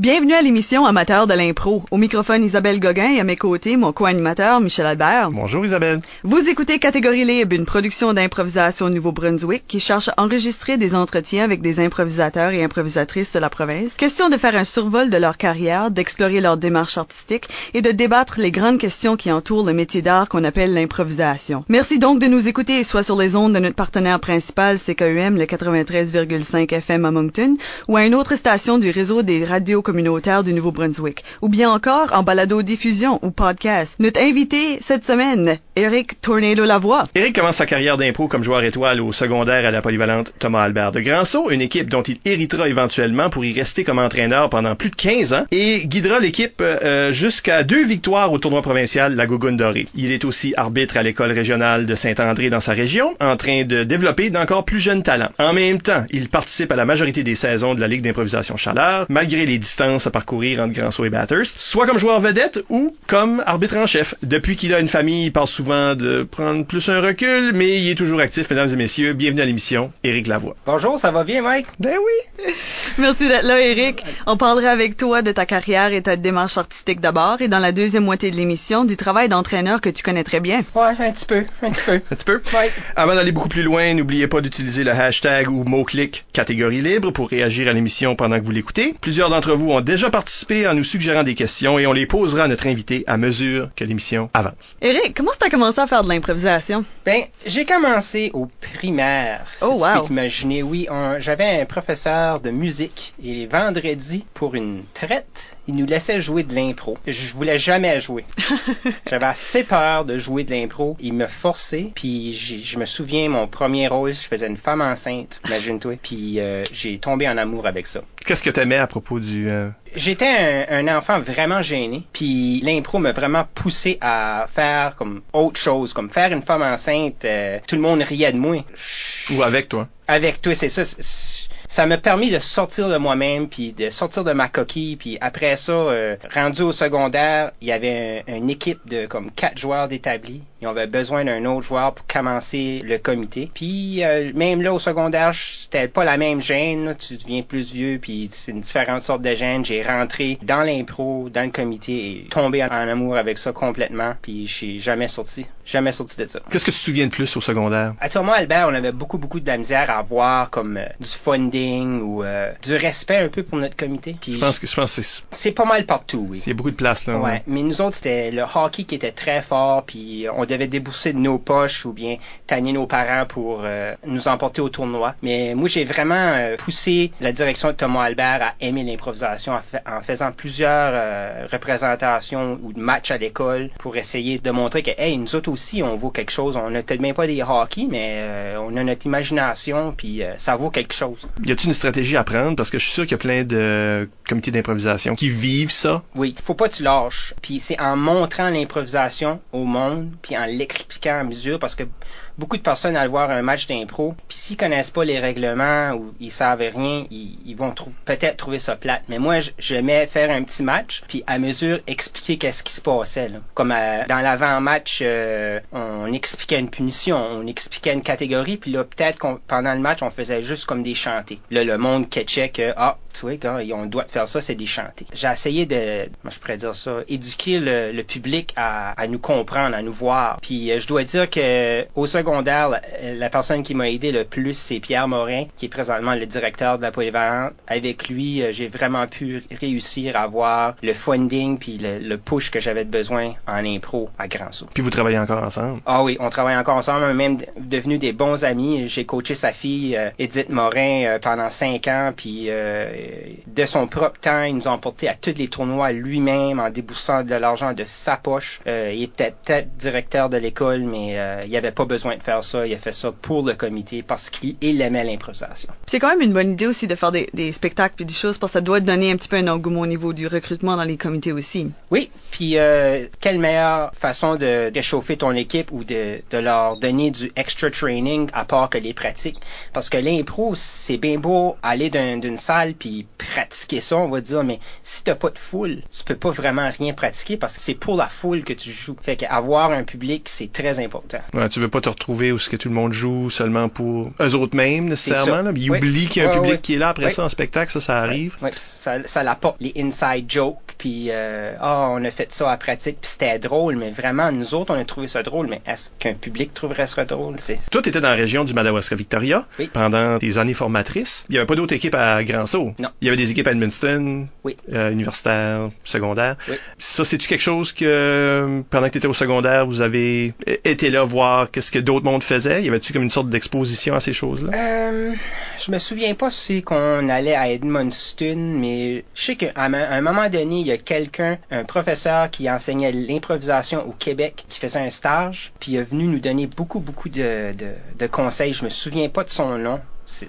Bienvenue à l'émission Amateur de l'impro. Au microphone Isabelle Gauguin et à mes côtés mon co-animateur Michel Albert. Bonjour Isabelle. Vous écoutez Catégorie Libre, une production d'improvisation au Nouveau-Brunswick qui cherche à enregistrer des entretiens avec des improvisateurs et improvisatrices de la province. Question de faire un survol de leur carrière, d'explorer leur démarche artistique et de débattre les grandes questions qui entourent le métier d'art qu'on appelle l'improvisation. Merci donc de nous écouter, soit sur les ondes de notre partenaire principal CKUM, le 93,5 FM à Moncton, ou à une autre station du réseau des radios communautaire du Nouveau-Brunswick, ou bien encore en balado-diffusion ou podcast. Notre invité cette semaine, Eric Tornado Lavoie. Eric commence sa carrière d'impro comme joueur étoile au secondaire à la polyvalente Thomas Albert de Granceau, une équipe dont il héritera éventuellement pour y rester comme entraîneur pendant plus de 15 ans et guidera l'équipe euh, jusqu'à deux victoires au tournoi provincial La Gougoune Dorée. Il est aussi arbitre à l'école régionale de Saint-André dans sa région, en train de développer d'encore plus jeunes talents. En même temps, il participe à la majorité des saisons de la Ligue d'improvisation Chaleur, malgré les à parcourir entre Granceau et Bathurst, soit comme joueur vedette ou comme arbitre en chef. Depuis qu'il a une famille, il parle souvent de prendre plus un recul, mais il est toujours actif, mesdames et messieurs. Bienvenue à l'émission, Éric Lavoie. Bonjour, ça va bien, Mike? Ben oui. Merci d'être là, Éric. On parlera avec toi de ta carrière et ta démarche artistique d'abord, et dans la deuxième moitié de l'émission, du travail d'entraîneur que tu connais très bien. Ouais, un petit peu, un petit peu. un petit peu? Ouais. Avant d'aller beaucoup plus loin, n'oubliez pas d'utiliser le hashtag ou mot-clic catégorie libre pour réagir à l'émission pendant que vous l'écoutez. Plusieurs d'entre vous ont déjà participé en nous suggérant des questions et on les posera à notre invité à mesure que l'émission avance. Eric, comment tu as commencé à faire de l'improvisation? Ben, j'ai commencé au primaire. Oh, si wow. Tu peux t'imaginer, oui, on- j'avais un professeur de musique et les vendredis, pour une traite, il nous laissait jouer de l'impro. Je voulais jamais jouer. J'avais assez peur de jouer de l'impro. Il me forçait, puis j'ai- je me souviens, mon premier rôle, je faisais une femme enceinte, imagine-toi, puis euh, j'ai tombé en amour avec ça. Qu'est-ce que t'aimais à propos du... euh, J'étais un, un enfant vraiment gêné, puis l'impro m'a vraiment poussé à faire comme autre chose, comme faire une femme enceinte. euh, tout le monde riait de moi. ou avec toi? Avec toi, c'est ça. Ça m'a permis de sortir de moi-même, puis de sortir de ma coquille, puis après ça, euh, rendu au secondaire, il y avait un- une équipe de comme quatre joueurs d'établis. Ils avaient besoin d'un autre joueur pour commencer le comité. Puis euh, même là au secondaire, c'était pas la même gêne. là. Tu deviens plus vieux, puis c'est une différente sorte de gêne. J'ai rentré dans l'impro, dans le comité, et tombé en, en amour avec ça complètement. Puis je suis jamais sorti, jamais sorti de ça. Qu'est-ce que tu te souviens de plus au secondaire? À Thomas Albert, on avait beaucoup, beaucoup de la misère à avoir comme euh, du funding ou euh, du respect un peu pour notre comité. Puis Je pense que, je pense que c'est... c'est pas mal partout, oui. Il y a beaucoup de place, là. Ouais, mais nous autres, c'était le hockey qui était très fort, puis on devait débourser de nos poches ou bien tanner nos parents pour euh, nous emporter au tournoi. Mais moi, j'ai vraiment euh, poussé la direction de Thomas Albert à aimer l'improvisation en, fa- en faisant plusieurs euh, représentations ou matchs à l'école pour essayer de montrer que, hey, nous autres aussi, on vaut quelque chose. On n'a peut-être même pas des hockey, mais on a notre imagination, puis ça vaut quelque chose. Y a-t-il une stratégie à prendre? Parce que je suis sûr qu'il y a plein de comités d'improvisation qui vivent ça. Oui, faut pas que tu lâches. Puis c'est en montrant l'improvisation au monde, puis en l'expliquant à mesure, parce que beaucoup de personnes allaient voir un match d'impro, puis s'ils connaissent pas les règlements ou ils savent rien, ils, vont peut-être trouver ça plate. Mais moi, j'aimais faire un petit match, puis à mesure expliquer qu'est-ce qui se passait. Comme euh, dans l'avant-match, euh, on expliquait une punition, on expliquait une catégorie, puis là peut-être pendant le match, on faisait juste comme des chantés. Là, le monde catchait que ah, tu vois, quand on doit faire ça, c'est des chantés. J'ai essayé de, moi je pourrais dire ça, éduquer le, le public à, à nous comprendre, à nous voir. Puis euh, je dois dire que au secondaire, la, la personne qui m'a aidé le plus, c'est Pierre Morin, qui est présentement le directeur de la polyvalente. Avec lui, euh, j'ai vraiment pu réussir à avoir le funding puis le, le push que j'avais besoin en impro à Grand Saut. Puis vous travaillez encore ensemble? Ah oui, on travaille encore ensemble, on est même devenus des bons amis. J'ai coaché sa fille, euh, Edith Morin, euh, pendant cinq ans, puis euh, de son propre temps, il nous a emporté à tous les tournois lui-même en déboussant de l'argent de sa poche. Euh, il était peut-être directeur de l'école, mais euh, il avait pas besoin de faire ça. Il a fait ça pour le comité parce qu'il aimait l'improvisation. C'est quand même une bonne idée aussi de faire des, des spectacles puis des choses parce que ça doit donner un petit peu un engouement au niveau du recrutement dans les comités aussi. Oui, puis euh, quelle meilleure façon de réchauffer ton équipe ou de, de leur donner du extra training à part que les pratiques? Parce que l'impro, c'est bien beau aller d'un- d'une salle puis pratiquer ça, on va dire, mais si t'as pas de foule, tu peux pas vraiment rien pratiquer parce que c'est pour la foule que tu joues. Fait qu'avoir un public, c'est très important. Ouais, tu veux pas te retrouver où ce que tout le monde joue seulement pour eux autres mêmes nécessairement. Ils Oui. oublient qu'il y a un Ouais, public ouais. qui est là après ça en spectacle, ça, ça arrive. Ça, ça l'apporte les inside jokes, puis euh, ah, on a fait ça à pratique, puis c'était drôle, mais vraiment, nous autres, on a trouvé ça drôle, mais est-ce qu'un public trouverait ça drôle? Toi, t'étais dans la région du Madawaska-Victoria Oui. pendant tes années formatrices. Il y avait pas d'autres équipes à Grand Sault. Non. Il y avait des équipes à Edmundston, Oui. euh, universitaire, secondaire. Oui. Ça, c'est-tu quelque chose que, euh, pendant que tu étais au secondaire, vous avez été là voir qu'est-ce que d'autres mondes faisaient? Y avait-tu comme une sorte d'exposition à ces choses-là? Euh, je me souviens pas si qu'on allait à Edmundston, mais je sais qu'à un moment donné, il y a quelqu'un, un professeur qui enseignait l'improvisation au Québec, qui faisait un stage, puis il est venu nous donner beaucoup, beaucoup de, de, de conseils. Je me souviens pas de son nom.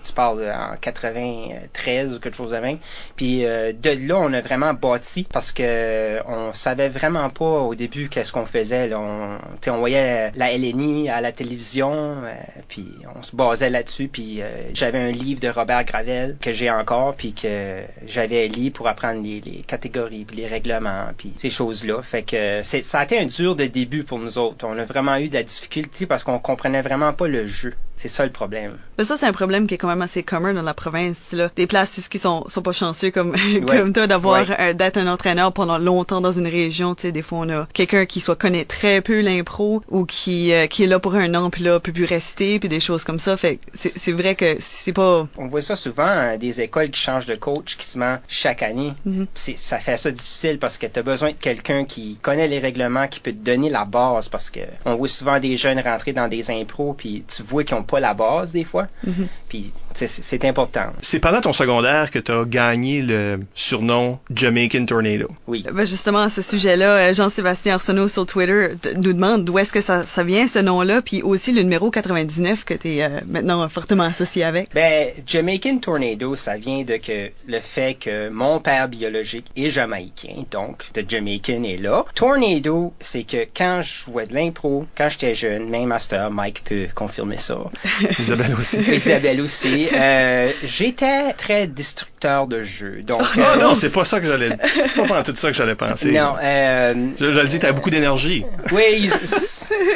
Tu parles en 93 ou quelque chose de même. Puis euh, de là, on a vraiment bâti parce que on savait vraiment pas au début qu'est-ce qu'on faisait. On, voyait la LNI à la télévision, euh, puis on se basait là-dessus. Puis euh, j'avais un livre de Robert Gravel que j'ai encore, puis que j'avais lu pour apprendre les, catégories, puis les règlements, puis ces choses-là. Fait que ça a été un dur de début pour nous autres. On a vraiment eu de la difficulté parce qu'on comprenait vraiment pas le jeu. C'est ça le problème. Mais ça, c'est un problème qui est quand même assez commun dans la province. Là. Des places qui sont, sont pas chanceux comme, comme toi d'avoir Ouais. un- d'être un entraîneur pendant longtemps dans une région. Tu sais, des fois, on a quelqu'un qui soit connaît très peu l'impro ou qui, euh, qui est là pour un an puis là peut plus rester puis des choses comme ça. Fait c'est vrai que c'est pas. On voit ça souvent, hein, des écoles qui changent de coach quasiment chaque année. C'est- Ça fait ça difficile parce que tu as besoin de quelqu'un qui connaît les règlements, qui peut te donner la base parce que on voit souvent des jeunes rentrer dans des impros puis tu vois qu'ils ont pas la base des fois. Mhm. Puis c'est important. C'est pendant ton secondaire que tu as gagné le surnom Jamaican Tornado. Oui. Ben justement, à ce sujet-là, euh, Jean-Sébastien Arsenault sur Twitter t- nous demande d'où est-ce que ça, ça vient, ce nom-là, puis aussi le numéro 99 que tu es maintenant fortement associé avec. Ben, Jamaican Tornado, ça vient de que le fait que mon père biologique est jamaïcain, donc de Jamaican est là. Tornado, c'est que quand je jouais de l'impro, quand j'étais jeune, même master, Mike peut confirmer ça. Isabelle aussi. Isabelle aussi. Euh, J'étais très destructeur de jeu, donc. Non, euh, non, c'est pas ça que j'allais. C'est pas pendant tout ça que j'allais penser. non, euh, Je, je le dis, t'as beaucoup d'énergie. Oui,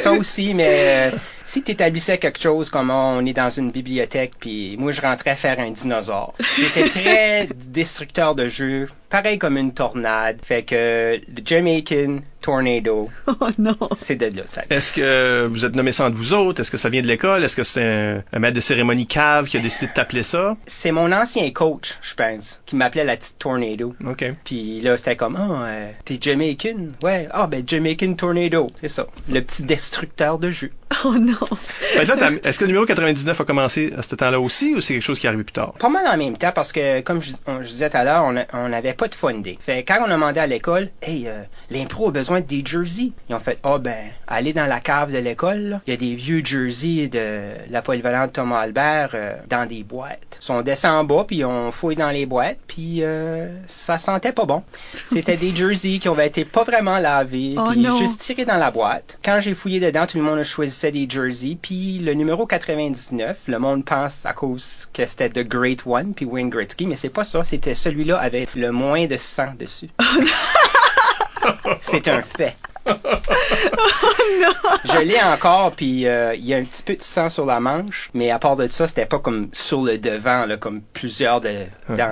ça aussi, mais euh, si tu établissais quelque chose comme oh, on est dans une bibliothèque, puis moi je rentrais faire un dinosaure. J'étais très destructeur de jeu, pareil comme une tornade. Fait que le Jamaican Tornado, Oh non! c'est de là ça. Est-ce que vous êtes nommé ça entre vous autres? Est-ce que ça vient de l'école? Est-ce que c'est un, un maître de cérémonie cave qui a décidé de t'appeler ça? C'est mon ancien coach, je pense, qui m'appelait la petite Tornado. OK. Puis là, c'était comme, ah, euh, t'es Jamaican? Ouais, ah, ben Jamaican Tornado, c'est ça. Le petit destructeur de jeu. Oh non! Fait que là, t'as- est-ce que le numéro 99 a commencé à ce temps-là aussi ou c'est quelque chose qui est arrivé plus tard? Pas mal en même temps parce que, comme je, on- je disais tout à l'heure, on a- n'avait pas de funding. Fait quand on a demandé à l'école, hey, euh, l'impro a besoin de des jerseys. Ils ont fait, ah ben, allez dans la cave de l'école, là. il y a des vieux jerseys de la polyvalente Thomas Albert euh, dans des boîtes. On descend en bas, puis on fouille dans les boîtes, puis euh, ça sentait pas bon. C'était des jerseys qui avaient été pas vraiment lavés, Oh puis non. juste tirés dans la boîte. Quand j'ai fouillé dedans, tout le monde choisissait des jerseys, puis le numéro 99, le monde pense à cause que c'était The Great One, puis Wayne Gretzky, mais c'est pas ça, c'était celui-là avec le moins de sang dessus. c'est un fait. Je l'ai encore, puis euh, il y a un petit peu de sang sur la manche, mais à part de ça, c'était pas comme sur le devant, là, comme plusieurs de.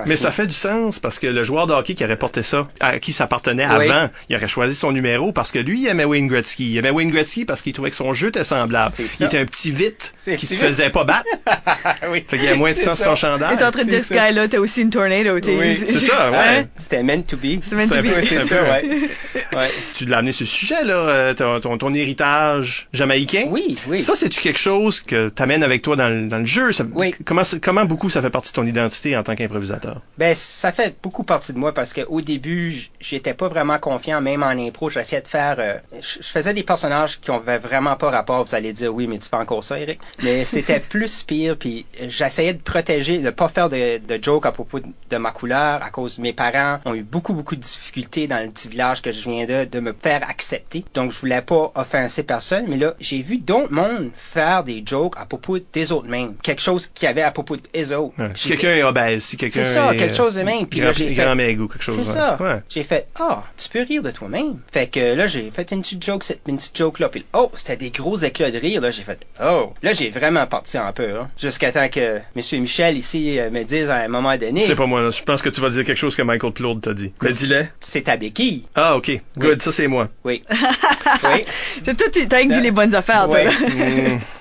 Mais ça fait du sens parce que le joueur de hockey qui aurait porté ça, à qui ça appartenait Oui. avant, il aurait choisi son numéro parce que lui, il aimait Wayne Gretzky. Il aimait Wayne Gretzky parce qu'il trouvait que son jeu était semblable. Il était un petit vite qui se faisait pas battre. oui. Fait qu'il y a moins de sang sur son chandail. T'es en train de dire ce gars-là, t'as aussi une tornado, Oui, c'est ça, ouais. C'était meant to be. C'est meant to be. C'est ça, ouais. ouais. Tu l'as amené sur ce sujet, là, euh, ton, ton, ton héritage jamaïcain. Oui, oui. Ça, c'est-tu quelque chose que t'amènes avec toi dans le, dans le jeu? Ça- Oui. Comment, comment beaucoup ça fait partie de ton identité en tant qu'improvisateur? Ben, ça fait beaucoup partie de moi parce qu'au début, j'étais pas vraiment confiant, même en impro. J'essayais de faire. euh, je faisais des personnages qui avaient vraiment pas rapport. Vous allez dire, oui, mais tu fais encore ça, Eric. Mais c'était plus pire, puis j'essayais de protéger, de pas faire de, de jokes à propos de, de ma couleur à cause mes parents ont eu beaucoup, beaucoup de difficultés dans le petit village que je viens de, de me faire accepter. Donc, je voulais pas offenser personne, mais là, j'ai vu d'autres mondes faire des jokes à propos des autres mêmes. Quelque chose qu'il y avait à propos des autres. Ouais. Puis Si quelqu'un est obèse, si quelqu'un c'est ça, est, quelque euh, chose de même. Puis là, grand, j'ai fait, ou quelque chose. c'est ça. Ouais. J'ai fait, ah, tu peux rire de toi-même. Fait que là, j'ai fait une petite joke, cette- une petite joke là. Puis, oh, c'était des gros éclats de rire. Là, j'ai fait, oh. Là, j'ai vraiment parti en peur. hein. Jusqu'à temps que Monsieur Michel ici euh, me dise à un moment donné, C'est pas moi, là. Je pense que tu vas dire quelque chose que Michael Plourde t'a dit. Mais dis-le. c'est ta béquille. Ah, ok. Good. Ça, c'est moi. Oui. Oui. C'est t'as rien que dit les bonnes affaires, toi, Ouais.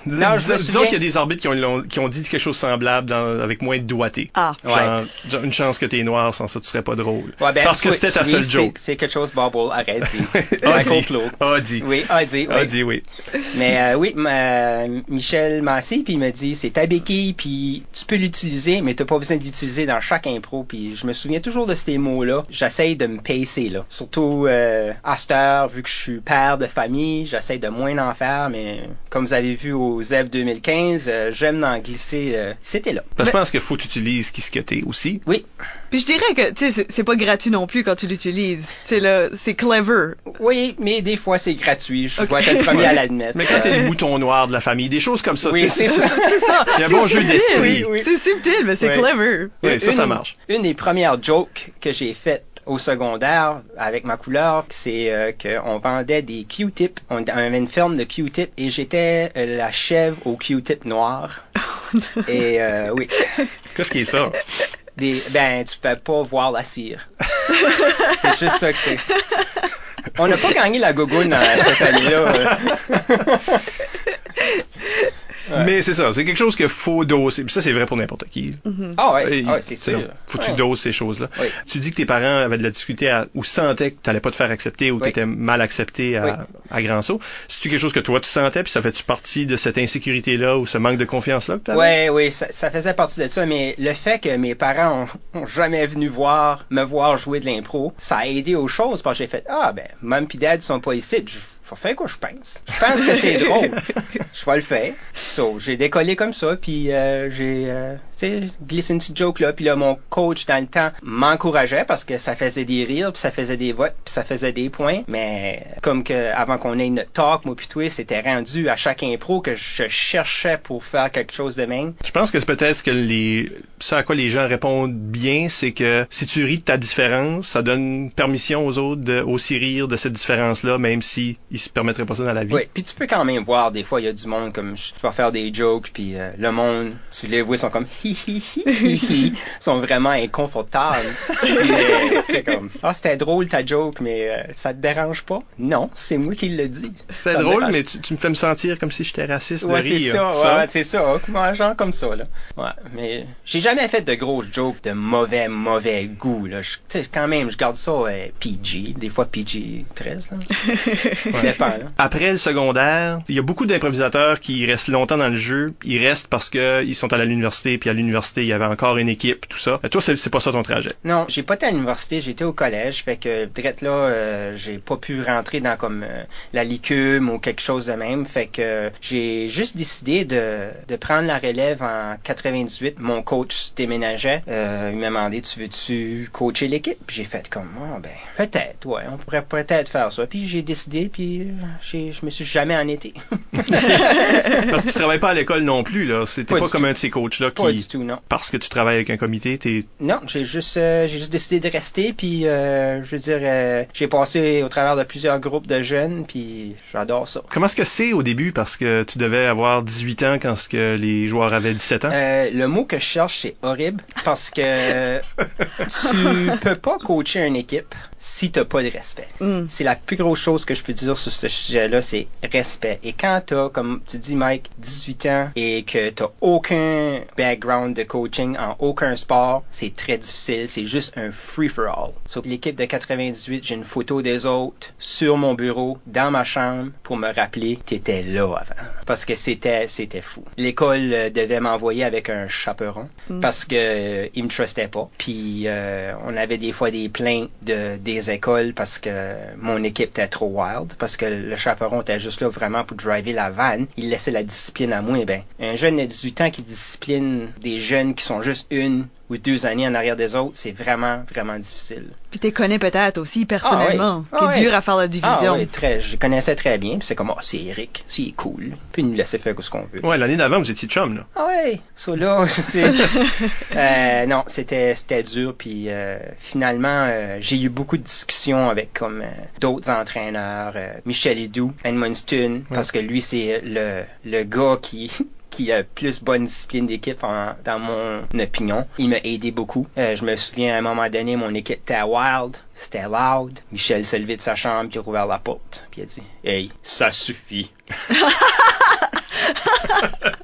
Dis- Non, je me dis- disons souviens- qu'il y a des arbitres qui ont, qui ont dit quelque chose de semblable dans- avec moins de doigté. Ah. Ouais. Genre, une chance que t'es noir, sans ça, tu serais pas drôle. Ouais, ben, Parce que oui, c'était ta seule joke. C'est quelque chose, Bubble, arrête. dis. A dit. Plourde. A dit. Oui, a dit, oui. A dit, oui. Mais euh, oui, ma- Michel Massé, puis il me dit c'est ta béquille, puis tu peux l'utiliser, mais t'as pas besoin de l'utiliser dans chaque impro. Puis je me souviens toujours de ces mots-là. J'essaye de me pacer là. Surtout euh, à cette heure, vu que je suis père de famille, j'essaye de moins en faire. Mais comme vous avez vu au ZEB 2015, euh, j'aime en glisser. euh, C'était là. Parce que je pense qu'il faut que tu utilises qui ce que t'es aussi. Oui, Puis je dirais que, tu sais, c'est- pas gratuit non plus quand tu l'utilises. Tu là, c'est clever. oui, mais des fois c'est gratuit. Je dois être le premier à l'admettre. Mais quand t'es Euh, le mouton noir de la famille, des choses comme ça, Oui, tu sais, c'est ça. Il y a un bon jeu subtil. d'esprit. Oui, oui. C'est subtil, mais c'est clever. Oui, ça, une- ça marche. Une des premières jokes que j'ai faites au secondaire avec ma couleur, c'est euh, qu'on vendait des Q-tips. On, on avait une ferme de Q-tips et j'étais euh, la chèvre au Q-tip noir. et euh, oui, Qu'est-ce qui est ça? des, ben tu peux pas voir la cire. c'est juste ça que c'est. On n'a pas gagné la gogoune cette année-là. Ouais. Mais c'est ça, c'est quelque chose qu'il faut doser. Puis ça, c'est vrai pour n'importe qui. Ah ouais, Et- ah ouais, c'est tu sûr. Faut que tu doses ces choses-là. Oui. Tu dis que tes parents avaient de la difficulté à, ou sentaient que t'allais pas te faire accepter ou que Oui. t'étais mal accepté à, Oui. à grand saut. C'est-tu quelque chose que toi tu sentais puis ça fait-tu partie de cette insécurité-là ou ce manque de confiance-là que t'avais? Ouais, oui, ça, ça faisait partie de ça, mais le fait que mes parents ont, ont jamais venu voir, me voir jouer de l'impro, ça a aidé aux choses parce que j'ai fait, ah ben, mom pis dad sont pas ici, vais faire quoi je pense. Je pense que c'est drôle. Je vais le faire. So, j'ai décollé comme ça, puis euh, j'ai, euh, glissé une petite joke là, puis là, mon coach dans le temps m'encourageait parce que ça faisait des rires, puis ça faisait des votes, puis ça faisait des points, mais comme que avant qu'on ait notre talk, moi puis toi, c'était rendu à chaque impro que je cherchais pour faire quelque chose de même. Je pense que c'est peut-être ce que les, ça à quoi les gens répondent bien, c'est que si tu ris de ta différence, ça donne permission aux autres de aussi rire de cette différence-là, même si ils se permettraient pas ça dans la vie. Oui, puis tu peux quand même voir, des fois, il y a du monde comme, je je vais faire des jokes, puis euh, le monde, tu les vois, ils sont comme hi hi hi hi hi, sont vraiment inconfortables. Euh, c'est comme, ah, c'était drôle ta joke, mais euh, ça te dérange pas? Non, c'est moi qui le dis. C'est Ça drôle, mais tu, tu me fais me sentir comme si j'étais raciste Ouais, de rire. ça, ouais, c'est ça, un genre comme ça, là. Ouais, mais j'ai jamais fait de grosses jokes de mauvais, mauvais goût, là. Je- Tu quand même, je garde ça euh, PG, des fois PG 13, là. Ça dépend, là. Après le secondaire, il y a beaucoup d'improvisateurs qui restent longtemps dans le jeu. Ils restent parce que ils sont à l'université, puis à l'université, il y avait encore une équipe, tout ça. Toi, c'est pas ça ton trajet? Non, j'ai pas été à l'université, j'étais au collège, fait que direct là, euh, j'ai pas pu rentrer dans comme euh, la licume ou quelque chose de même, fait que euh, j'ai juste décidé de, de prendre la relève en 98. Mon coach déménageait, euh, il m'a demandé tu veux-tu coacher l'équipe, puis j'ai fait comme oh, ben peut-être, ouais, on pourrait peut-être faire ça, puis j'ai décidé, puis je me suis jamais en été. Parce que tu travailles pas à l'école non plus, là. C'était Pas pas, comme tout. un de ces coachs-là pas qui, du tout, non. parce que tu travailles avec un comité, t'es, Non, j'ai juste euh, j'ai juste décidé de rester puis euh, je veux dire euh, j'ai passé au travers de plusieurs groupes de jeunes puis j'adore ça. Comment est-ce que c'est au début? Parce que tu devais avoir 18 ans quand ce que les joueurs avaient 17 ans? Le mot que je cherche c'est horrible parce que tu peux pas coacher une équipe si t'as pas de respect. Mm. C'est la plus grosse chose que je peux dire sur ce sujet-là, c'est respect. Et quand t'as, comme tu dis Mike, 18 ans et que t'as aucun background de coaching en aucun sport, c'est très difficile. C'est juste un free-for-all. So, l'équipe de 98, j'ai une photo des autres sur mon bureau, dans ma chambre, pour me rappeler t'étais là avant. Parce que c'était, c'était fou. L'école euh, devait m'envoyer avec un chaperon Mm. parce que euh, ils me trustaient pas. Puis euh, on avait des fois des plaintes de des écoles parce que mon équipe était trop wild, parce que le chaperon était juste là vraiment pour driver la vanne. Il laissait la discipline à moi. Eh ben, un jeune de 18 ans qui discipline des jeunes qui sont juste une ou deux années en arrière des autres, c'est vraiment, vraiment difficile. Puis tu connais peut-être aussi personnellement. Ah oui. qui Ah est oui. dur à faire la division. Ah oui, très, je connaissais très bien. Puis c'est comme, oh, c'est Eric, c'est cool. Puis il nous laissait faire ce qu'on veut. Ouais, l'année d'avant, vous étiez chum, là. Ah ouais, so là, euh, non, c'était c'était dur. Puis euh, finalement, euh, j'ai eu beaucoup de discussions avec comme euh, d'autres entraîneurs, euh, Michel Edoux, Edmundston, parce que lui c'est le le gars qui qui a plus bonne discipline d'équipe dans mon opinion. Il m'a aidé beaucoup. Euh, je me souviens à un moment donné, mon équipe était wild, c'était loud. Michel s'est levé de sa chambre puis a ouvert la porte puis il a dit "Hey, ça suffit."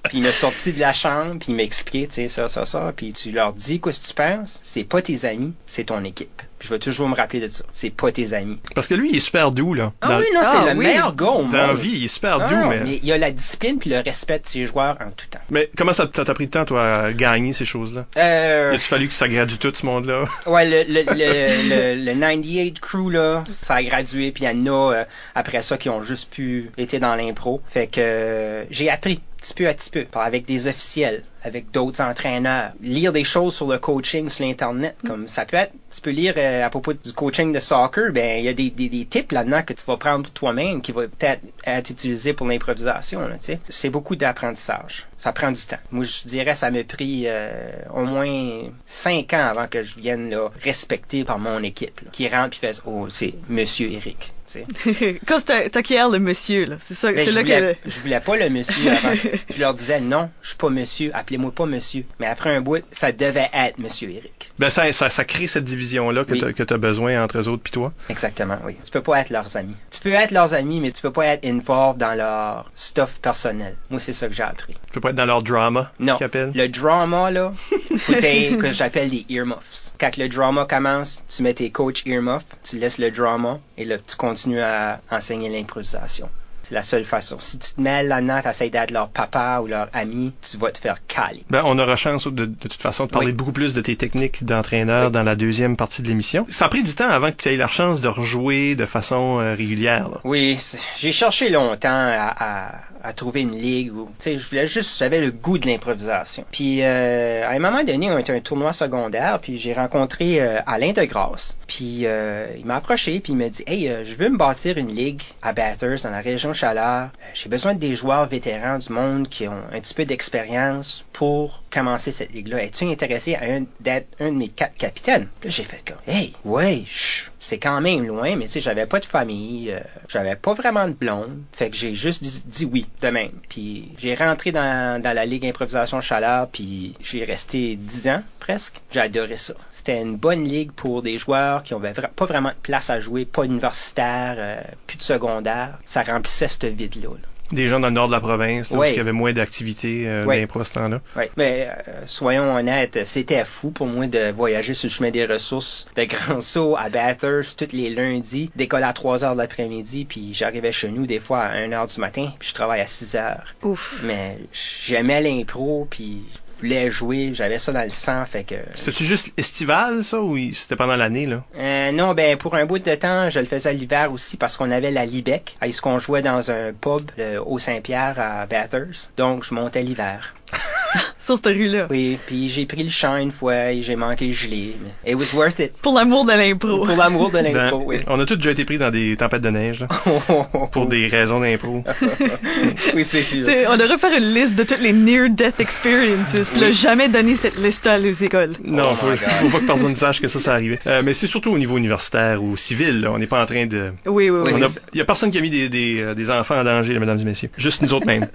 Puis il m'a sorti de la chambre, puis il m'a expliqué, tu sais, ça, ça, ça. Puis tu leur dis, quoi, ce que tu penses? C'est pas tes amis, c'est ton équipe. Puis je vais toujours me rappeler de ça. C'est pas tes amis. Parce que lui, il est super doux, là. Ah Dans- oui, non, Ah c'est le oui. meilleur gars au Dans la vie, il est super Ah doux, non, mais... il y a la discipline puis le respect de ses joueurs en tout temps. Mais comment ça t'a pris de temps, toi, à gagner ces choses-là? Euh, Il a fallu que ça gradue tout ce monde-là? ouais, le, le, le, le, le 98 crew, là, ça a gradué, puis il y en a, euh, après ça, qui ont juste pu été dans l'impro. Fait que euh, j'ai appris petit peu à petit peu, par- avec des officiels, avec d'autres entraîneurs, lire des choses sur le coaching sur l'internet, comme ça peut être, tu peux lire euh, à propos du coaching de soccer, ben il y a des, des, des tips là-dedans que tu vas prendre pour toi-même, qui vont peut-être être utilisés pour l'improvisation, tu sais. C'est beaucoup d'apprentissage. Ça prend du temps. Moi, je dirais, ça m'a pris euh, au moins cinq ans avant que je vienne là, respecté par mon équipe, là, qui rentre puis fait, oh, c'est Monsieur Eric. Quand t'as t'acquiert le monsieur, là. C'est ça, Mais c'est je, là voulais, que. je voulais pas le monsieur avant. je leur disais non, je suis pas monsieur, appelez-moi pas monsieur. Mais après un bout, ça devait être monsieur Eric. Ben, ça, ça, ça crée cette division-là que Oui. t'as- que tu as besoin entre eux autres puis toi. Exactement, oui. Tu peux pas être leurs amis. Tu peux être leurs amis, mais tu peux pas être involved dans leur stuff personnel. Moi, c'est ça que j'ai appris. Tu peux pas dans leur drama, Non. Le drama, là, que j'appelle des earmuffs. Quand le drama commence, tu mets tes coachs earmuffs, tu laisses le drama, et là, tu continues à enseigner l'improvisation. C'est la seule façon. Si tu te mêles là-dedans, t'essayes d'être leur papa ou leur ami, tu vas te faire caler. Ben, on aura chance de, de toute façon de parler Oui. beaucoup plus de tes techniques d'entraîneur Oui. dans la deuxième partie de l'émission. Ça a pris du temps avant que tu aies la chance de rejouer de façon euh, régulière. là. Oui, j'ai cherché longtemps à, à, à trouver une ligue où, tu sais, je voulais juste, j'avais le goût de l'improvisation. Puis, euh, à un moment donné, on était à un tournoi secondaire, puis j'ai rencontré euh, Alain de Grasse. Puis, euh, il m'a approché, puis il m'a dit, hey, je veux me bâtir une ligue à Bathurst dans la région Chaleur. Euh, j'ai besoin de des joueurs vétérans du monde qui ont un petit peu d'expérience pour commencer cette ligue-là? Es-tu intéressé à un, d'être un de mes quatre capitaines? Là, j'ai fait comme, hey, ouais, c'est quand même loin, mais tu sais, j'avais pas de famille, euh, j'avais pas vraiment de blonde. Fait que j'ai juste dit, oui de. Puis j'ai rentré dans, la Ligue Improvisation Chaleur, puis j'ai resté 10 ans presque. J'ai adoré ça. C'était une bonne ligue pour des joueurs qui n'avaient pas vraiment de place à jouer, pas universitaire, euh, plus de secondaire. Ça remplissait ce vide-là. là. Des gens dans le nord de la province, là, où il y avait moins d'activités euh, Oui. d'impro à ce temps-là. Oui, mais euh, soyons honnêtes, c'était fou pour moi de voyager sur le chemin des ressources de Grand Saut à Bathurst tous les lundis, d'école à 3 heures de l'après-midi, puis j'arrivais chez nous des fois à 1 heure du matin, puis je travaille à 6 heures. Ouf. Mais j'aimais l'impro, puis voulais jouer, j'avais ça dans le sang, fait que... C'était-tu juste estival, ça, ou c'était pendant l'année, là? Euh, non, ben pour un bout de temps, je le faisais l'hiver aussi parce qu'on avait la Libec, à ce qu'on jouait dans un pub le au Saint-Pierre à Bathurst. Donc je montais l'hiver. Sur cette rue-là. Oui, puis j'ai pris le champ une fois et j'ai manqué le gelé. mais It was worth it. Pour l'amour de l'impro. Pour l'amour de Ben, l'impro, oui. On a tous déjà été pris dans des tempêtes de neige, là, pour des raisons d'impro. oui, c'est sûr. On devrait faire une liste de toutes les near-death experiences, puis là, Oui. jamais donner cette liste-là aux écoles. Non, Oh faut, faut pas que personne sache que ça, ça arrivait. Euh, mais c'est surtout au niveau universitaire ou civil, là. On n'est pas en train de... Oui, oui, oui. A-. Il y a personne qui a mis des, des, euh, des enfants en danger, là, mesdames et messieurs. Juste nous autres mêmes.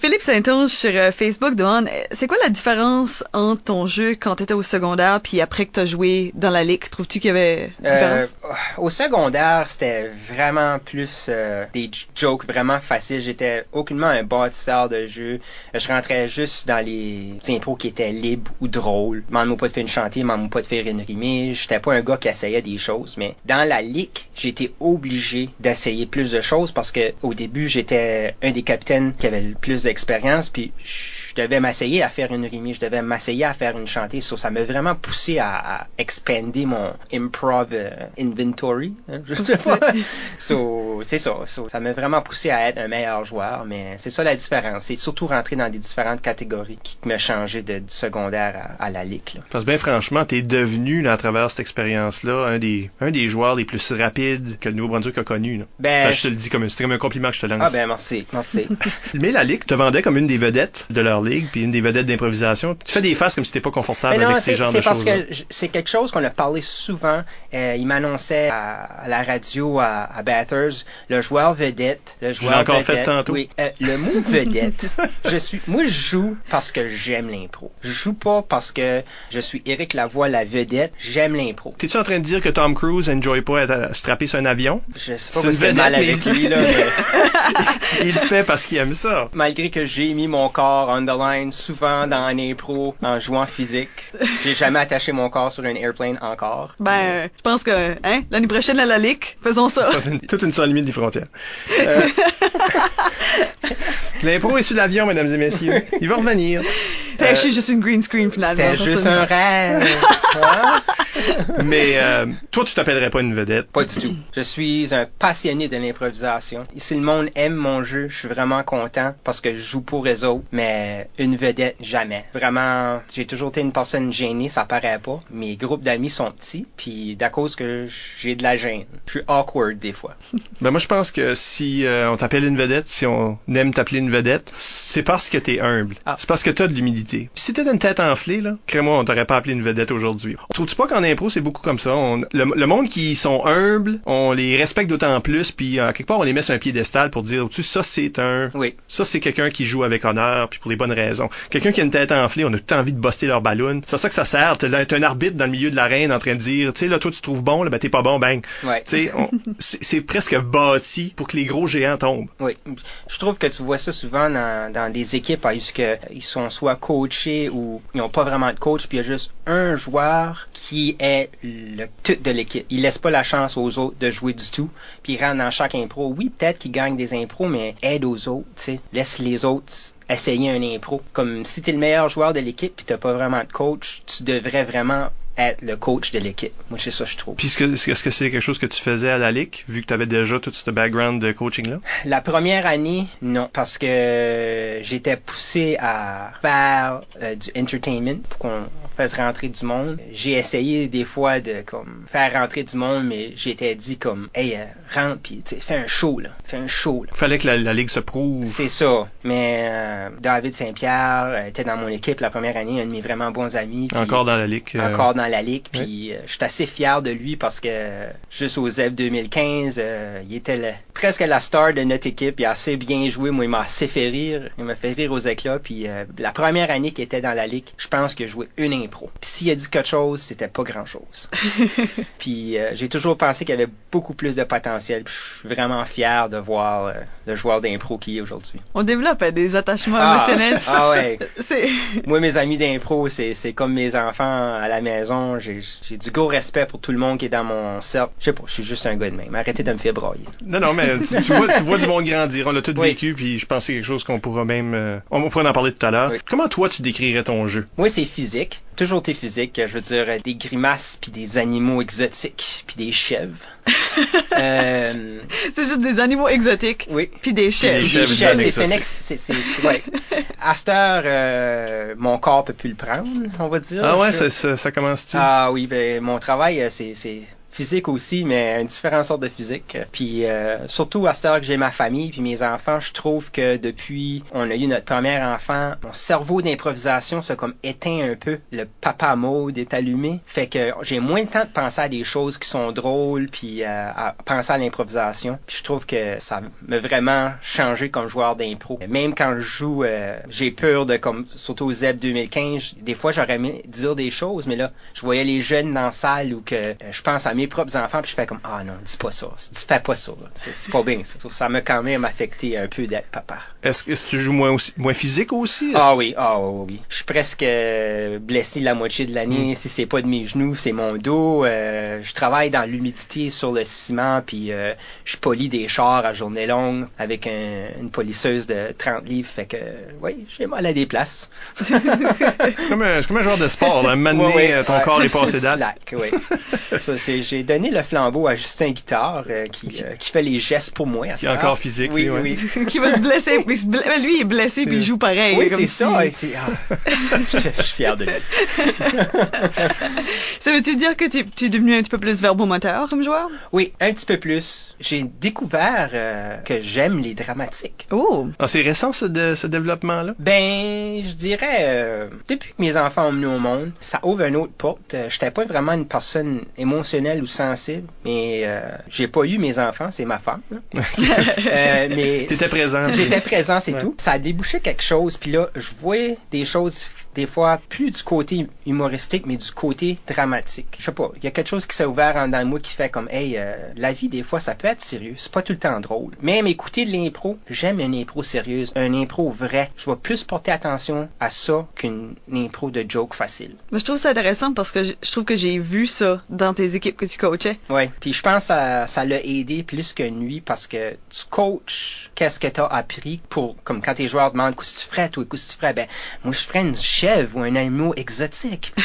Philippe Saint-Onge sur euh, Facebook demande euh, c'est quoi la différence entre ton jeu quand tu étais au secondaire puis après que tu as joué dans la ligue? Trouves-tu qu'il y avait une Euh, différence? au secondaire, c'était vraiment plus euh, des jokes vraiment faciles. J'étais aucunement un bâtisseur de jeu. Je rentrais juste dans les impros qui étaient libres ou drôles. M'en pas de faire une chantier, m'en pas de faire une rimée. J'étais pas un gars qui essayait des choses, mais dans la ligue, j'étais obligé d'essayer plus de choses parce que au début, j'étais un des capitaines qui avait le plus d'expérience, puis je devais m'essayer à faire une rimée, je devais m'essayer à faire une chantée. So, ça m'a vraiment poussé à, à expander mon improv euh, inventory. hein, je sais pas. so, c'est ça. So, ça m'a vraiment poussé à être un meilleur joueur, mais c'est ça la différence. C'est surtout rentrer dans des différentes catégories qui m'a changé de, du secondaire à, à la ligue. là. Parce que bien franchement, t'es devenu, là, à travers cette expérience-là, un des, un des joueurs les plus rapides que le Nouveau-Brunswick a connu. là. Ben, je te le dis comme, c'est comme un compliment que je te lance. ah ben merci, merci. Mais la Ligue te vendait comme une des vedettes de leur ligue, puis une des vedettes d'improvisation. Tu fais des faces comme si t'étais pas confortable non, avec ces genres de c'est parce choses. que c'est quelque chose qu'on a parlé souvent. Euh, il m'annonçait à, à la radio à, à Bathurst, le joueur vedette, le encore vedette. fait tantôt. Oui, euh, le mot vedette. je suis, moi, je joue parce que j'aime l'impro. Je joue pas parce que je suis Eric Lavoie, la vedette. J'aime l'impro. T'es-tu en train de dire que Tom Cruise enjoy pas être strapper sur un avion? Je sais pas une ce qu'il y a de mal avec lui là. mais- Il le fait parce qu'il aime ça. Malgré que j'ai mis mon corps on souvent dans un impro en jouant physique, j'ai jamais attaché mon corps sur un airplane encore. Ben, euh, je pense que hein, l'année prochaine à la ligue, faisons ça. Ça, c'est une- toute une sans limite des frontières. Euh, L'impro est sur l'avion, mesdames et messieurs. Il va revenir. Je suis juste une green screen finalement. C'est juste un rêve. Hein? Mais euh, toi, tu t'appellerais pas une vedette. Pas du tout. Je suis un passionné de l'improvisation. Si le monde aime mon jeu, je suis vraiment content parce que je joue pour eux autres, mais une vedette, jamais. Vraiment, j'ai toujours été une personne gênée, ça paraît pas. Mes groupes d'amis sont petits, puis d'à cause que j'ai de la gêne. Je suis awkward des fois. Ben moi, je pense que si euh, on t'appelle une vedette, si on aime t'appeler une vedette, c'est parce que t'es humble. Ah. C'est parce que t'as de l'humilité. Si t'étais une tête enflée, là, crée-moi, on t'aurait pas appelé une vedette aujourd'hui. Trouves-tu pas qu'en impro, c'est beaucoup comme ça? On- le, le monde qui sont humbles, on les respecte d'autant plus, puis euh, quelque part, on les met sur un piédestal pour dire, tu ça, c'est un... Oui. Ça, c'est quelqu'un qui joue avec honneur, puis pour les bonnes raisons. Quelqu'un qui a une tête enflée, on a tout envie de buster leur ballon. C'est ça que ça sert. T'as un arbitre dans le milieu de l'arène en train de dire, tu sais, là, toi, tu trouves bon, là, ben, t'es pas bon, bang. Ouais. On- c'est c'est presque bâti pour que les gros géants tombent. Oui, je trouve que tu vois ça souvent dans, dans des équipes où ils sont soit coachés ou ils n'ont pas vraiment de coach, puis il y a juste un joueur qui est le tout de l'équipe. Il laisse pas la chance aux autres de jouer du tout, puis il rentre dans chaque impro. Oui, peut-être qu'il gagne des impros, mais aide aux autres, tu sais. Laisse les autres essayer un impro. Comme si tu es le meilleur joueur de l'équipe puis t'as pas vraiment de coach, tu devrais vraiment être le coach de l'équipe. Moi, c'est ça je trouve. Puis est-ce que c'est quelque chose que tu faisais à la Ligue, vu que tu avais déjà tout ce background de coaching-là? La première année, non, parce que j'étais poussé à faire euh, du entertainment pour qu'on fasse rentrer du monde. J'ai essayé des fois de comme faire rentrer du monde, mais j'étais dit comme, hey, euh, rentre puis fais un show là, fais un show là. Fallait que la, la Ligue se prouve. C'est ça. Mais euh, David Saint-Pierre euh, était dans mon équipe la première année, un de mes vraiment bons amis. Encore dans la Ligue. encore dans la ligue. Puis euh, je suis assez fier de lui parce que juste au ZEB 2015, euh, il était le- presque la star de notre équipe. Il a assez bien joué. Moi, il m'a assez fait rire. Il m'a fait rire aux éclats. Puis euh, la première année qu'il était dans la ligue, je pense qu'il a joué une impro. Puis s'il a dit quelque chose, c'était pas grand-chose. Puis euh, j'ai toujours pensé qu'il avait beaucoup plus de potentiel. Puis je suis vraiment fier de voir euh, le joueur d'impro qu'il est aujourd'hui. On développe euh, des attachements Ah, émotionnels. ah ouais. Moi, mes amis d'impro, c'est comme mes enfants à la maison. J'ai, j'ai du gros respect pour tout le monde qui est dans mon cercle. Je sais pas, je suis juste un gars de même. Arrêtez de me faire broyer. Non, non, mais tu, tu vois, tu vois du monde grandir. On l'a tout Oui. vécu, puis je pense que c'est quelque chose qu'on pourra même... euh, on pourra en parler tout à l'heure. Oui. Comment toi, tu décrirais ton jeu? Moi, c'est physique. Toujours été physique. Je veux dire, des grimaces, puis des animaux exotiques, puis des chèvres. euh, c'est juste des animaux exotiques. oui. Puis des chèvres. c'est, exotiques. ex- c'est, c'est- c'est- ouais. À cette heure, euh, mon corps peut plus le prendre, on va dire. Ah ouais, Je- ça, ça, commence-tu? Ah oui, ben mon travail, euh, c'est, c'est physique aussi, mais une différente sorte de physique. Puis euh, surtout à cette heure que j'ai ma famille puis mes enfants, je trouve que depuis on a eu notre premier enfant, mon cerveau d'improvisation s'est comme éteint un peu. Le papa mode est allumé, fait que j'ai moins de temps de penser à des choses qui sont drôles puis euh, à penser à l'improvisation. Puis je trouve que ça m'a vraiment changé comme joueur d'impro. Même quand je joue, euh, j'ai peur de comme surtout au ZEB 2015, des fois j'aurais aimé dire des choses, mais là je voyais les jeunes dans la salle ou que euh, je pense à mes propres enfants puis je fais comme ah non dis pas ça, dis fais pas ça, c'est pas bien ça. Ça m'a quand même affecté un peu d'être papa. Est-ce que tu joues moins aussi, moins physique aussi? Ah oui, ah oui, oui. Je suis presque euh, blessé la moitié de l'année. Mm. Si c'est pas de mes genoux, c'est mon dos. Euh, je travaille dans l'humidité sur le ciment, puis euh, je polis des chars à journée longue avec un- une polisseuse de 30 livres. Fait que, oui, j'ai mal à des places. C'est comme comme un joueur de sport. là. Un moment donné, Ouais, ouais, ton ouais. corps est passé date. Oui. Ça, c'est, j'ai donné le flambeau à Justin Guitare, euh, qui, euh, qui fait les gestes pour moi. à Qui est encore physique, Oui, lui, ouais. oui. qui va se blesser. puis se ble- Lui, il est blessé puis il joue pareil. Oui, c'est si- ça. ah, je, je suis fier de lui. Ça veut-tu dire que tu es devenu un petit peu plus verbomoteur comme joueur? Oui, un petit peu plus. J'ai découvert euh, que j'aime les dramatiques. Oh! Ah, c'est récent ce, de- ce développement-là? Ben, je dirais, euh, depuis que mes enfants ont venu au monde, ça ouvre une autre porte. J'étais pas vraiment une personne émotionnelle ou sensible, mais euh, j'ai pas eu mes enfants, c'est ma femme. là. Euh, mais T'étais présent. J'étais présent, c'est Ouais. tout. Ça a débouché quelque chose, puis là, je voyais des choses des fois plus du côté humoristique, mais du côté dramatique. Je sais pas, il y a quelque chose qui s'est ouvert en dans moi qui fait comme, hey, euh, la vie des fois ça peut être sérieux, c'est pas tout le temps drôle. Même écouter de l'impro, j'aime une impro sérieuse, un impro vrai. Je vais plus porter attention à ça qu'une impro de joke facile. Mais je trouve ça intéressant parce que je je trouve que j'ai vu ça dans tes équipes que tu coachais. Ouais. Puis je pense que ça, ça l'a aidé plus que nuit parce que tu coaches qu'est-ce que tu as appris pour, comme quand tes joueurs demandent qu'est-ce que tu ferais, toi, qu'est-ce que tu ferais, ben, moi, je ferais une chèvre ou un animal exotique.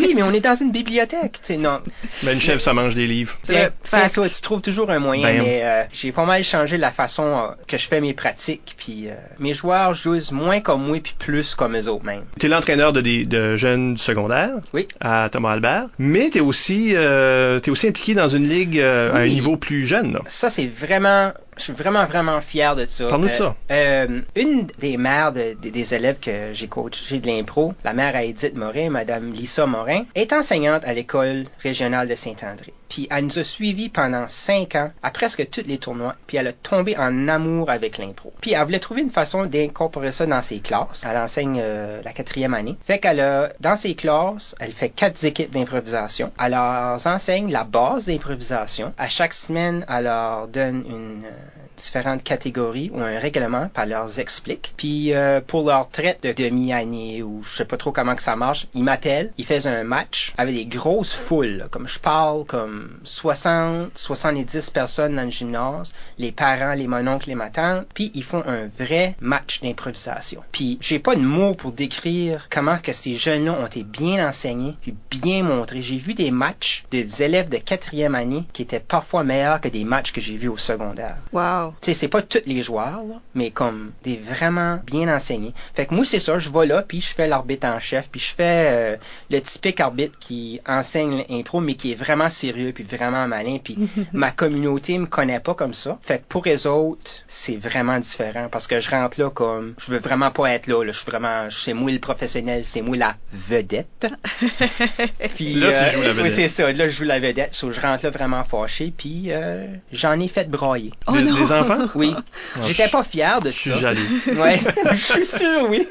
Oui, mais on est dans une bibliothèque. Tu sais, non. Ben, une chèvre, ça mange des livres. Tiens, tiens, toi, tu trouves toujours un moyen, Ben. mais euh, j'ai pas mal changé la façon euh, que je fais mes pratiques. Puis euh, mes joueurs jouent moins comme moi, puis plus comme eux autres même. Tu es l'entraîneur de, des- de jeunes du secondaire Oui. à Thomas Albert, mais tu es aussi, euh, t'es aussi impliqué dans une ligue euh, à un niveau plus jeune. Là. Ça, c'est vraiment, je suis vraiment, vraiment fier de ça. Parle-nous de Euh, ça. euh, une des mères de- de- des élèves que j'ai coaché de l'impro, la mère à Edith Morin, Madame Lisa Morin, est enseignante à l'école régionale de Saint-André. Puis elle nous a suivis pendant cinq ans à presque tous les tournois. Puis elle a tombé en amour avec l'impro. Puis elle voulait trouver une façon d'incorporer ça dans ses classes. Elle enseigne euh, la quatrième année. Fait qu'elle a, dans ses classes, elle fait quatre équipes d'improvisation. Elle leur enseigne la base d'improvisation. À chaque semaine, elle leur donne une euh, différentes catégories ou un règlement, puis elle leur explique. Puis euh, pour leur traite de demi-année ou je sais pas trop comment que ça marche, ils m'appellent, ils font un match avec des grosses foules, là, comme je parle, comme 60, 70 personnes dans le gymnase, les parents, les mononcles, les matantes, puis ils font un vrai match d'improvisation. Puis j'ai pas de mots pour décrire comment que ces jeunes-là ont été bien enseignés, puis bien montrés. J'ai vu des matchs des élèves de quatrième année qui étaient parfois meilleurs que des matchs que j'ai vus au secondaire. Wow. Tu sais, c'est pas tous les joueurs, là, mais comme des vraiment bien enseignés. Fait que moi, c'est ça, je vais là, puis je fais l'arbitre en chef, puis je fais euh, le typique arbitre qui enseigne l'impro, mais qui est vraiment sérieux, puis vraiment malin, puis ma communauté me connaît pas comme ça. Fait que pour les autres, c'est vraiment différent, parce que je rentre là comme, je veux vraiment pas être là, là. je suis vraiment, c'est moi le professionnel, c'est moi la vedette. Puis, Là, tu euh, joues la oui, vedette. c'est ça, là, je joue la vedette, so, je rentre là vraiment fâché, puis euh, j'en ai fait brailler. Oh des enfants? Oui. Ah, J'étais pas fier de Je suis ça. jaloux. Ouais, je suis sûr, oui.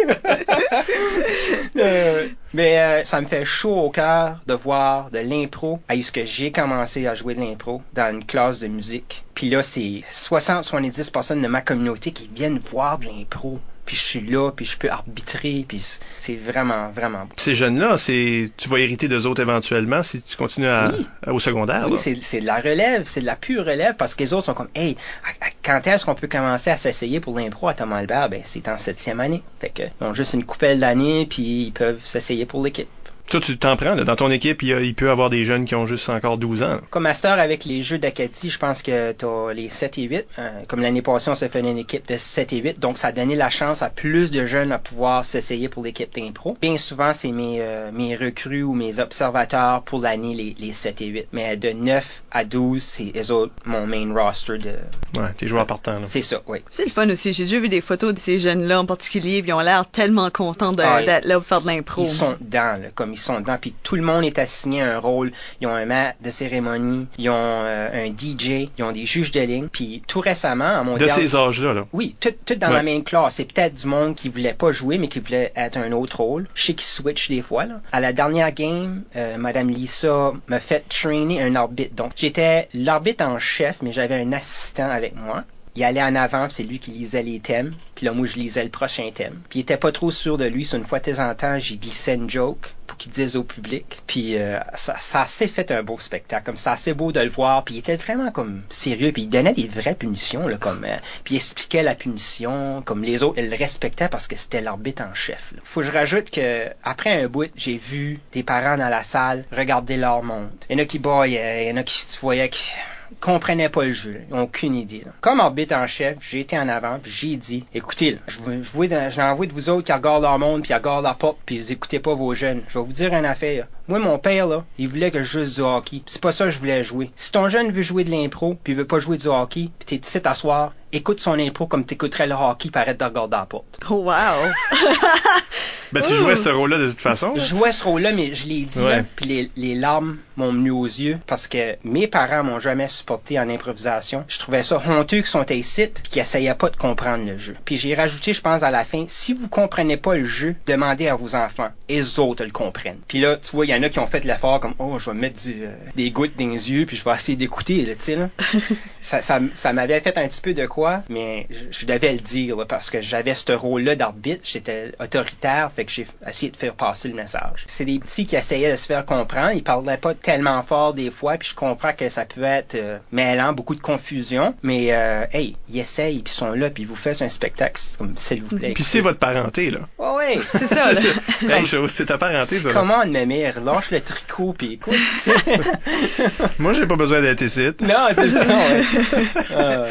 Euh, mais euh, ça me fait chaud au cœur de voir de l'impro à ce que j'ai commencé à jouer de l'impro dans une classe de musique. Puis là, c'est 60-70 personnes de ma communauté qui viennent voir de l'impro. Puis je suis là, puis je peux arbitrer, puis c'est vraiment, vraiment beau. Ces jeunes-là, c'est, tu vas hériter d'eux autres éventuellement si tu continues à, Oui. à- au secondaire. Oui, c'est c'est de la relève, c'est de la pure relève parce que les autres sont comme, hey, à- à- quand est-ce qu'on peut commencer à s'essayer pour l'impro à Thomas Albert? Ben, c'est en septième année. Fait que, ils ont juste une coupelle d'années puis ils peuvent s'essayer pour l'équipe. Toi, tu t'en prends, là. Dans ton équipe, il, y a- il peut avoir des jeunes qui ont juste encore 12 ans. là. Comme ma sœur avec les jeux d'Acadie, je pense que t'as les 7 et 8. Euh, comme l'année passée, on s'est fait une équipe de 7 et 8. Donc, ça a donné la chance à plus de jeunes à pouvoir s'essayer pour l'équipe d'impro. Bien souvent, c'est mes, euh, mes recrues ou mes observateurs pour l'année, les, les 7 et 8. Mais de 9 à 12, c'est eux autres, mon main roster de... Ouais, tes joueurs partants, là. C'est ça, oui. C'est le fun aussi. J'ai déjà vu des photos de ces jeunes-là en particulier, puis ils ont l'air tellement contents de- Ah, d'être là pour faire de l'impro. Ils sont dedans, là, comme ils sont dedans. Puis tout le monde est assigné un rôle. Ils ont un maître de cérémonie, ils ont euh, un DJ, ils ont des juges de ligne. Puis tout récemment, à mon De ces âges-là, là. Oui, tout, tout dans Ouais. la même classe. C'est peut-être du monde qui voulait pas jouer, mais qui voulait être un autre rôle. Je sais qu'ils switch des fois. Là. À la dernière game, euh, Madame Lisa m'a fait trainer un arbitre. Donc, j'étais l'arbitre en chef, mais j'avais un assistant avec moi. Il allait en avant, c'est lui qui lisait les thèmes. Puis là, moi, je lisais le prochain thème. Puis il était pas trop sûr de lui. So, une fois de temps en temps, j'y glissais une joke pour qu'il dise au public. Puis euh, ça, ça s'est fait un beau spectacle. Comme ça, assez beau de le voir. Puis il était vraiment comme sérieux. Puis il donnait des vraies punitions. Là, comme, euh, puis il expliquait la punition. Comme les autres, ils le respectaient parce que c'était l'arbitre en chef. là. Faut que je rajoute que après un bout, j'ai vu des parents dans la salle regarder leur monde. Il y en a qui boyaient. Il y en a qui voyais qui comprenaient pas le jeu. Ils ont aucune idée. Comme arbitre en chef, j'ai été en avant, puis j'ai dit, écoutez, je, je, dans- je n'envoie de vous autres qui regardent leur monde, puis regardent la porte, puis vous écoutez pas vos jeunes. Je vais vous dire une affaire. Moi, mon père, là, il voulait que je joue du hockey. Puis C'est pas ça que je voulais jouer. Si ton jeune veut jouer de l'impro, puis il veut pas jouer du hockey, puis t'es ici t'asseoir, écoute son impro comme t'écouterais le hockey, puis arrête de regarder la porte. Oh, wow! Ben, tu Ouh. jouais ce rôle-là de toute façon. Je jouais ce rôle-là, mais je l'ai dit, Ouais. là, puis les, les larmes m'ont venu aux yeux parce que mes parents m'ont jamais supporté en improvisation. Je trouvais ça honteux qu'ils sont ici puis qu'ils essayaient pas de comprendre le jeu. Puis j'ai rajouté, je pense, à la fin, si vous comprenez pas le jeu, demandez à vos enfants. Et les autres le comprennent. Puis là, tu vois, il y en a qui ont fait l'effort comme, oh, je vais mettre du, euh, des gouttes dans les yeux puis je vais essayer d'écouter, là, tu sais, là. ça, ça, ça m'avait fait un petit peu de quoi, mais je, je devais le dire là, parce que j'avais ce rôle-là d'arbitre, j'étais autoritaire, fait que j'ai essayé de faire passer le message. C'est des petits qui essayaient de se faire comprendre, ils parlaient pas tellement fort des fois, puis je comprends que ça peut être euh, mêlant, beaucoup de confusion, mais euh, hey, ils essayent, puis ils sont là, puis ils vous faites un spectacle, c'est comme s'il vous plaît. Puis c'est votre parenté, là. Ouais, ouais. C'est ça, là. Hey, c'est ta parenté, ça. là. Comment ma mère, lâche le tricot, puis écoute. Moi, j'ai pas besoin d'être ici. non, c'est ça, ouais. Ah, ouais.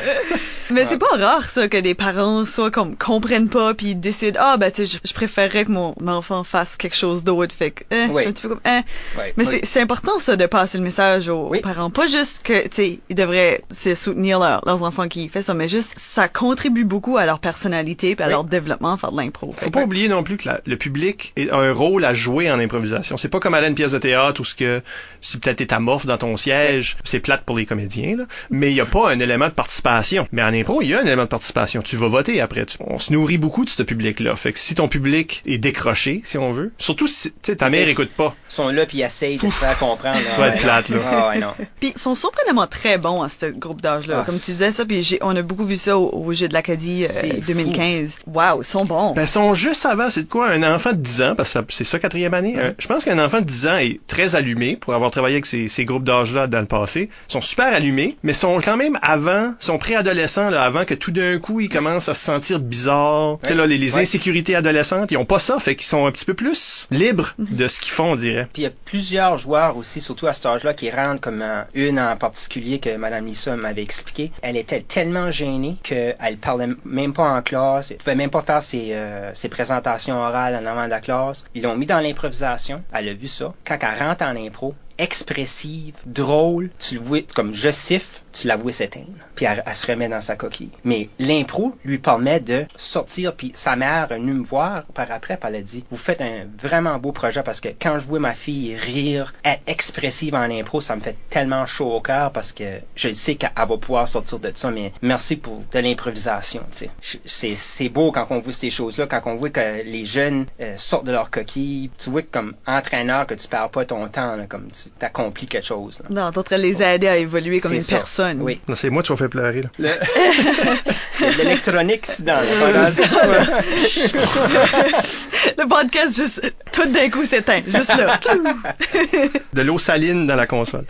Mais c'est pas rare, ça, que des parents soit comme comprennent pas puis décident ah ben tu sais je, préférerais que mon enfant fasse quelque chose d'autre fait que eh, je Oui. suis un petit peu comme eh. Ouais. Mais Oui. c'est important ça de passer le message aux Oui. parents pas juste que tu sais ils devraient se soutenir leur- leurs enfants qui font ça mais juste ça contribue beaucoup à leur personnalité puis à Oui. leur développement faire de l'impro. Faut pas oublier non plus que la- le public a un rôle à jouer en improvisation. C'est pas comme aller à une pièce de théâtre où ce que si peut-être t'es amorphe dans ton siège, c'est plate pour les comédiens, là. mais il y a pas un élément de participation. Mais en impro, il y a un élément de participation. Tu vas voter après. Tu- On se nourrit beaucoup de ce public-là. Fait que si ton public est décroché, si on veut, surtout si ta mère écoute pas. Ils sont là, puis ils essayent de se faire comprendre. là. Ouais, plate, là. Ah, ouais, non. Puis ils sont surprenamment très bons à ce groupe d'âge-là. Ah, Comme tu disais ça, puis j'ai- on a beaucoup vu ça au, au jeu de l'Acadie euh, C'est fou. 2015. Wow, ils sont bons. Ben, sont juste avant, c'est de quoi? Un enfant de 10 ans, parce que c'est ça quatrième année. Euh, je pense qu'un enfant de 10 ans est très allumé pour avoir travaillé avec ces, ces groupes d'âge-là dans le passé. Ils sont super allumés, mais sont quand même avant, sont préadolescents, là, avant que tout d'un coup, ils commencent à se sentir bizarres. Tu sais, là, les, les Ouais. insécurités adolescentes, ils ont pas ça, fait qu'ils sont un petit peu plus libres de ce qu'ils font, on dirait. Puis il y a plusieurs joueurs aussi, surtout à cet âge-là, qui rentrent comme une en particulier que Mme Lissa m'avait expliqué. Elle était tellement gênée qu'elle parlait même pas en classe, elle pouvait même pas faire ses, euh, ses présentations orales en avant de la classe. Ils l'ont mis dans l'improvisation, elle a vu Quand elle rentre en impro, expressive, drôle, tu le vois, comme je siffle, tu la vois s'éteindre, puis elle, elle se remet dans sa coquille. Mais l'impro lui permet de sortir, puis sa mère est venue me voir par après, puis elle a dit, vous faites un vraiment beau projet parce que quand je vois ma fille rire, être expressive en impro, ça me fait tellement chaud au cœur parce que je sais qu'elle va pouvoir sortir de ça, mais merci pour de l'improvisation, C'est, beau quand on voit ces choses-là, quand on voit que les jeunes euh, sortent de leur coquille, tu vois comme entraîneur que tu perds pas ton temps, là, comme tu t'accomplis quelque chose. là. Non, t'es en train de les aider à évoluer comme C'est une ça. personne. Oui. Non, C'est moi qui vas faire pleurer, là. L'électronique ici dans le Le podcast, juste, tout d'un coup s'éteint, juste là. De l'eau saline dans la console.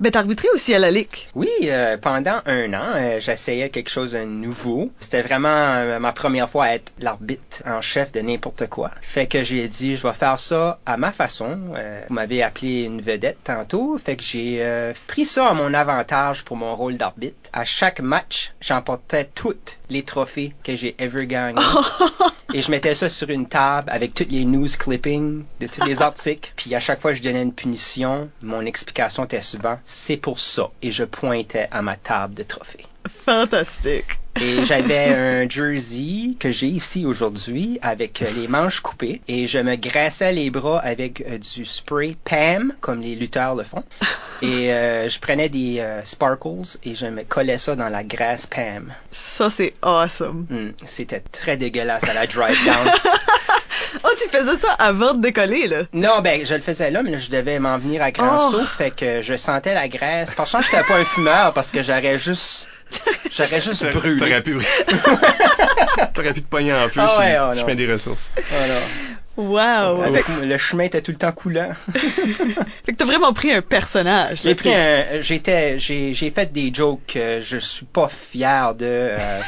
Ben, t'as arbitré aussi à la Ligue. Oui, euh, pendant un an, euh, j'essayais quelque chose de nouveau. C'était vraiment euh, ma première fois à être l'arbitre en chef de n'importe quoi. Fait que j'ai dit, je vais faire ça à ma façon. Euh, vous m'avez appelé une vedette tantôt. Fait que j'ai euh, pris ça à mon avantage pour mon rôle d'arbitre. À chaque match, j'emportais toutes les trophées que j'ai ever gagnés. Et je mettais ça sur une table avec toutes les news clippings de tous les articles. Puis à chaque fois que je donnais une punition, mon explication était souvent c'est pour ça. Et je pointais à ma table de trophées. Fantastique. Et j'avais un jersey que j'ai ici aujourd'hui avec euh, les manches coupées et je me graissais les bras avec euh, du spray Pam comme les lutteurs le font. Et euh, je prenais des euh, sparkles et je me collais ça dans la graisse Pam. Ça, c'est awesome. Hmm, C'était très dégueulasse à la drive down. Oh, tu faisais ça avant de décoller, là? Non, ben je le faisais là, mais là, je devais m'en venir à grand Oh. saut, fait que je sentais la graisse. Par chance, j'étais pas un fumeur parce que j'aurais juste, j'aurais juste brûlé. T'aurais pu, t'aurais pu te pogner en feu Ah ouais, oh non. chemin des ressources. Voilà. Wow. Avec- le chemin était tout le temps coulant. Fait que t'as vraiment pris un personnage. J'ai pris un, j'étais, j'ai, j'ai fait des jokes que je suis pas fier de. euh,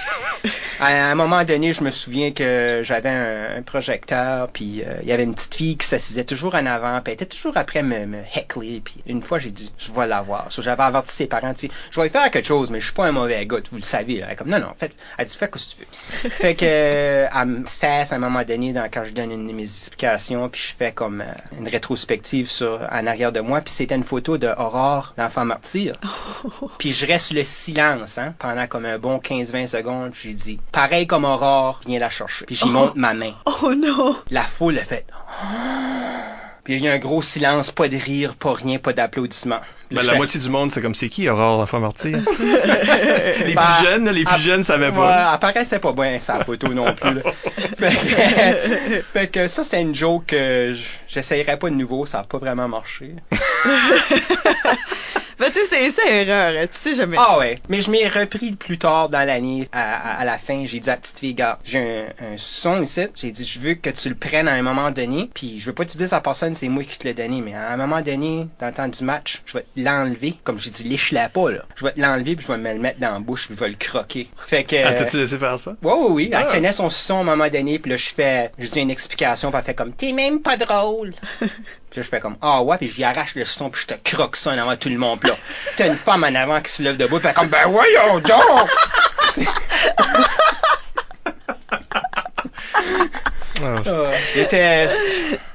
à un moment donné, je me souviens que j'avais un, un projecteur, puis euh, il y avait une petite fille qui s'assisait toujours en avant, puis elle était toujours après me, me heckler, puis une fois j'ai dit, je vais l'avoir. So, j'avais averti ses parents, tu je vais lui faire quelque chose, mais je suis pas un mauvais gars, vous le savez. Là. Elle est comme, non, non, fait, elle dit, fais ce que tu veux. fait que, euh, elle me cesse à un moment donné dans, quand je donne une de mes explications, puis je fais comme euh, une rétrospective sur en arrière de moi, puis c'était une photo de Aurore, l'enfant martyr. Puis je reste le silence, hein, pendant comme un bon 15-20 secondes, puis j'ai dit, pareil comme Aurore, viens la chercher. Puis j'y Oh. montre ma main. Oh non. La foule a fait, puis il y a eu un gros silence, pas de rire, pas rien, pas d'applaudissements. Ben, la moitié du monde, c'est comme c'est qui, Aurore, l'enfant martyr? les Bah, plus jeunes, là, les plus ah, jeunes savaient Ouais, pas. elle paraissait pas bien, sa photo non plus. là. fait, que, fait que ça, c'était une joke que j'essayerais pas de nouveau, ça a pas vraiment marché. Ben, tu sais, c'est ça, erreur. hein. Tu sais jamais. Ah ouais, mais je m'ai repris plus tard dans l'année, à, à- à la fin, j'ai dit à la petite fille, gars, j'ai un, un son ici, j'ai dit, je veux que tu le prennes à un moment donné, puis je veux pas te dire à la personne, c'est moi qui te l'ai donné, mais à un moment donné, dans le temps du match, je vais te l'enlever, comme j'ai dit, lèche-la pas, là. Je vais te l'enlever, puis je vais me le mettre dans la bouche, puis je vais le croquer. Fait que... Ah, T'as-tu laissé faire ça? Oui, oui, oui. Elle Ah. tenait son son à un moment donné, puis là, je fais, je dis une explication, puis elle fait comme, t'es même pas drôle. puis là, je fais comme, ah ouais, puis je lui arrache le son, puis je te croque ça en avant tout le monde. Puis là, t'as une femme en avant qui se lève debout, puis elle fait comme, ben voyons donc! Ah, Euh, J'étais,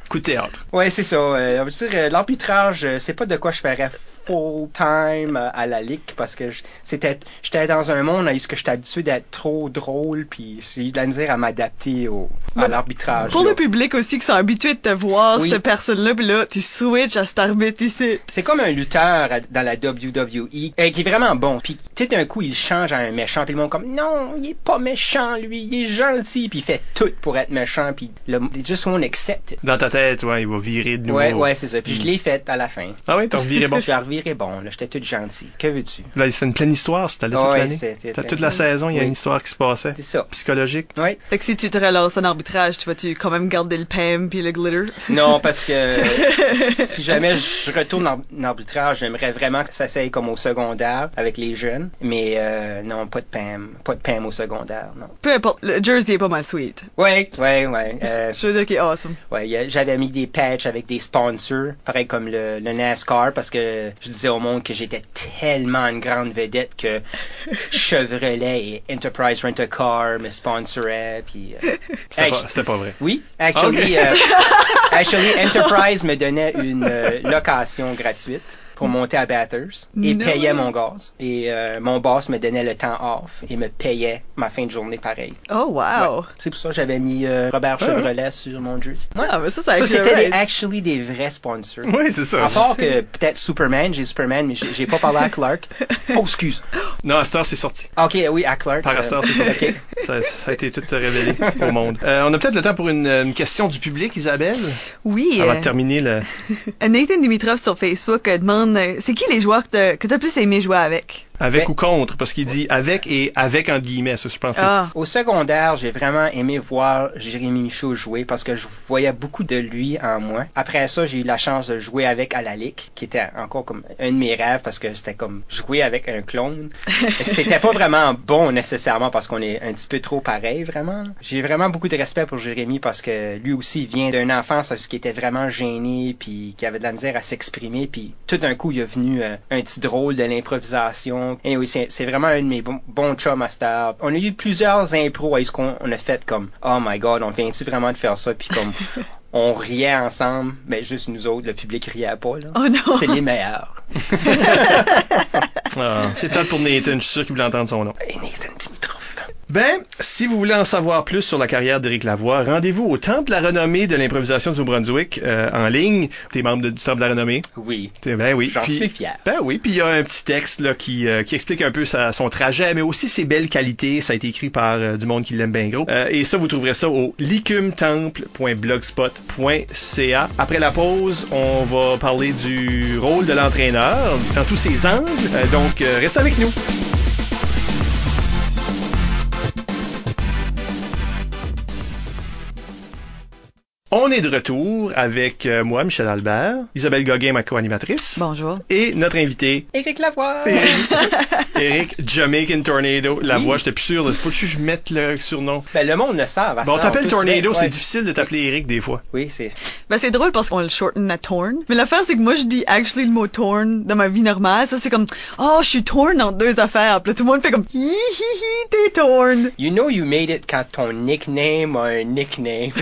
coup de théâtre. ouais, c'est ça. euh, on va dire, euh, l'arbitrage, euh, c'est pas de quoi je ferais full time euh, à la ligue, parce que je- c'était, j'étais dans un monde où que j'étais habitué d'être trop drôle, puis j'ai eu de la misère à m'adapter au, à l'arbitrage. Pour là. le public aussi qui sont habitués de te voir, Oui. cette personne-là, puis là, tu switches à cet arbitre ici. C'est comme un lutteur à- dans la WWE euh, qui est vraiment bon. Puis tout d'un coup, il change à un méchant. Puis le monde comme non, il est pas méchant lui, il est gentil. Puis il fait tout pour être méchant. Puis le just won't accept it. Dans ta tête, ouais, il va virer de nouveau. Ouais, ouais, c'est ça. Puis je Mm. l'ai fait à la fin. Ah ouais, t'as reviré bon. Je l'ai reviré bon. Là, j'étais tout gentil. Que veux-tu? Là, c'était une pleine histoire, c'était là toute Ouais, l'année. c'était- C'était toute la saison, il y a Oui. une histoire qui se passait. C'est ça. Psychologique. Ouais. Fait que si tu te relances en arbitrage, tu vas-tu quand même garder le PAM puis le glitter? Non, parce que si jamais je retourne en, arbitrage, j'aimerais vraiment que ça s'aille comme au secondaire avec les jeunes. Mais euh, non, pas de PAM. Pas de PAM au secondaire, non. Peu importe, le jersey est pas mal sweet. Ouais, ouais, ouais. Euh, Je veux dire qu'il est awesome. Ouais, a- j'avais mis des patchs avec des sponsors, pareil comme le, le NASCAR, parce que je disais au monde que j'étais tellement une grande vedette que Chevrolet et Enterprise Rent a Car me sponsoraient, puis... euh, C'était pas, c'était pas vrai. oui, actually, Ok. euh, actually, Enterprise me donnait une euh, location gratuite pour monter à Batters et No payait mon gaz. Et euh, mon boss me donnait le temps off et me payait ma fin de journée pareil. Oh, wow. Ouais. C'est pour ça que j'avais mis euh, Robert. Chevrolet sur mon jersey. Ouais. Ah, mais ça, ça, Ça, c'était actually des vrais sponsors. Oui, c'est ça. À part que peut-être Superman, j'ai Superman, mais j'ai pas parlé à Clark. Oh, excuse. Non, à heure, c'est sorti. Ok, oui, à Clark. Par euh, Astor, c'est sorti. ok. Ça, ça a été tout révélé au monde. Euh, on a peut-être le temps pour une, une question du public, Isabelle, Oui. avant euh, de terminer le... Nathan Dimitrov sur Facebook euh, euh, c'est qui les joueurs que que t'as plus aimé jouer avec? Avec Ben- ou contre? Parce qu'il dit avec et avec entre guillemets, ça, je pense que Ah. Au secondaire, j'ai vraiment aimé voir Jérémy Michaud jouer parce que je voyais beaucoup de lui en moi. Après ça, j'ai eu la chance de jouer avec Alalik, qui était encore comme un de mes rêves parce que c'était comme jouer avec un clone. C'était pas vraiment bon nécessairement parce qu'on est un petit peu trop pareil vraiment. J'ai vraiment beaucoup de respect pour Jérémy parce que lui aussi il vient d'une enfance qui était vraiment gêné puis qui avait de la misère à s'exprimer puis tout d'un coup il est venu euh, un petit drôle de l'improvisation. Et oui, c'est c'est vraiment un de mes bons, bons chums à heure. On a eu plusieurs impros à ce qu'on on a fait comme oh my god, on vient-tu vraiment de faire ça? Puis comme on riait ensemble, mais juste nous autres, le public riait pas là. Oh non. C'est les meilleurs. Ah, c'est peut-être pour Nathan, je suis sûr qu'il voulait entendre son nom. Et Nathan Dimitrov. Ben, si vous voulez en savoir plus sur la carrière d'Éric Lavoie, rendez-vous au Temple de la Renommée de l'improvisation du Nouveau-Brunswick euh, en ligne. T'es membre de- du Temple de la Renommée? Oui. T'es- Ben oui. J'en suis fier. Ben oui, puis il y a un petit texte là qui, euh, qui explique un peu sa- son trajet, mais aussi ses belles qualités. Ça a été écrit par euh, du monde qui l'aime bien gros. Et ça, vous trouverez ça au licumtemple.blogspot.ca. Après la pause, on va parler du rôle de l'entraîneur dans tous ses angles. Donc, euh, reste avec nous. On est de retour avec euh, moi, Michel Albert, Isabelle Gauguin, ma co-animatrice, Bonjour. et notre invité, Éric Lavoie. Eric Jamaican Tornado. La Oui. j'étais plus sûr. Faut que je mette le surnom? Ben, le monde le savent. Bon, on ça, t'appelle Tornado, c'est ouais. difficile de t'appeler Eric des fois. Oui, c'est. Ben, c'est drôle parce qu'on le shorten à torn. Mais l'affaire, c'est que moi, je dis actually le mot torn dans ma vie normale. Ça, c'est comme, oh, je suis torn entre deux affaires. Puis là, tout le monde fait comme, hi hi hi, t'es torn. You know you made it quand ton nickname a un nickname.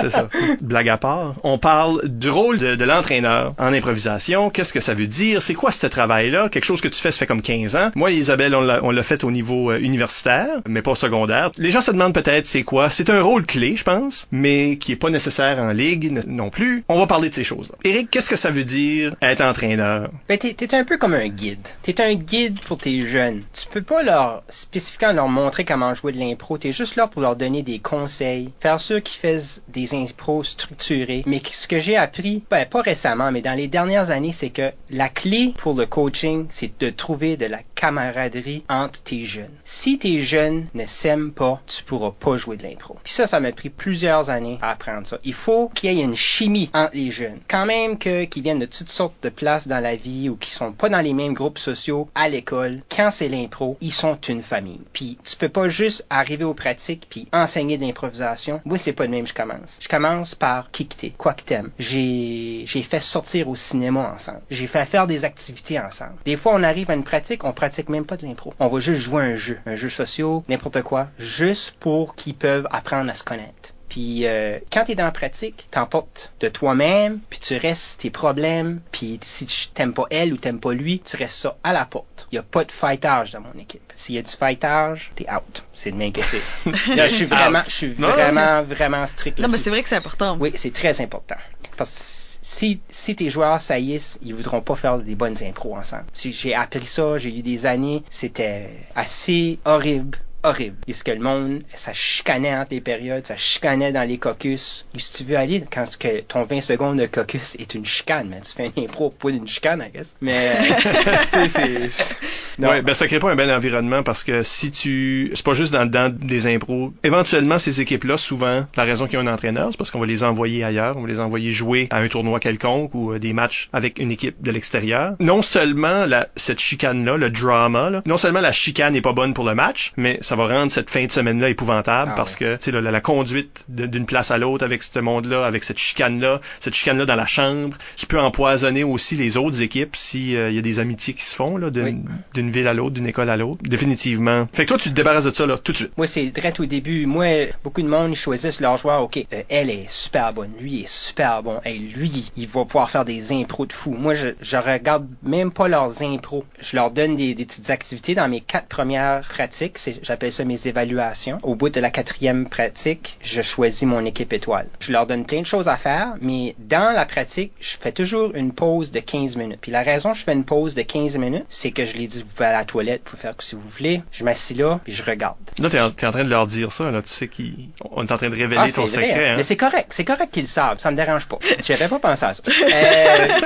C'est ça. Blague à part. On parle du rôle de, l'entraîneur en improvisation. Qu'est-ce que ça veut dire? C'est quoi ce travail-là? Quelque chose que tu fais, ça fait comme 15 ans. Moi et Isabelle, on l'a, fait au niveau euh, universitaire, mais pas secondaire. Les gens se demandent peut-être c'est quoi. C'est un rôle clé, je pense, mais qui est pas nécessaire en ligue non plus. On va parler de ces choses-là. Eric, qu'est-ce que ça veut dire être entraîneur? Ben, t'es, un peu comme un guide. T'es un guide pour tes jeunes. Tu peux pas leur, spécifiquement leur montrer comment jouer de l'impro. T'es juste là pour leur donner des conseils. Faire sûr qu'ils fassent des impros structurés. Mais ce que j'ai appris, ben, pas récemment, mais dans les dernières années, c'est que la clé pour le coaching, c'est de trouver de la camaraderie entre tes jeunes. Si tes jeunes ne s'aiment pas, tu pourras pas jouer de l'impro. Puis ça, ça m'a pris plusieurs années à apprendre ça. Il faut qu'il y ait une chimie entre les jeunes. Quand même que qu'ils viennent de toutes sortes de places dans la vie ou qui sont pas dans les mêmes groupes sociaux à l'école, quand c'est l'impro, ils sont une famille. Puis tu peux pas juste arriver aux pratiques puis enseigner de l'improvisation. Moi, c'est pas de même je commence. Je commence par t'es, quoi que t'aimes. J'ai j'ai fait sortir au cinéma ensemble. J'ai fait faire des activités ensemble. Des fois, on arrive à une pratique, on pratique même pas de l'impro. On va juste jouer un jeu, un jeu social, n'importe quoi, juste pour qu'ils peuvent apprendre à se connaître. Puis euh, quand tu es dans la pratique, t'emportes de toi-même, puis tu restes tes problèmes, puis si tu t'aimes pas elle ou t'aimes pas lui, tu restes ça à la porte. Il y a pas de fightage dans mon équipe. S'il y a du fightage, t'es out. C'est le même que c'est. Je suis vraiment, je suis Non, non, vraiment, vraiment strict Non, mais c'est vrai que c'est important. Oui, c'est très important. Parce que si, si tes joueurs saillissent, ils voudront pas faire des bonnes impros ensemble. Si j'ai appris ça, j'ai eu des années, c'était assez horrible. Horrible. Parce que le monde, ça chicanait entre les périodes, ça chicanait dans les caucus. Si tu veux aller, quand que ton 20 secondes de caucus est une chicane, mais tu fais une impro pour une chicane, I guess. Mais, euh, tu sais, c'est... Non. Ouais, ben ça crée pas un bel environnement parce que si tu c'est pas juste dans, dans des impros. Éventuellement ces équipes-là, souvent, la raison qu'il y a un entraîneur, c'est parce qu'on va les envoyer ailleurs, on va les envoyer jouer à un tournoi quelconque ou euh, des matchs avec une équipe de l'extérieur. Non seulement la, cette chicane-là, le drama, là, non seulement la chicane n'est pas bonne pour le match, mais ça va rendre cette fin de semaine-là épouvantable Ah parce que tu sais la, la conduite d'une place à l'autre avec ce monde-là, avec cette chicane-là, cette chicane-là dans la chambre, qui peut empoisonner aussi les autres équipes si euh, y a des amitiés qui se font d'une Oui. ville à l'autre, d'une école à l'autre. Définitivement. Fait que toi, tu te débarrasses de ça là tout de suite. Moi, c'est direct au début. Moi, beaucoup de monde, ils choisissent leur joueur. OK, euh, elle est super bonne. Lui est super bon. Hey, lui, il va pouvoir faire des impros de fou. Moi, je, je regarde même pas leurs impros. Je leur donne des, des petites activités dans mes quatre premières pratiques. J'appelle ça mes évaluations. Au bout de la quatrième pratique, je choisis mon équipe étoile. Je leur donne plein de choses à faire, mais dans la pratique, je fais toujours une pause de 15 minutes. Puis la raison que je fais une pause de 15 minutes, c'est que je les dis vous pouvez aller à la toilette, vous pouvez faire ce que vous voulez. Je m'assis là, puis je regarde. Là, t'es en, es en train de leur dire ça, là. Tu sais qu'on est en train de révéler Ah, ton vrai, secret, hein? Mais c'est correct, c'est correct qu'ils le savent, ça me dérange pas. J'avais pas pensé à ça. Euh,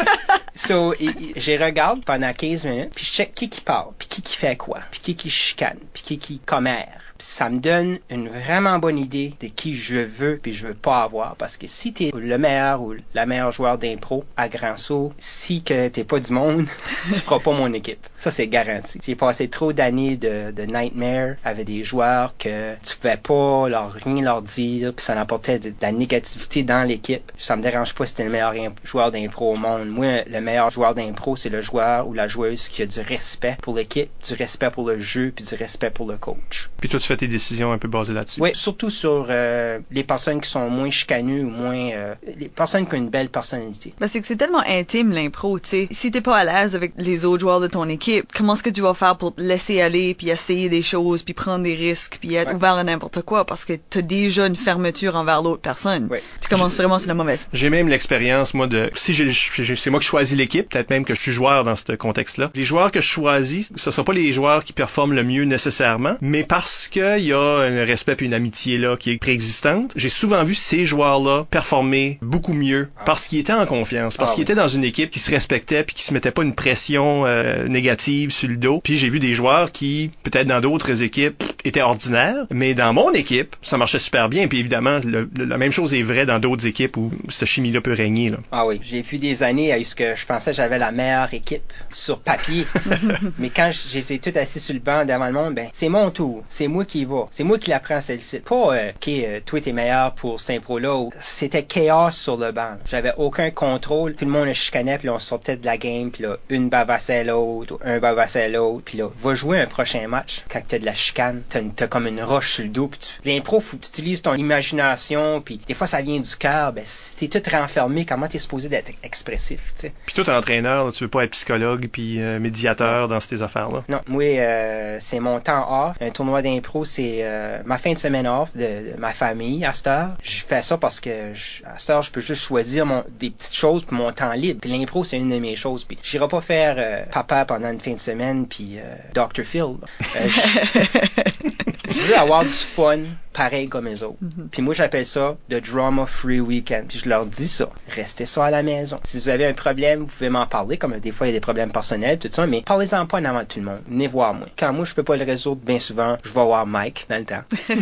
so, j'ai regarde pendant 15 minutes, puis je check qui qui parle, puis qui qui fait quoi, puis qui qui chicane, puis qui qui commère. Puis ça me donne une vraiment bonne idée de qui je veux puis je veux pas avoir parce que si t'es le meilleur ou la meilleure joueur d'impro à grand saut, si que t'es pas du monde, tu feras pas mon équipe. Ça c'est garanti. J'ai passé trop d'années de, nightmare avec des joueurs que tu pouvais pas leur rien leur dire puis ça apportait de, la négativité dans l'équipe. Ça me dérange pas si t'es le meilleur joueur d'impro au monde. Moi, le meilleur joueur d'impro, c'est le joueur ou la joueuse qui a du respect pour l'équipe, du respect pour le jeu puis du respect pour le coach. Fais tes décisions un peu basées là-dessus. Oui, surtout sur euh, les personnes qui sont moins chicanues ou moins... euh, les personnes qui ont une belle personnalité. Ben, c'est que c'est tellement intime l'impro, tu sais. Si t'es pas à l'aise avec les autres joueurs de ton équipe, comment est-ce que tu vas faire pour te laisser aller, puis essayer des choses, puis prendre des risques, puis être Ouais. ouvert à n'importe quoi, parce que t'as déjà une fermeture envers l'autre personne. Ouais. Tu commences vraiment sur la mauvaise. J'ai même l'expérience, moi, de si c'est moi qui choisis l'équipe, peut-être même que je suis joueur dans ce contexte-là. Les joueurs que je choisis, ce sont pas les joueurs qui performent le mieux nécessairement, mais parce qu'il y a un respect et une amitié là qui est préexistante, j'ai souvent vu ces joueurs-là performer beaucoup mieux parce qu'ils étaient en confiance, parce Ah qu'ils oui. étaient dans une équipe qui se respectait puis qui se mettait pas une pression euh, négative sur le dos. Puis j'ai vu des joueurs qui, peut-être dans d'autres équipes, étaient ordinaires, mais dans mon équipe, ça marchait super bien. Puis évidemment, le- le- la même chose est vraie dans d'autres équipes où cette chimie-là peut régner. Là. Ah oui, j'ai vu des années où ce que je pensais que j'avais la meilleure équipe sur papier. Mais quand j- j'étais tout assis sur le banc devant le monde, ben c'est mon tour, c'est moi qui y va, c'est moi qui la prends celle-ci. Pas euh, OK, euh, toi t'es meilleur pour impro-là. ou- C'était chaos sur le banc. J'avais aucun contrôle. Tout le monde chicanait, puis là, on sortait de la game, puis là, une bavassait l'autre, un bavassait l'autre, puis là, va jouer un prochain match. Quand t'as de la chicane, t'as, comme une roche sur le dos, puis tu... l'impro, faut que tu utilises ton imagination, puis des fois ça vient du cœur. Ben si t'es tout renfermé, comment t'es supposé d'être expressif, tu sais? Puis toi, t'es entraîneur, là, tu veux pas être psychologue puis euh, médiateur dans ces affaires-là? Non, moi, euh, c'est mon temps off. Un tournoi d'impro, c'est euh, ma fin de semaine off de, de ma famille à cette heure. Je fais ça parce que je- à cette heure, je peux juste choisir mon, des petites choses pour mon temps libre. Puis l'impro, c'est une de mes choses. Puis j'irai pas faire euh, papa pendant une fin de semaine puis euh, Dr. Phil. Je veux avoir du fun pareil comme les autres. Puis moi, j'appelle ça The Drama Free Weekend. Puis je leur dis ça. Restez ça à la maison. Si vous avez un problème, vous pouvez m'en parler. Comme des fois, il y a des problèmes personnels, tout ça. Mais parlez-en pas en avant de tout le monde. Venez voir moi. Quand moi, je peux pas le résoudre bien souvent, je vais voir Mike dans le temps.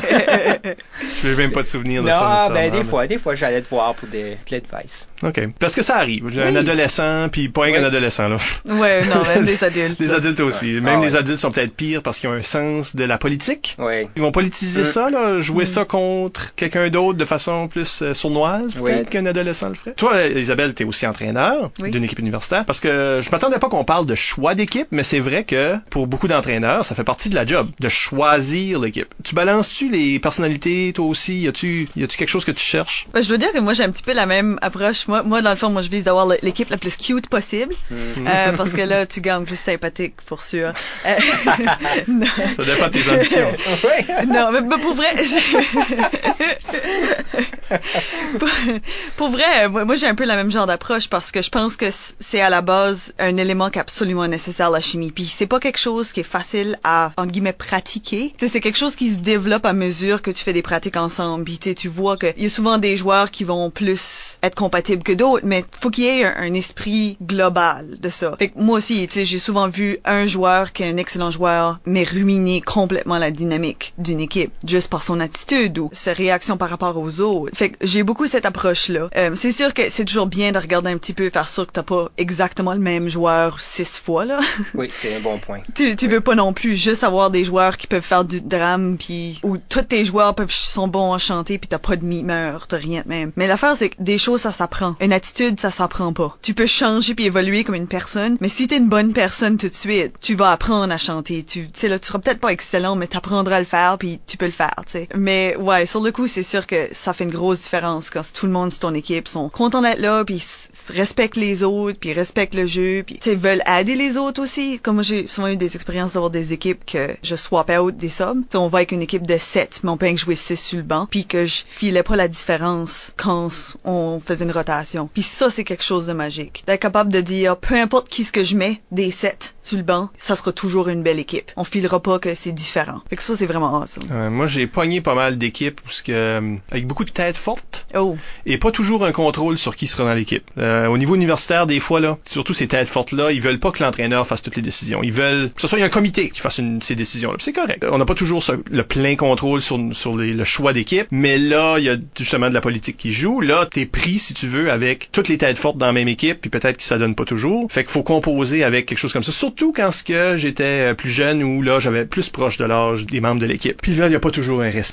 Je n'ai même pas de souvenir de non, ça. ben nécessairement, des mais- fois, des fois, j'allais te voir pour des de l'advice. OK. Parce que ça arrive. J'ai un adolescent, puis pas un Oui. adolescent, là. Ouais, non, même des adultes. Les adultes aussi. Ouais. Même Ah les adultes sont peut-être pires parce qu'ils ont un sens de la politique. Oui. Ils vont politiser Mm. ça, là, jouer ça contre quelqu'un d'autre de façon plus euh, sournoise, Oui. peut-être qu'un adolescent le ferait? Toi, Isabelle, t'es aussi entraîneur Oui. d'une équipe universitaire, parce que je m'attendais pas qu'on parle de choix d'équipe, mais c'est vrai que pour beaucoup d'entraîneurs, ça fait partie de la job, de choisir l'équipe. Tu balances-tu les personnalités, toi aussi? Y a-tu, y a-tu quelque chose que tu cherches? Ben, je dois dire que moi j'ai un petit peu la même approche. Moi, moi dans le fond, moi je vise d'avoir l'équipe la plus cute possible, Euh, parce que là tu gagnes plus sympathique pour sûr. Euh, Ça dépend de tes ambitions. oui. non, mais, mais pour vrai, pour, vrai, moi, j'ai un peu la même genre d'approche parce que je pense que c'est à la base un élément qui est absolument nécessaire la chimie. Puis c'est pas quelque chose qui est facile à entre guillemets pratiquer. C'est quelque chose qui se développe à mesure que tu fais des pratiques ensemble. Puis tu vois qu'il y a souvent des joueurs qui vont plus être compatibles que d'autres, mais faut qu'il y ait un, esprit global de ça. Que moi aussi, j'ai souvent vu un joueur qui est un excellent joueur, mais ruiner complètement la dynamique d'une équipe juste par son attitude ou ses réactions par rapport aux autres. Fait que j'ai beaucoup cette approche-là. Euh, c'est sûr que c'est toujours bien de regarder un petit peu, faire sûr que t'as pas exactement le même joueur six fois là. Oui, c'est un bon point. tu, tu veux pas non plus juste avoir des joueurs qui peuvent faire du drame puis où tous tes joueurs peuvent sont bons à chanter puis t'as pas de mimeur, t'as rien de même. Mais l'affaire c'est que des choses ça s'apprend. Une attitude ça s'apprend pas. Tu peux changer puis évoluer comme une personne, mais si t'es une bonne personne tout de suite, tu vas apprendre à chanter. Tu tu sais là tu seras peut-être pas excellent mais t'apprendras à le faire puis tu peux le faire, tu sais. Mais ouais, sur le coup, c'est sûr que ça fait une grosse différence quand tout le monde sur ton équipe sont contents d'être là, puis respectent les autres, puis respectent le jeu, puis veulent aider les autres aussi. Comme j'ai souvent eu des expériences d'avoir des équipes que je swap out des subs. Tu sais, on va avec une équipe de 7, mais on peut que jouer 6 sur le banc, puis que je filais pas la différence quand on faisait une rotation. Puis ça, c'est quelque chose de magique. D'être capable de dire, peu importe qui ce que je mets des 7 sur le banc, ça sera toujours une belle équipe. On filera pas que c'est différent. Fait que ça, c'est vraiment awesome. Euh, moi, j'ai pogné pas mal d'équipes euh, avec beaucoup de têtes fortes Oh. et pas toujours un contrôle sur qui sera dans l'équipe. Euh, au niveau universitaire, des fois, là, surtout ces têtes fortes-là, ils veulent pas que l'entraîneur fasse toutes les décisions. Ils veulent que ce soit un comité qui fasse une, ces décisions-là. C'est correct. On n'a pas toujours ce- le plein contrôle sur, sur les- le choix d'équipe, mais là, il y a justement de la politique qui joue. Là, t'es pris, si tu veux, avec toutes les têtes fortes dans la même équipe, puis peut-être que ça donne pas toujours. Fait qu'il faut composer avec quelque chose comme ça. Surtout quand ce que j'étais euh, plus jeune ou là, j'avais plus proche de l'âge des membres de l'équipe. Puis là, il y a pas toujours un respect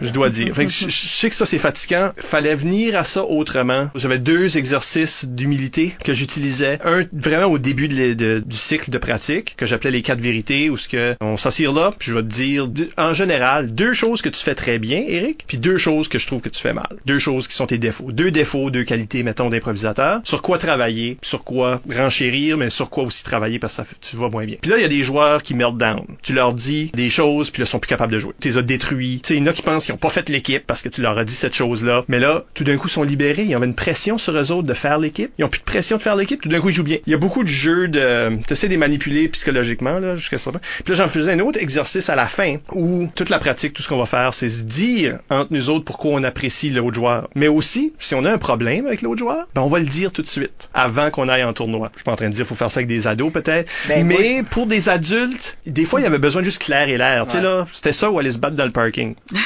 Je dois dire. Fait que je, sais que ça, c'est fatigant. Fallait venir à ça autrement. J'avais deux exercices d'humilité que j'utilisais. Un, vraiment au début du cycle de pratique, que j'appelais les quatre vérités, où ce que on s'assire là, puis je vais te dire, en général, deux choses que tu fais très bien, Eric, puis deux choses que je trouve que tu fais mal. Deux choses qui sont tes défauts. Deux défauts, deux qualités, mettons, d'improvisateur. Sur quoi travailler, sur quoi renchérir, mais sur quoi aussi travailler parce que ça, tu vas moins bien. Puis là, il y a des joueurs qui melt down. Tu leur dis des choses, puis ils sont plus capables de jouer. Tu les as détruits. Tu sais, il y en a qui pensent qu'ils ont pas fait l'équipe parce que tu leur as dit cette chose-là. Mais là, tout d'un coup, ils sont libérés. Il y avait une pression sur eux autres de faire l'équipe. Ils ont plus de pression de faire l'équipe. Tout d'un coup, ils jouent bien. Il y a beaucoup de jeux de... Tu essaies de les manipuler psychologiquement, là, jusqu'à ce moment. Puis là, j'en faisais un autre exercice à la fin où toute la pratique, tout ce qu'on va faire, c'est se dire entre nous autres pourquoi on apprécie l'autre joueur. Mais aussi, si on a un problème avec l'autre joueur, ben on va le dire tout de suite, avant qu'on aille en tournoi. Je suis pas en train de dire faut faire ça avec des ados peut-être, Ben, moi, mais pour des adultes, des fois il y avait besoin de juste clair et l'air. Tu sais là, c'était ça ou aller se battre dans le parking.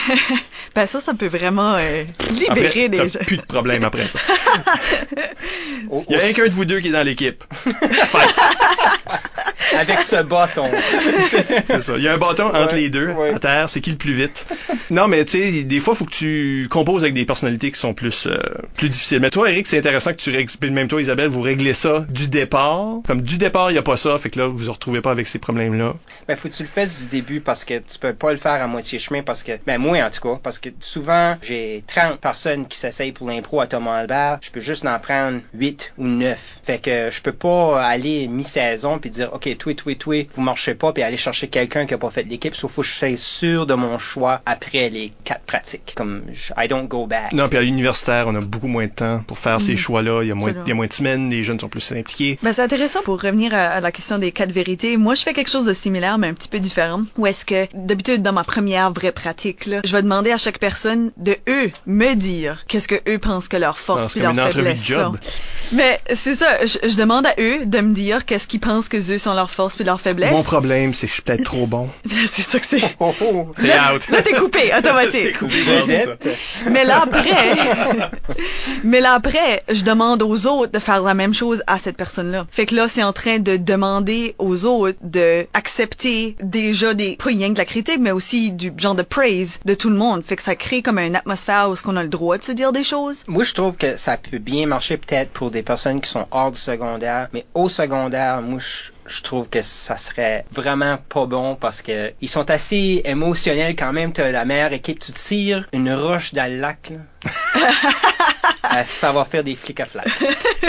Ben ça, ça peut vraiment euh, libérer Après, des t'as gens. plus de problème après ça. Il y a rien qu'un de vous deux qui est dans l'équipe. Avec ce bâton. C'est ça. Il y a un bâton entre Ouais, les deux ouais. à terre. C'est qui le plus vite? Non, mais tu sais, des fois, il faut que tu composes avec des personnalités qui sont plus euh, plus difficiles. Mais toi, Eric, c'est intéressant que tu règles, même toi, Isabelle, vous réglez ça du départ. Comme du départ, il n'y a pas ça, fait que là, vous vous retrouvez pas avec ces problèmes-là. Ben, faut que tu le fasses du début parce que tu peux pas le faire à moitié chemin parce que, ben, moi, en tout cas, parce que souvent, j'ai 30 personnes qui s'essayent pour l'impro à Thomas Albert. Je peux juste en prendre 8 ou 9. Fait que je peux pas aller mi-saison puis dire, OK, toi, toi, toi, vous marchez pas puis aller chercher quelqu'un qui a pas fait l'équipe. Sauf faut que je sois sûr de mon choix après les quatre pratiques. Comme, je- I don't go back. Non, puis à l'universitaire, on a beaucoup moins de temps pour faire ces Mhm. choix-là. Il y a moins, il y a moins de semaines, les jeunes sont plus impliqués. Ben, c'est intéressant pour revenir à, à la question des quatre vérités. Moi, je fais quelque chose de similaire, mais un petit peu différent. Où est-ce que, d'habitude, dans ma première vraie pratique, là, je vais demander à chaque personne de eux me dire qu'est-ce que eux pensent que leur force comme leur faiblesse sont. Mais c'est ça, je, je demande à eux de me dire qu'est-ce qu'ils pensent que eux sont leurs forces puis leurs faiblesses. Mon problème, c'est que je suis peut-être trop bon. c'est ça que c'est. Oh, oh. T'es out. Là, t'es coupé, automatique. T'es coupé. Mais là après, mais là après, je demande aux autres de faire la même chose à cette personne-là. Fait que là, c'est en train de demander aux autres de accepter déjà des, pas rien que de la critique, mais aussi du genre de praise de tout le monde. Fait que ça crée comme une atmosphère où a le droit de se dire des choses. Moi, je trouve que ça peut bien marcher peut-être pour des personnes qui sont hors du secondaire, mais au secondaire, moi, je, trouve que ça serait vraiment pas bon parce que ils sont assez émotionnels quand même. T'as la meilleure équipe, tu tires une roche dans le lac. Euh, ça va faire des flics à flac.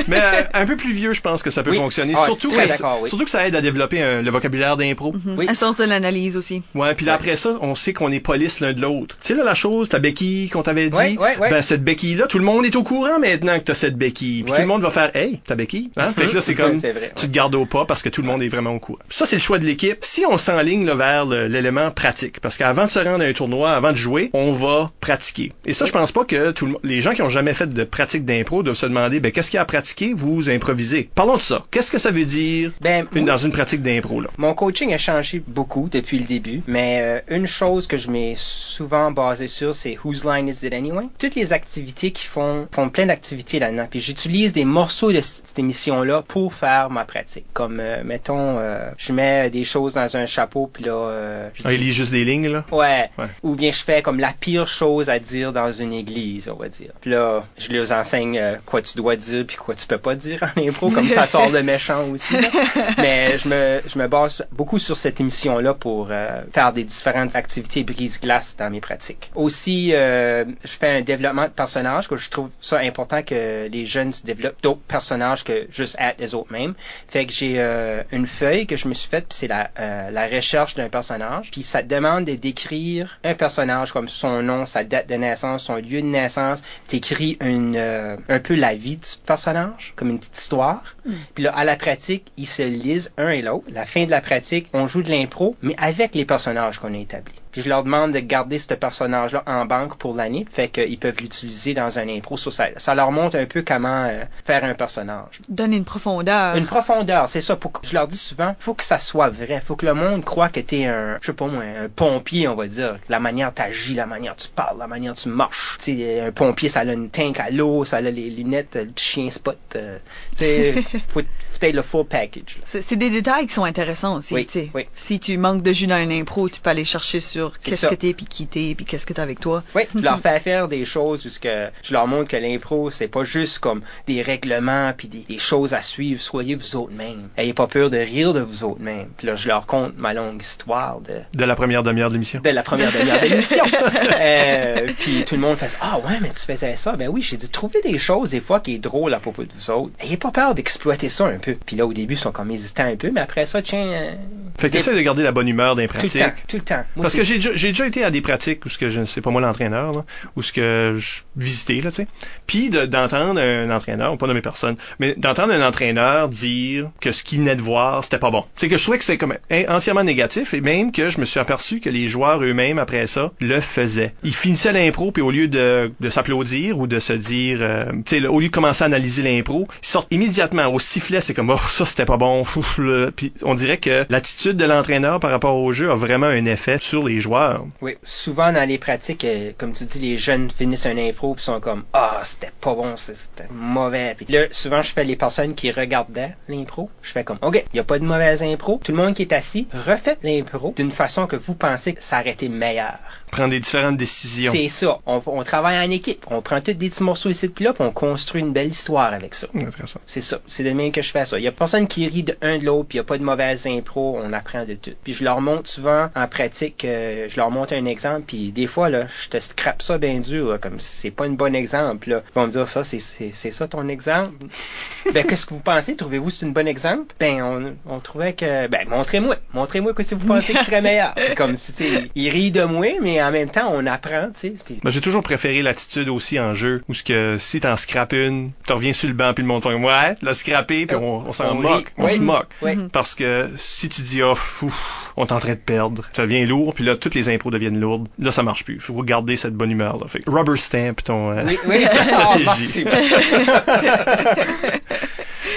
Mais euh, un peu plus vieux, je pense que ça peut Oui. fonctionner. Ah, surtout, très que, oui. surtout que ça aide à développer un- le vocabulaire d'impro. Mhm. Oui. Un sens de l'analyse aussi. Ouais, puis après ça, on sait qu'on est police l'un de l'autre. Tu sais, là, la chose, ta béquille qu'on t'avait dit, Ouais, ouais, ouais. ben, cette béquille-là, tout le monde est au courant maintenant que t'as cette béquille. Puis Ouais. tout le monde va faire, hey, ta béquille. Hein? Fait que là, c'est comme, vrai, tu te gardes au pas parce que tout le monde est vraiment au courant. Ça, c'est le choix de l'équipe. Si on s'enligne vers l'élément pratique, parce qu'avant de se rendre à un tournoi, avant de jouer, on va pratiquer. Et ça, je pense pas que tout le mo- les gens qui ont jamais fait de pratique d'impro doivent se demander, ben, qu'est-ce qu'il y a à pratiquer? Vous improvisez. Parlons de ça. Qu'est-ce que ça veut dire Ben, une- dans une pratique d'impro, là? Mon coaching a changé beaucoup depuis le début, mais euh, une chose que je m'ai souvent basé sur, c'est Whose Line Is It Anyway? Toutes les activités qui font, font plein d'activités là-dedans. Puis j'utilise des morceaux de cette émission-là pour faire ma pratique. Comme, euh, mettons, euh, je mets des choses dans un chapeau, puis là... je Ah, il lit juste des lignes, là? Ouais. Ouais. Ou bien je fais comme la pire chose à dire dans une église, on va dire. Puis là, je leur leur enseigne euh, quoi tu dois dire puis quoi tu peux pas dire en impro, comme ça sort le méchant aussi. là. Mais je me, je me base beaucoup sur cette émission-là pour euh, faire des différentes activités brise-glace dans mes pratiques. Aussi, euh, je fais un développement de personnages, que je trouve ça important que les jeunes se développent d'autres personnages que juste être les autres mêmes. Fait que j'ai euh, une feuille que je me suis faite, puis c'est la, la recherche d'un personnage. Puis ça demande de décrire un personnage comme son nom, sa date de naissance, son lieu de naissance. T'écris une euh, un peu la vie du personnage, comme une petite histoire. Puis là, à la pratique, ils se lisent un et l'autre. La fin de la pratique, on joue de l'impro, mais avec les personnages qu'on a établis. Je leur demande de garder ce personnage-là en banque pour l'année, fait qu'ils peuvent l'utiliser dans un impro sur ça. Ça leur montre un peu comment euh, faire un personnage. Donne une profondeur. Une profondeur, c'est ça. Pour je leur dis souvent, faut que ça soit vrai. Faut que le monde croit que t'es un, je sais pas moi, un pompier, on va dire. La manière t'agis, la manière tu parles, la manière tu marches. Tu sais, un pompier, ça a une tank à l'eau, ça a les lunettes, le chien spot. Euh, tu le full package. C'est des détails qui sont intéressants aussi. Oui, oui. Si tu manques de jus dans un impro, tu peux aller chercher sur qu'est-ce que t'es, puis qui t'es, puis qu'est-ce que t'as avec toi. Oui, je leur fais faire des choses où que je leur montre que l'impro, c'est pas juste comme des règlements puis des, des choses à suivre. Soyez vous autres mêmes. Ayez pas peur de rire de vous autres mêmes. Puis là, je leur conte ma longue histoire de, De la première demi-heure de l'émission. de la première demi-heure de l'émission. Euh, puis tout le monde fait Ah ouais, mais tu faisais ça. Ben oui, j'ai dit trouvez des choses des fois qui est drôle à propos de vous autres. Ayez pas peur d'exploiter ça un peu. Puis là, au début, ils sont comme hésitants un peu, mais après ça, tiens. euh, Fait que t'essaies de garder la bonne humeur dans les tout le temps, tout le temps. Moi, Parce que j'ai déjà, été à des pratiques où ce que je c'est pas moi l'entraîneur où ce que je visitais là, tu sais. Puis de- d'entendre un entraîneur, on pas nommer personne, mais d'entendre un entraîneur dire que ce qu'il venait de voir, c'était pas bon. C'est que je trouvais que c'est comme entièrement négatif et même que je me suis aperçu que les joueurs eux-mêmes après ça le faisaient. Ils finissaient l'impro puis au lieu de, de s'applaudir ou de se dire euh, tu sais au lieu de commencer à analyser l'impro, ils sortent immédiatement au sifflet, c'est comme oh ça c'était pas bon. Puis on dirait que l'attitude de l'entraîneur par rapport au jeu a vraiment un effet sur les joueurs. Oui, souvent dans les pratiques, euh, comme tu dis, les jeunes finissent un impro puis sont comme ah c'était pas bon, c'était mauvais. Là, souvent je fais les personnes qui regardaient l'impro, je fais comme ok, il y a pas de mauvaise impro, tout le monde qui est assis, refaites l'impro d'une façon que vous pensez que ça aurait été meilleur. Prendre des différentes décisions. C'est ça, on, on travaille en équipe, on prend tous des petits morceaux ici puis là, puis on construit une belle histoire avec ça. Intéressant. C'est ça. C'est de même que je fais ça. Il y a personne qui rit de un de l'autre, puis il y a pas de mauvaise impro, on apprend de tout. Puis je leur montre souvent en pratique, euh, je leur montre un exemple, puis des fois là, je te scrape ça bien dur, là, comme si c'est pas un bon exemple. Là. Ils vont me dire ça, c'est ça ton exemple? ben qu'est-ce que vous pensez? Trouvez-vous que c'est un bon exemple? Ben on, on trouvait que ben montrez-moi, montrez-moi que si vous pensez que ce serait meilleur. comme si ils rient de moi, mais en même temps on apprend, tu sais. Ben, j'ai toujours préféré l'attitude aussi en jeu, où ce que si t'en scrapes une, tu reviens sur le banc puis le monde fait ouais, l'a scrappé puis on, on s'en On moque, rit. on Oui. se moque. Oui. Parce que si tu dis oh fou, on est en train de perdre, ça devient lourd puis là toutes les impros deviennent lourdes, là ça marche plus. Faut garder cette bonne humeur là. Fait rubber stamp ton euh, Oui, oui, Ah, stratégie.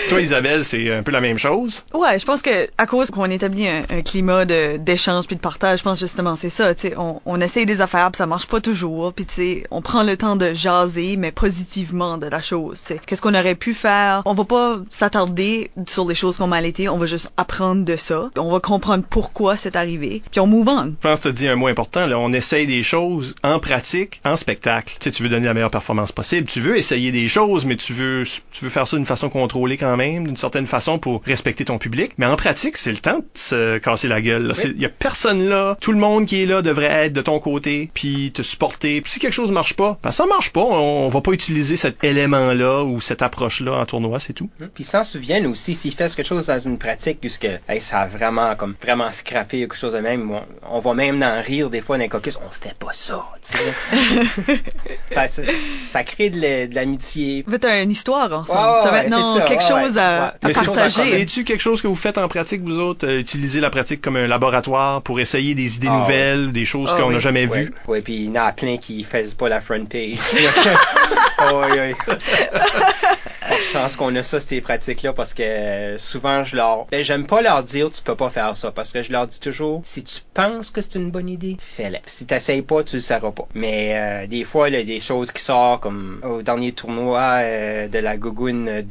Toi Isabelle, c'est un peu la même chose? Ouais, je pense que à cause qu'on établit un, un climat de d'échange puis de partage, je pense justement c'est ça. Tu sais, on, on essaye des affaires, puis ça marche pas toujours, puis tu sais, on prend le temps de jaser, mais positivement de la chose. Tu sais, qu'est-ce qu'on aurait pu faire? On va pas s'attarder sur les choses qui ont mal été, on va juste apprendre de ça. On va comprendre pourquoi c'est arrivé, puis on move on. Je pense que tu dit un mot important, là, on essaye des choses en pratique, en spectacle. Tu sais, tu veux donner la meilleure performance possible, tu veux essayer des choses, mais tu veux tu veux faire ça d'une façon contrôlée quand même, d'une certaine façon pour respecter ton public. Mais en pratique, c'est le temps de se casser la gueule. Il y a personne là, tout le monde qui est là devrait être de ton côté, puis te supporter. Puis si quelque chose marche pas, ben ça marche pas. On, on va pas utiliser cet élément-là ou cette approche-là en tournoi, c'est tout. Puis ils s'en souviennent aussi, s'ils font quelque chose dans une pratique, puisque hey, ça a vraiment comme vraiment scrappé quelque chose de même, on, on va même en rire des fois dans les caucus, on fait pas ça, ça, ça, ça crée de la- de l'amitié. Faites une histoire ensemble. Ça va c'est ça, quelque ouais, chose ouais, à, partager. c'est-tu quelque chose que vous faites en pratique, vous autres, euh, utiliser la pratique comme un laboratoire pour essayer des idées Ah, nouvelles, des choses Ah, qu'on n'a oui. jamais Ouais, vues? ouais, puis il y en a plein qui faisaient pas la front page. oh, oui, oui. Je pense qu'on a ça, ces pratiques-là, parce que euh, souvent, je leur... Ben, j'aime pas leur dire, tu peux pas faire ça, parce que je leur dis toujours, si tu penses que c'est une bonne idée, fais-le. Si t'essayes pas, tu le sauras pas. Mais euh, des fois, il y a des choses qui sortent, comme au dernier tournoi euh, de la Gogoon euh,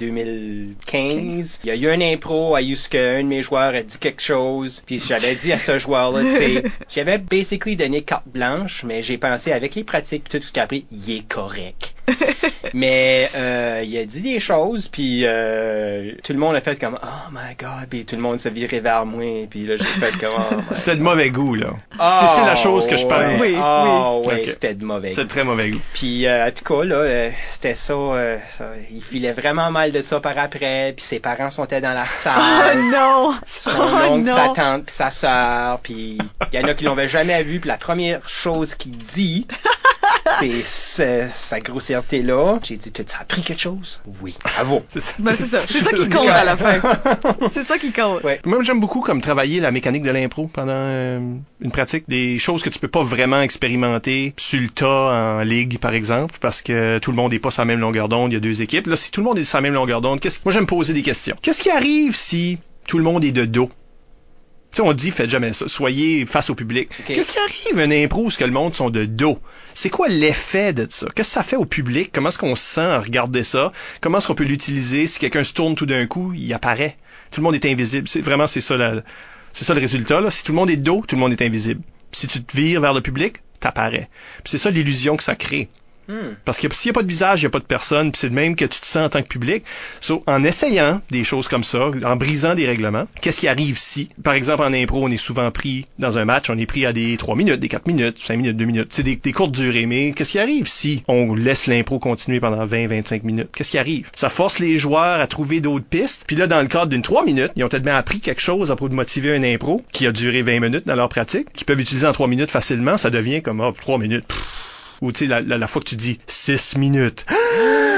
2015, il y a eu un impro à Yusuke, un de mes joueurs a dit quelque chose, puis j'avais dit à ce joueur-là, tu sais, j'avais basically donné carte blanche, mais j'ai pensé avec les pratiques, tout ce qu'il a appris, il est correct. Mais euh, il a dit des choses, puis euh, tout le monde a fait comme Oh my God, puis tout le monde s'est viré vers moi, puis là j'ai fait comme oh C'était de mauvais goût, là. Oh, c'est c'est la chose que je pense. ouais. Oui, Oh, oui. c'était de mauvais de très mauvais goût. Puis euh, en tout cas là, euh, c'était ça, euh, ça, Il filait vraiment mal de ça par après, puis ses parents sont dans la Oh salle. non! Son Oh oncle, sa non! tante, puis sa sœur, puis il y en a qui l'ont jamais vu, puis la première chose qu'il dit, c'est ce- sa grossièreté-là. J'ai dit, t'as-tu appris quelque chose? Oui. Bravo. C'est ça. Ben, c'est ça. C'est ça qui compte à la fin. C'est ça qui compte. Ouais. Moi, j'aime beaucoup comme travailler la mécanique de l'impro pendant euh, une pratique, des choses que tu peux pas vraiment expérimenter sur le tas en ligue, par exemple, parce que tout le monde est pas sur la même longueur d'onde, il y a deux équipes. Là, si tout le monde est sur la même longueur d'onde, qu'est-ce moi j'aime poser des questions. Qu'est-ce qui arrive si tout le monde est de dos? Tu sais, on dit, faites jamais ça. Soyez face au public. Qu'est-ce qui arrive à un impro où ce que le monde sont de dos? C'est quoi l'effet de ça? Qu'est-ce que ça fait au public? Comment est-ce qu'on se sent à regarder ça? Comment est-ce qu'on peut l'utiliser? Si quelqu'un se tourne tout d'un coup, il apparaît. Tout le monde est invisible. C'est vraiment, c'est ça la- c'est ça le résultat, là. Si tout le monde est de dos, tout le monde est invisible. Si tu te vires vers le public, t'apparais. C'est ça l'illusion que ça crée. Hmm. Parce que s'il n'y a pas de visage, il n'y a pas de personne, c'est de même que tu te sens en tant que public. So, en essayant des choses comme ça, en brisant des règlements, qu'est-ce qui arrive si, par exemple en impro, on est souvent pris dans un match, on est pris à des 3 minutes, des 4 minutes, 5 minutes, 2 minutes, c'est des, des courtes durées, mais qu'est-ce qui arrive si on laisse l'impro continuer pendant 20-25 minutes? Qu'est-ce qui arrive? Ça force les joueurs à trouver d'autres pistes, puis là, dans le cadre d'une 3 minutes, ils ont tellement appris quelque chose à propos de motiver un impro qui a duré 20 minutes dans leur pratique, qu'ils peuvent utiliser en 3 minutes facilement, ça devient comme, oh, 3 minutes, ou tu sais, la, la, la fois que tu dis 6 minutes.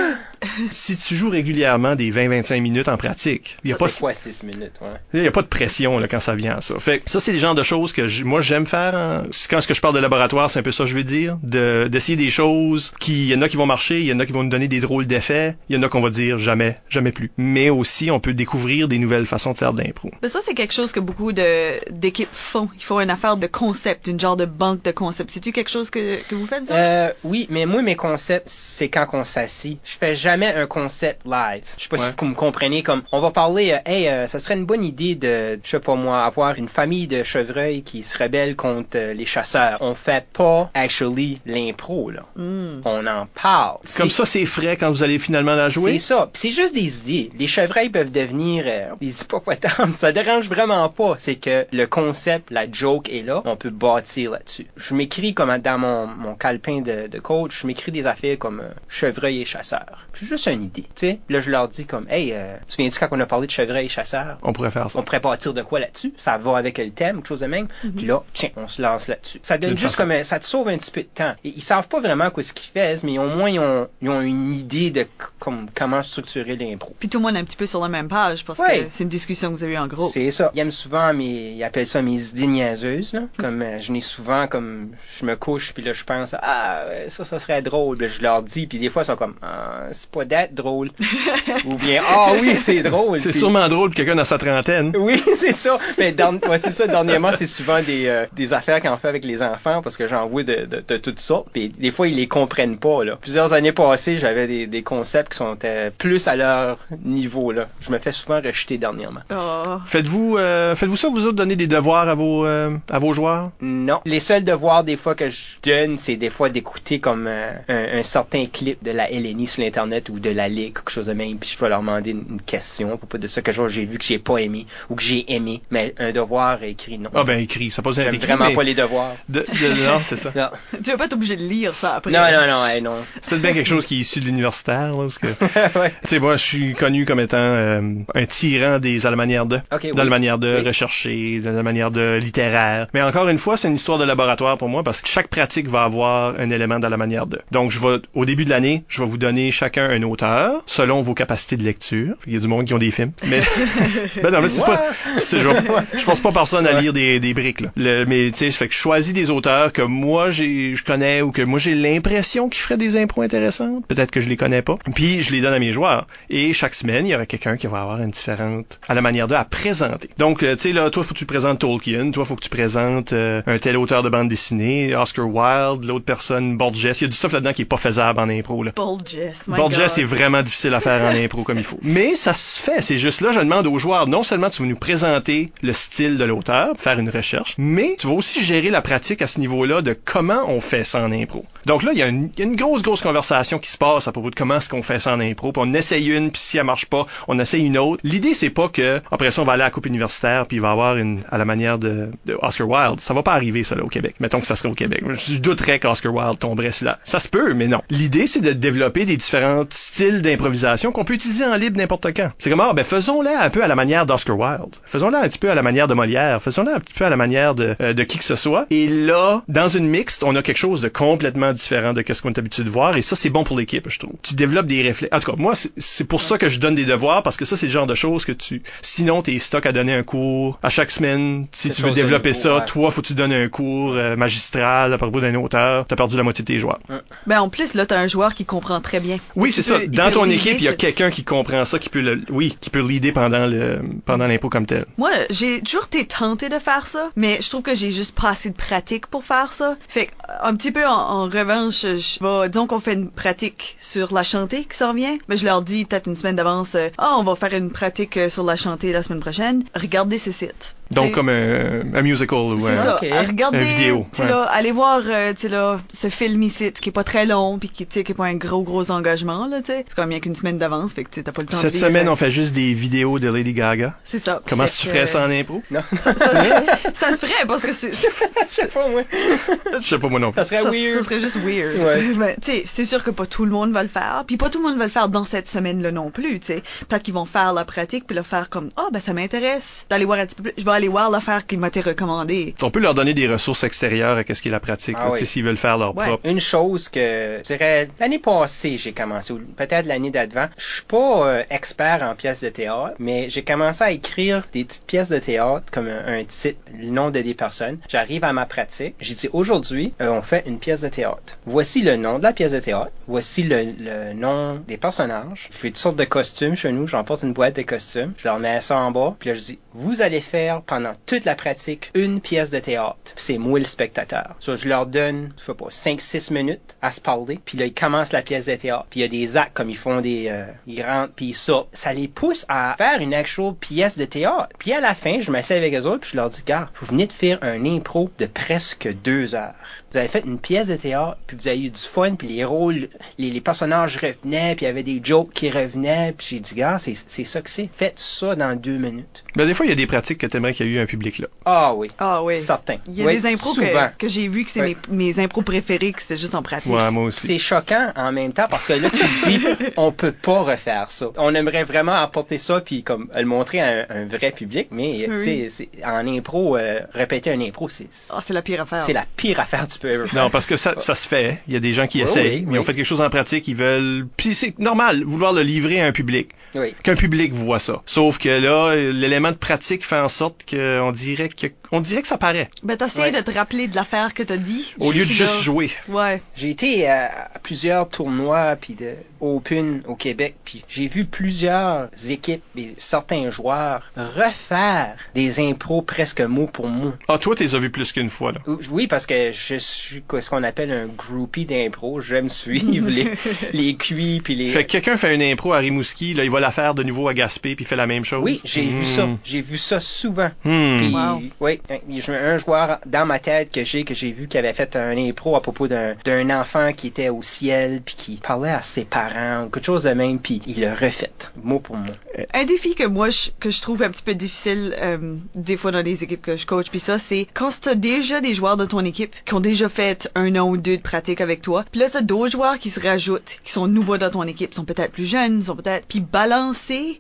si tu joues régulièrement des 20-25 minutes en pratique, il n'y a, Ça, pas- c'est quoi 6 minutes, ouais. il y a pas de pression là, quand ça vient à ça. Fait que ça, c'est le genre de choses que j- moi j'aime faire. Quand ce que je parle de laboratoire, c'est un peu ça que je veux dire. De, d'essayer des choses qui, il y en a qui vont marcher, il y en a qui vont nous donner des drôles d'effets, il y en a qu'on va dire jamais, jamais plus. Mais aussi, on peut découvrir des nouvelles façons de faire de l'impro. Mais ça, c'est quelque chose que beaucoup de, d'équipes font. Ils font une affaire de concept, une genre de banque de concept. C'est-tu quelque chose que, que vous faites, vous? Euh, oui, mais moi, mes concepts, c'est quand on s'assit. Je fais jamais un concept live. Je sais pas Ouais. si vous me comprenez, comme, on va parler, euh, hey, euh, ça serait une bonne idée de, je sais pas moi, avoir une famille de chevreuils qui se rebellent contre euh, les chasseurs. On fait pas, actually, l'impro, là. Hmm. On en parle. Comme ça, c'est frais quand vous allez finalement la jouer? C'est ça. Puis c'est juste des idées. Les chevreuils peuvent devenir euh, des hippopotames. Ça dérange vraiment pas. C'est que le concept, la joke est là. On peut bâtir là-dessus. Je m'écris comme dans mon, mon calepin de, de coach, je m'écris des affaires comme euh, chevreuil et chasseur. C'est juste une idée. Tu sais, là je leur dis comme, hey, euh, tu viens-tu quand on a parlé de chevreuil et chasseur? On pourrait faire ça. On pourrait bâtir de quoi là-dessus? Ça va avec le thème, quelque chose de même? Puis là, tiens, on se lance là-dessus. Ça donne juste façon. comme un- ça te sauve un petit peu de temps. Et ils savent pas vraiment quoi ce qu'ils font, mais au moins ils ont, ils ont une idée de comme comment structurer l'impro. Puis tout le monde est un petit peu sur la même page parce Ouais. que c'est une discussion que vous avez eue en gros. C'est ça. Ils aiment souvent mes, ils appellent ça mes idées niaiseuses, là. Comme, euh, je n'ai souvent, comme, je me couche, puis là, je pense, ah, ça, ça serait drôle. Puis là, je leur dis, puis des fois, ils sont comme, ah, c'est pas d'être drôle. Ou bien, ah oui, c'est drôle. C'est Puis- sûrement drôle pour quelqu'un dans sa trentaine. Oui, c'est ça. Mais dans, ouais, c'est ça. Dernièrement, c'est souvent des, euh, des affaires qu'on fait avec les enfants parce que j'en vois de, de, de toutes sortes. Puis des fois, ils les comprennent pas. Là. Plusieurs années passées, j'avais des, des concepts qui sont euh, plus à leur niveau. Là. Je me fais souvent rejeter dernièrement. Oh. Faites-vous, euh, faites-vous ça vous autres donner des devoirs à vos, euh, à vos joueurs? Non. Les seuls devoirs des fois que je donne, c'est des fois d'écouter comme euh, un, un certain clip de la LNI sur l'internet ou de la ligue, quelque chose de même, puis je vais leur demander une, question à propos de ça que j'ai vu que j'ai pas aimé ou que j'ai aimé, mais un devoir écrit non. Ah ben écrit, ça pose un J'aime écrit, vraiment mais pas les devoirs. de, de- non, c'est ça. Non, Tu vas pas être obligé de lire ça après. non, non, non, hey, non. C'est bien quelque chose qui est issu de l'universitaire, là, parce que, ouais. tu sais, moi, je suis connu comme étant euh, un tyran des à la manière de, Ok, dans la manière de Oui. rechercher, dans la manière de littéraire. Mais encore une fois, c'est une histoire de laboratoire pour moi, parce que chaque pratique va avoir un élément dans la manière de. Donc, je vais, au début de l'année, je vais vous donner chacun un auteur, selon vos capacités de lecture. Il y a du monde qui ont des films. Mais, ben non, mais c'est pas, c'est, je, je force pas personne à lire des, des briques, là. Le- mais, tu sais, fait que je choisis des auteurs que moi, j'ai, je connais ou que moi, j'ai l'impression qu'ils feraient des impros intéressantes. Peut-être que je les connais pas. Puis, Puis je les donne à mes joueurs. Et chaque semaine, il y aura quelqu'un qui va avoir une différente à la manière de à présenter. Donc, euh, tu sais, là, toi, faut que tu présentes Tolkien, toi, faut que tu présentes euh, un tel auteur de bande dessinée, Oscar Wilde, l'autre personne, Borges. Il y a du stuff là-dedans qui est pas faisable en impro. Là. Borges, my Borges God. est vraiment difficile à faire en impro comme il faut. Mais ça se fait. C'est juste là, je demande aux joueurs, non seulement tu vas nous présenter le style de l'auteur, faire une recherche, mais tu vas aussi gérer la pratique à ce niveau-là de comment on fait ça en impro. Donc là, il y, a une, il y a une grosse, grosse conversation qui se passe à propos de comment est-ce qu'on fait ça en impro. Puis on essaye une, puis si elle marche pas, on essaye une autre. L'idée, c'est pas que après ça, on va aller à la coupe universitaire, puis il va y avoir une à la manière de, de Oscar Wilde. Ça va pas arriver, ça, là, au Québec. Mettons que ça serait au Québec. Je douterais qu'Oscar Wilde tomberait sur là. Ça se peut, mais non. L'idée, c'est de développer des différents styles d'improvisation qu'on peut utiliser en libre n'importe quand. C'est comme, ah, ben faisons-la un peu à la manière d'Oscar Wilde. Faisons-la un petit peu à la manière de Molière. Faisons-la un petit peu à la manière de, euh, de qui que ce soit. Et là, dans une mixte, on a quelque chose de complètement différent de ce qu'on est habitué de voir. Et ça, c'est bon pour l'équipe, je trouve. Tu développes des réflexes. En tout cas, moi, c'est- pour ça que je donne des devoirs, parce que ça, c'est le genre de choses que tu... Sinon, t'es stock à donner un cours à chaque semaine. Si tu veux développer ça, ouais. toi, faut que tu donnes un cours euh, magistral à propos d'un auteur. T'as perdu la moitié de tes joueurs. Ben, en plus, là, t'as un joueur qui comprend très bien. Oui, c'est ça. Dans ton équipe, il y a quelqu'un qui comprend ça, qui peut le, oui, qui peut leader pendant le, pendant l'impôt comme tel. Moi, j'ai toujours été tentée de faire ça, mais je trouve que j'ai juste pas assez de pratique pour faire ça. Fait que, un petit peu en, en revanche, je vais, disons qu'on fait une pratique sur la chantée qui s'en vient, mais je leur dis peut-être une semaine d'avance, euh, ah, on va faire une pratique euh, sur la chantée la semaine prochaine. Regardez ces sites. Donc, comme un, un musical ou C'est un... ça. Regardez, Un vidéo, tu sais ouais. là, allez voir, euh, tu sais là, ce film ici, qui est pas très long, puis qui, tu sais, qui est pas un gros gros engagement là, tu sais. C'est comme bien qu'une semaine d'avance, fait que tu sais, t'as pas le temps. Cette de semaine, euh, on fait juste des vidéos de Lady Gaga. C'est ça. Comment tu ferais ça euh, en impro? Non, ça, ça se ferait parce que c'est je sais pas, moi. Je sais pas moi non plus. Ça serait ça, weird. ça serait juste weird. Ouais. Mais, tu sais, c'est sûr que pas tout le monde va le faire, puis pas tout le monde va le faire dans cette semaine-là non plus, tu sais. Peut-être qu'ils vont faire la pratique puis le faire comme ah ben ça m'intéresse d'aller voir un petit peu plus. Je vais aller voir l'affaire qui m'a été recommandée. On peut leur donner des ressources extérieures à ce qui est la pratique, Ah oui. tu sais, s'ils veulent faire leur Ouais. propre. Une chose que je dirais l'année passée j'ai commencé peut-être l'année d'avant. Je suis pas euh, expert en pièces de théâtre, mais j'ai commencé à écrire des petites pièces de théâtre comme un, un titre, le nom de des personnes. J'arrive à ma pratique. J'ai dit aujourd'hui euh, on fait une pièce de théâtre. Voici le nom de la pièce de théâtre. Voici le, nom des personnages. Je fais toutes sortes de costumes chez nous. J'emporte une boîte de costumes. Je leur mets ça en bas. Puis là je dis vous allez faire pendant toute la pratique une pièce de théâtre. C'est moi le spectateur. So, je leur donne, je sais pas, 5-6 minutes à se parler. Puis là, ils commencent la pièce de théâtre. Puis il y a des actes comme ils font des... euh, ils rentrent, puis sortent. Ça les pousse à faire une actual pièce de théâtre. Puis à la fin, je m'assieds avec eux autres, puis je leur dis, gars, vous venez de faire un impro de presque deux heures. Vous avez fait une pièce de théâtre, puis vous avez eu du fun, puis les rôles, les, les personnages revenaient, puis il y avait des jokes qui revenaient. Puis j'ai dit, gars, c'est c'est ça que c'est. Faites ça dans deux minutes. Mais des fois, il y a des pratiques que t'aimerais qu'il y ait eu un public là. Ah oui. Ah oui. Certain. Il y a Oui, des impros que, que j'ai vu que c'est mes, mes impros préférés, que c'est juste en pratique. Ouais, moi aussi. C'est choquant en même temps parce que là tu te dis on peut pas refaire ça. On aimerait vraiment apporter ça puis comme le montrer à un, un vrai public, mais Oui. tu sais c'est- en impro euh, répéter un impro c'est Ah, c'est la pire affaire. c'est la pire affaire que Non, parce que ça, ça se fait. Il y a des gens qui Oui, essayent, oui, mais ils ont oui. fait quelque chose en pratique, ils veulent... Puis c'est normal, vouloir le livrer à un public. Oui. Qu'un public voit ça. Sauf que là, l'élément de pratique fait en sorte qu'on dirait que on dirait que ça paraît. Ben, t'essayes Ouais. de te rappeler de l'affaire que t'as dit. Au lieu de juste là- jouer. Ouais. J'ai été à, à plusieurs tournois puis de Open au Québec puis j'ai vu plusieurs équipes et certains joueurs refaire des impros presque mot pour mot. Ah, toi, t'es as vu plus qu'une fois, là. Oui, parce que je suis ce qu'on appelle un groupie d'impro. J'aime suivre les, les cuits puis les. Fait que quelqu'un fait une impro à Rimouski, là, il va la faire de nouveau à Gaspé, puis il fait la même chose? Oui, j'ai vu Hmm. ça. J'ai vu ça souvent. Hmm. Puis, Wow. oui, un, joueur dans ma tête que j'ai que j'ai vu qui avait fait un impro à propos d'un d'un enfant qui était au ciel puis qui parlait à ses parents ou quelque chose de même puis il le refait mot pour mot. Un défi que moi je, que je trouve un petit peu difficile euh, des fois dans les équipes que je coach puis ça c'est quand t'as déjà des joueurs de ton équipe qui ont déjà fait un an ou deux de pratique avec toi puis là t'as d'autres joueurs qui se rajoutent qui sont nouveaux dans ton équipe sont peut-être plus jeunes sont peut-être puis balancer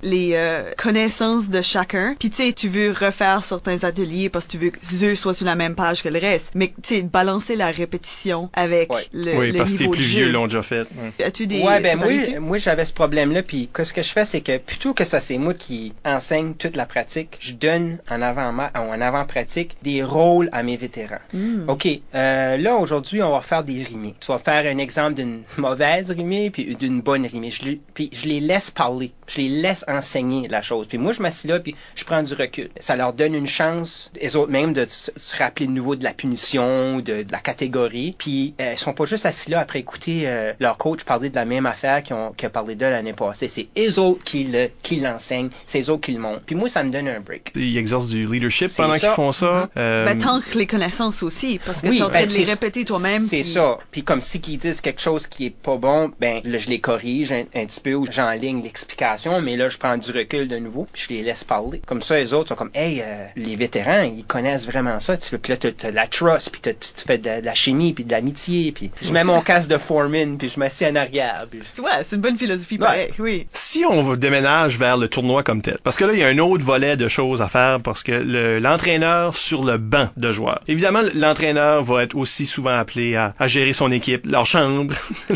les euh, connaissances de chacun puis tu sais tu veux refaire certains ateliers parce que tu veux que eux soient sur la même page que le reste mais tu sais balancer la répétition avec Ouais. le, oui, le parce que de plus vieux l'ont déjà fait. As-tu des ouais, ben moi, moi j'avais ce problème-là, puis ce que je fais, c'est que plutôt que ça, c'est moi qui enseigne toute la pratique, je donne en avant en avant pratique des rôles à mes vétérans. Hmm. OK, euh, là, aujourd'hui, on va faire des rimés. Tu vas faire un exemple d'une mauvaise rimée puis d'une bonne rimée. Je, les- puis je les laisse parler. Je les laisse enseigner la chose. Puis moi, je m'assis là puis je prends du recul. Ça leur donne une chance, les autres même, de se rappeler de nouveau de la punition, de, de la catégorie. Puis euh, ils sont pas juste assis là après écouter euh, leur coach parler de la même affaire qu'ils ont, parlé d'eux l'année passée. C'est eux autres qui le, qui l'enseignent. C'est eux autres qui le montrent. Puis moi, ça me donne un break. Ils exercent du leadership pendant qu'ils ça. font ça. Euh, Ben, tant que les connaissances aussi, parce que Oui, t'es en train ben, de les répéter toi-même. C'est puis- ça. Puis comme si qu'ils disent quelque chose qui est pas bon, ben là, je les corrige un, un petit peu ou j'enligne l'explication, mais là je prends du recul de nouveau, puis je les laisse parler. Comme ça, les autres sont comme, hey, euh, les vétérans, ils connaissent vraiment ça. Tu fais, puis là t'as, de la trust, puis tu fais de, de la chimie, puis de l'amitié, puis je mets mon casque de foreman, puis je m'assieds en arrière. Puis... Tu vois, c'est une bonne philosophie, Ouais. pareil, oui. si on déménage vers le tournoi comme tel, parce que là, il y a un autre volet de choses à faire, parce que le- l'entraîneur sur le banc de joueurs. Évidemment, l'entraîneur va être aussi souvent appelé à, à gérer son équipe, leur chambre,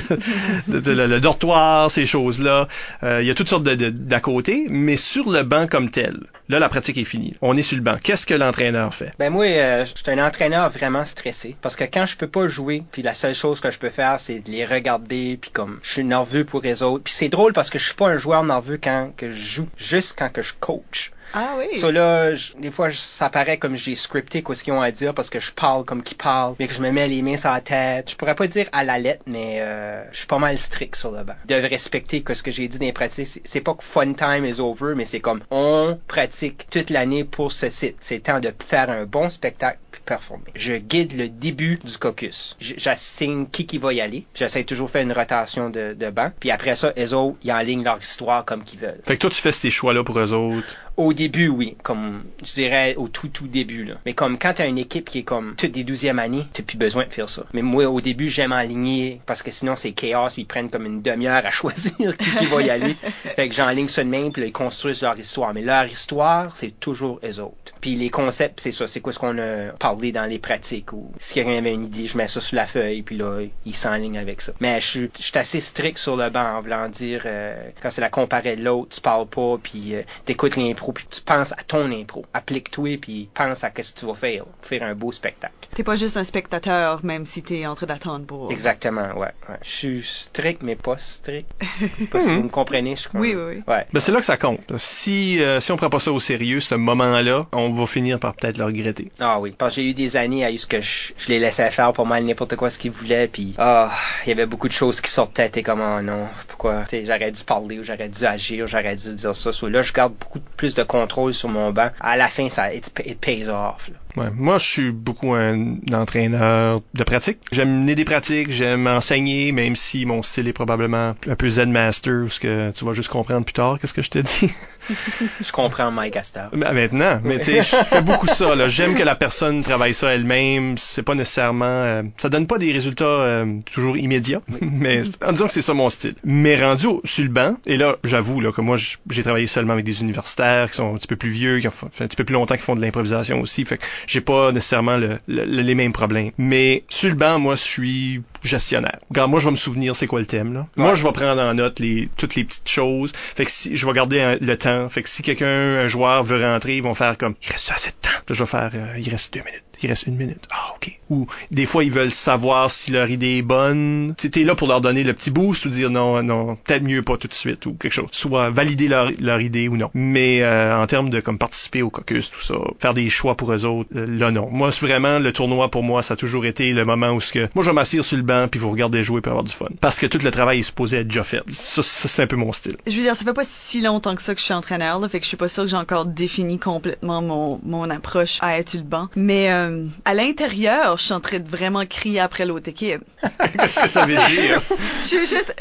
le, le- le dortoir, ces choses-là. Euh, il y a toutes sortes d'à côté, mais sur le banc comme tel, là, la pratique est finie. On est sur le banc. Qu'est-ce que l'entraîneur fait? Ben moi, euh, je suis un entraîneur vraiment stressé parce que quand je peux pas jouer, puis la seule chose que je peux faire, c'est de les regarder, puis comme je suis nerveux pour les autres. Puis c'est drôle parce que je suis pas un joueur nerveux quand que je joue, juste quand que je coach. Ah oui. So là, je- des fois, je- ça paraît comme j'ai scripté quoi ce qu'ils ont à dire parce que je parle comme qu'ils parlent, mais que je me mets les mains sur la tête. Je pourrais pas dire à la lettre, mais euh, je suis pas mal strict sur le banc. De respecter que ce que j'ai dit dans les pratiques, c'est- pas que fun time is over, mais c'est comme on pratique toute l'année pour ce site. C'est temps de faire un bon spectacle performer. Je guide le début du caucus. J'assigne qui qui va y aller. J'essaie toujours de faire une rotation de, de banc. Puis après ça, les autres, ils enlignent leur histoire comme qu'ils veulent. Fait que toi, tu fais ces choix-là pour eux autres? Au début, oui, comme je dirais au tout tout début là. Mais comme quand t'as une équipe qui est comme toutes des douzièmes années, t'as plus besoin de faire ça. Mais moi, au début, j'aime aligner parce que sinon c'est chaos, puis ils prennent comme une demi-heure à choisir qui, qui va y aller. Fait que j'enligne ça de même, puis là, ils construisent leur histoire. Mais leur histoire, c'est toujours eux autres. Puis les concepts, c'est ça, c'est quoi ce qu'on a parlé dans les pratiques ou si quelqu'un avait une idée, je mets ça sur la feuille, puis là, il s'enligne avec ça. Mais je suis je suis assez strict sur le banc en voulant dire euh, quand c'est la comparée de l'autre, tu parles pas, puis euh, t'écoutes l'impro, puis tu penses à ton impro. Applique-toi, puis pense à ce que tu vas faire, pour faire un beau spectacle. T'es pas juste un spectateur, même si t'es en train d'attendre pour. Exactement, ouais. ouais. Je suis strict, mais pas strict. Je sais pas si vous me comprenez, je suis comme- Oui, oui, oui. Ouais. Ben, c'est là que ça compte. Si, euh, si on prend pas ça au sérieux, ce moment-là, on va finir par peut-être le regretter. Ah oui, parce que j'ai eu des années à ce que je, je les laissais faire pour mal n'importe quoi ce qu'ils voulaient, puis ah, il y avait beaucoup de choses qui sortaient, t'es comme oh non, pourquoi, j'aurais dû parler ou j'aurais dû agir, j'aurais dû dire ça. So, là, je garde beaucoup plus de contrôle sur mon banc. À la fin, ça, it, it pays off. là. Ouais. Moi, je suis beaucoup un entraîneur de pratique. J'aime mener des pratiques, j'aime enseigner, même si mon style est probablement un peu Zen Master, ou ce que tu vas juste comprendre plus tard, qu'est-ce que je te dis. Je comprends Mike Astor. Ben, maintenant, mais tu sais, je fais beaucoup ça. là. J'aime que la personne travaille ça elle-même. C'est pas nécessairement, euh, ça donne pas des résultats euh, toujours immédiats, mais en disant que c'est ça mon style. Mais rendu au, sur le banc, et là, j'avoue là que moi, j'ai travaillé seulement avec des universitaires qui sont un petit peu plus vieux, qui ont fait un petit peu plus longtemps, qui font de l'improvisation aussi. Fait que j'ai pas nécessairement le- le- le- les mêmes problèmes. Mais sur le banc, moi, je suis gestionnaire. Regarde, moi, je vais me souvenir c'est quoi le thème. Là. Moi, je vais prendre en note les toutes les petites choses. Fait que si je vais garder un- le temps. Fait que si quelqu'un, un joueur veut rentrer, ils vont faire comme il reste assez de temps. Là, je vais faire euh, il reste deux minutes. Il reste une minute. Ah, ok. Ou des fois, ils veulent savoir si leur idée est bonne. T'es là pour leur donner le petit boost ou dire non, non, peut-être mieux pas tout de suite ou quelque chose. Soit valider leur, leur idée ou non. Mais euh, en termes de comme participer au caucus, tout ça, faire des choix pour eux autres, euh, là non. Moi, c'est vraiment le tournoi pour moi, ça a toujours été le moment où ce que moi je vais m'asseoir sur le banc puis vous regardez jouer pour avoir du fun. Parce que tout le travail est supposé être déjà fait. Ça, ça, c'est un peu mon style. Je veux dire, ça fait pas si longtemps que ça que je suis entraîneur, là, fait que je suis pas sûre que j'ai encore défini complètement mon, mon approche à être le banc. Mais euh, à l'intérieur, je suis en train de vraiment crier après l'autre équipe. Qu'est-ce que ça veut dire? Je- juste-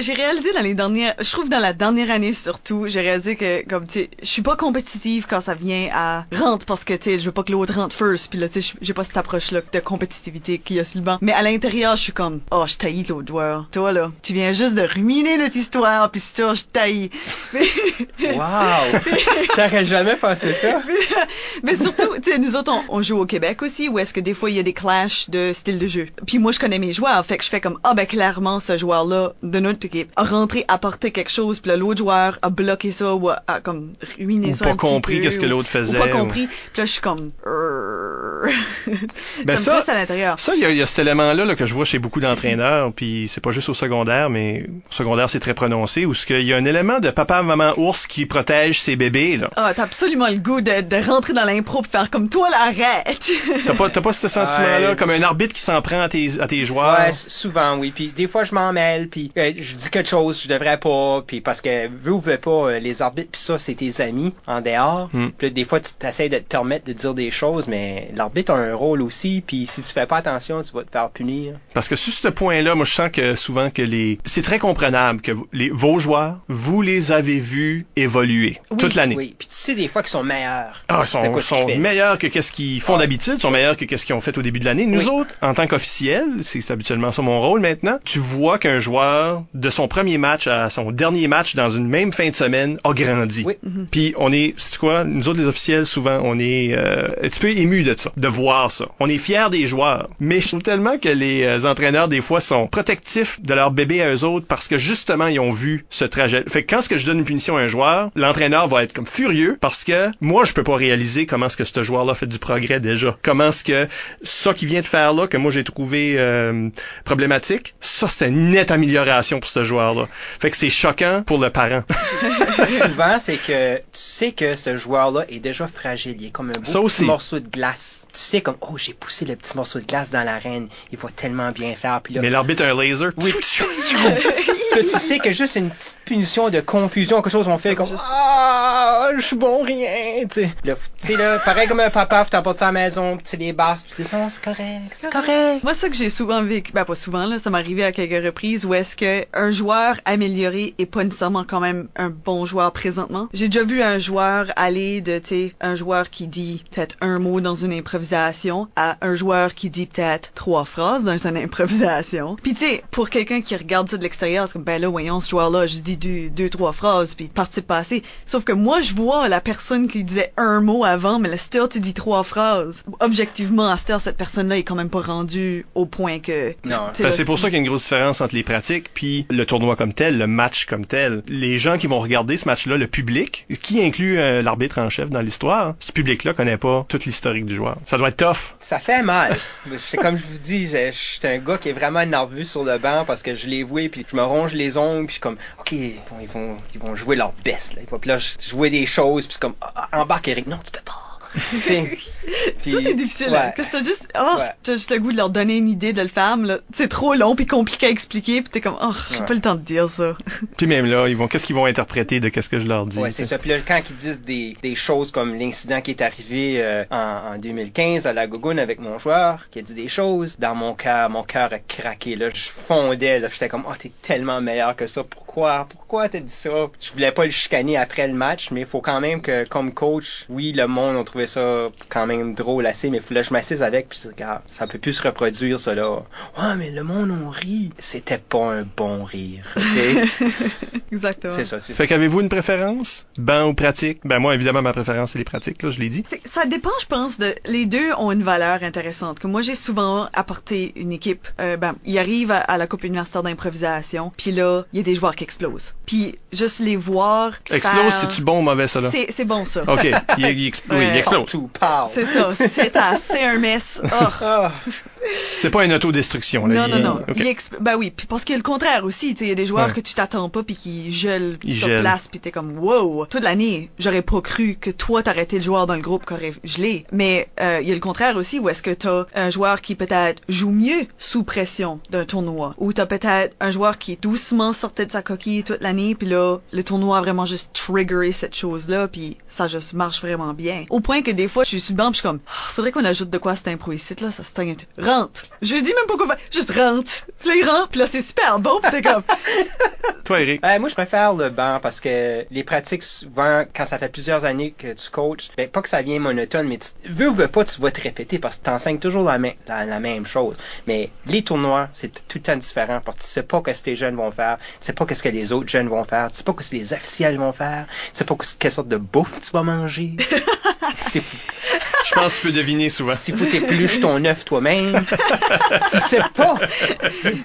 J'ai réalisé dans les dernières, je trouve dans la dernière année surtout, j'ai réalisé que comme tu sais, je suis pas compétitive quand ça vient à rentre parce que tu sais, je veux pas que l'autre rentre first, puis là tu sais, j'ai pas cette approche là de compétitivité qu'il y a sur le banc. Mais à l'intérieur, je suis comme, oh, je taillis l'autre joueur. Toi là, tu viens juste de ruminer notre histoire, puis c'est toi, je taillis. Wow! J'aurais jamais pensé ça. Mais surtout, tu sais, nous autres, on, on joue au Québec aussi, où est-ce que des fois, il y a des clashs de style de jeu. Puis moi, je connais mes joueurs, fait que je fais comme, ah ben clairement, ce joueur-là, de notre équipe, a rentré, apporté quelque chose, puis l'autre joueur a bloqué ça, ou a, a comme ruiné Ou ça pas un compris qu'est-ce que l'autre faisait, Ou pas ou- compris. Puis là, je suis comme... Ben ça ça- pousse à l'intérieur. Ça, il y, a- il y a cet élément-là là, que je vois chez beaucoup d'entraîneurs, puis c'est pas juste au secondaire, mais au secondaire c'est très prononcé, où ce qu'il y a un élément de papa, maman, ours qui protège ses bébés. là. Ah, t'as absolument le goût de, de rentrer dans l'impro et faire comme toi, là, arrête. T'as pas, t'as pas ce sentiment-là, Ouais. comme un arbitre qui s'en prend à tes, à tes joueurs? Ouais, souvent, oui. Puis des fois, je m'en mêle, puis euh, je dis quelque chose que je devrais pas, puis parce que veux ou veux pas, euh, les arbitres, puis ça, c'est tes amis en dehors. Hmm. Puis là, des fois, tu t'essayes de te permettre de dire des choses, mais l'arbitre a un rôle aussi, puis si tu fais pas attention, tu vas te faire punir. Parce que sur ce point-là, moi je sens que souvent que les, c'est très comprenable que vous- les, vos joueurs, vous les avez vus évoluer Oui, toute l'année. Oui, puis tu sais des fois qu'ils sont meilleurs. Ah, ils sont, sont meilleurs que qu'est-ce qu'ils font Ouais. d'habitude, sont meilleurs que qu'est-ce qu'ils ont fait au début de l'année. Nous Oui. autres, en tant qu'officiels, c'est habituellement ça mon rôle maintenant, tu vois qu'un joueur, de son premier match à son dernier match dans une même fin de semaine, a grandi. Oui. Puis on est, c'est quoi, nous autres les officiels, souvent, on est euh, un petit peu émus de ça, de voir ça. On est fiers des joueurs. Mais je trouve tellement que les euh, entraîneurs, des fois, sont protectifs de leur bébé à eux autres parce que justement, ils ont vu ce trajet. Fait que quand ce que je donne une punition à un joueur, l'entraîneur va être comme furieux parce que moi, je peux pas réaliser comment est-ce que ce joueur-là fait du progrès déjà. Comment est-ce que ça qu'il vient de faire là, que moi j'ai trouvé euh, problématique, ça c'est une nette amélioration pour ce joueur-là. Fait que c'est choquant pour le parent. Souvent, c'est que tu sais que ce joueur-là est déjà fragile. Il est comme un beau petit aussi. morceau de glace. Tu sais comme, oh, j'ai poussé le petit morceau de glace dans l'arène. Il va tellement bien faire. Puis là, Mais l'arbitre a un laser. Oui. Là, tu sais que juste une petite punition de confusion, quelque chose on fait comme ah je suis bon rien, tu sais. Là, tu sais là, pareil comme un papa, faut t'apporter ça à la maison, tu sais les basses, puis tu dis non c'est correct, c'est correct. Moi, ça que j'ai souvent vécu, ben pas souvent, là, ça m'est arrivé à quelques reprises où est-ce que un joueur amélioré est pas nécessairement quand même un bon joueur présentement. J'ai déjà vu un joueur aller de, tu sais, un joueur qui dit peut-être un mot dans une improvisation à un joueur qui dit peut-être trois phrases dans une improvisation. Puis tu sais, pour quelqu'un qui regarde ça de l'extérieur, c'est comme, ben là, voyons, ce joueur-là, je dis deux, deux, trois phrases, puis participe passé. Sauf que moi, je vois la personne qui disait un mot avant, mais là, still, tu dis trois phrases. Objectivement, à cette heure, cette personne-là est quand même pas rendue au point que... Non. tu sais, Ben, c'est pour ça qu'il y a une grosse différence entre les pratiques puis le tournoi comme tel, le match comme tel. Les gens qui vont regarder ce match-là, le public, qui inclut euh, l'arbitre en chef dans l'histoire, ce public-là connaît pas toute l'historique du joueur. Ça doit être tough. Ça fait mal. C'est comme je vous dis, je, je suis un gars qui est vraiment nerveux sur le banc parce que je les vois puis je me ronge les ongles puis je suis comme OK, vont ils vont, ils vont jouer leur best là. Ils vont- Puis là jouais des choses puis comme ah, ah, embarque Eric, non, tu peux pas. Puis- Ça, c'est difficile. Ouais. hein, que t'as juste, oh, Ouais. t'as juste le goût de leur donner une idée de le faire, mais c'est trop long puis compliqué à expliquer, puis t'es comme, oh, j'ai Ouais. pas le temps de dire ça. Puis même là, ils vont qu'est-ce qu'ils vont interpréter de qu'est-ce que je leur dis. Ouais, c'est ça. Puis là, quand ils disent des, des choses comme l'incident qui est arrivé euh, en, en 2015 à la Gogoune avec mon joueur, qui a dit des choses, dans mon cœur, mon cœur a craqué. Là, je fondais. Là, j'étais comme, oh, t'es tellement meilleur que ça. Pourquoi, pourquoi? T'as dit ça? Je voulais pas le chicaner après le match, mais il faut quand même que, comme coach, oui, le monde a trouvé ça quand même drôle assez, mais il fallait que je m'assise avec, puis regarde, ça peut plus se reproduire ça là. Ouais, mais le monde on rit. C'était pas un bon rire. ok? Exactement. c'est ça. C'est Fait qu'avez-vous une préférence? Banc ou pratique? Ben moi, évidemment, ma préférence, c'est les pratiques, là, je l'ai dit. Ça dépend, je pense, de les deux ont une valeur intéressante. Que moi, j'ai souvent apporté une équipe. Euh, ben, ils arrivent à, à la coupe universitaire d'improvisation, puis là, il y a des joueurs qui explosent. Puis juste les voir. Explose, faire- c'est-tu bon ou mauvais, ça, là? C'est c'est bon ça. OK, il, il expl- oui, il explose. C'est ça. C'est assez un mess. Oh. C'est pas une autodestruction, là. Non, il- non, non. OK. Il expl- Ben oui, puis parce qu'il y a le contraire aussi. tu sais, Il y a des joueurs Ouais. que tu t'attends pas puis qui gèlent Ils sur gèlent. place puis t'es comme wow. Toute l'année, j'aurais pas cru que toi t'aurais été le joueur dans le groupe qui aurait gelé. Mais euh, il y a le contraire aussi où est-ce que t'as un joueur qui peut-être joue mieux sous pression d'un tournoi. Ou t'as peut-être un joueur qui doucement sortait de sa coquille toute l'année puis là, le tournoi a vraiment juste triggeré cette chose-là puis ça juste marche vraiment bien. Au point que des fois, je suis sur le banc puis je suis comme, Ah, faudrait qu'on ajoute de quoi à cette impro ici, là, ça se teinte. Rentre! Je dis même pas quoi faire, juste rentre! Puis là, il rentre, puis là, c'est super bon, puis t'es comme, Toi, Eric? Euh, moi, je préfère le banc parce que les pratiques, souvent, quand ça fait plusieurs années que tu coaches, ben, pas que ça vient monotone, mais tu veux ou veux pas, tu vas te répéter parce que tu enseignes toujours la, même- la, la même chose. Mais les tournois, c'est tout le temps différent parce que tu sais pas ce que tes jeunes vont faire, tu sais pas ce que les autres jeunes vont faire, tu sais pas ce que les officiels vont faire, tu sais pas que- quelle sorte de bouffe tu vas manger. Je pense que tu peux deviner souvent. si faut t'épluches ton œuf toi-même. tu sais pas.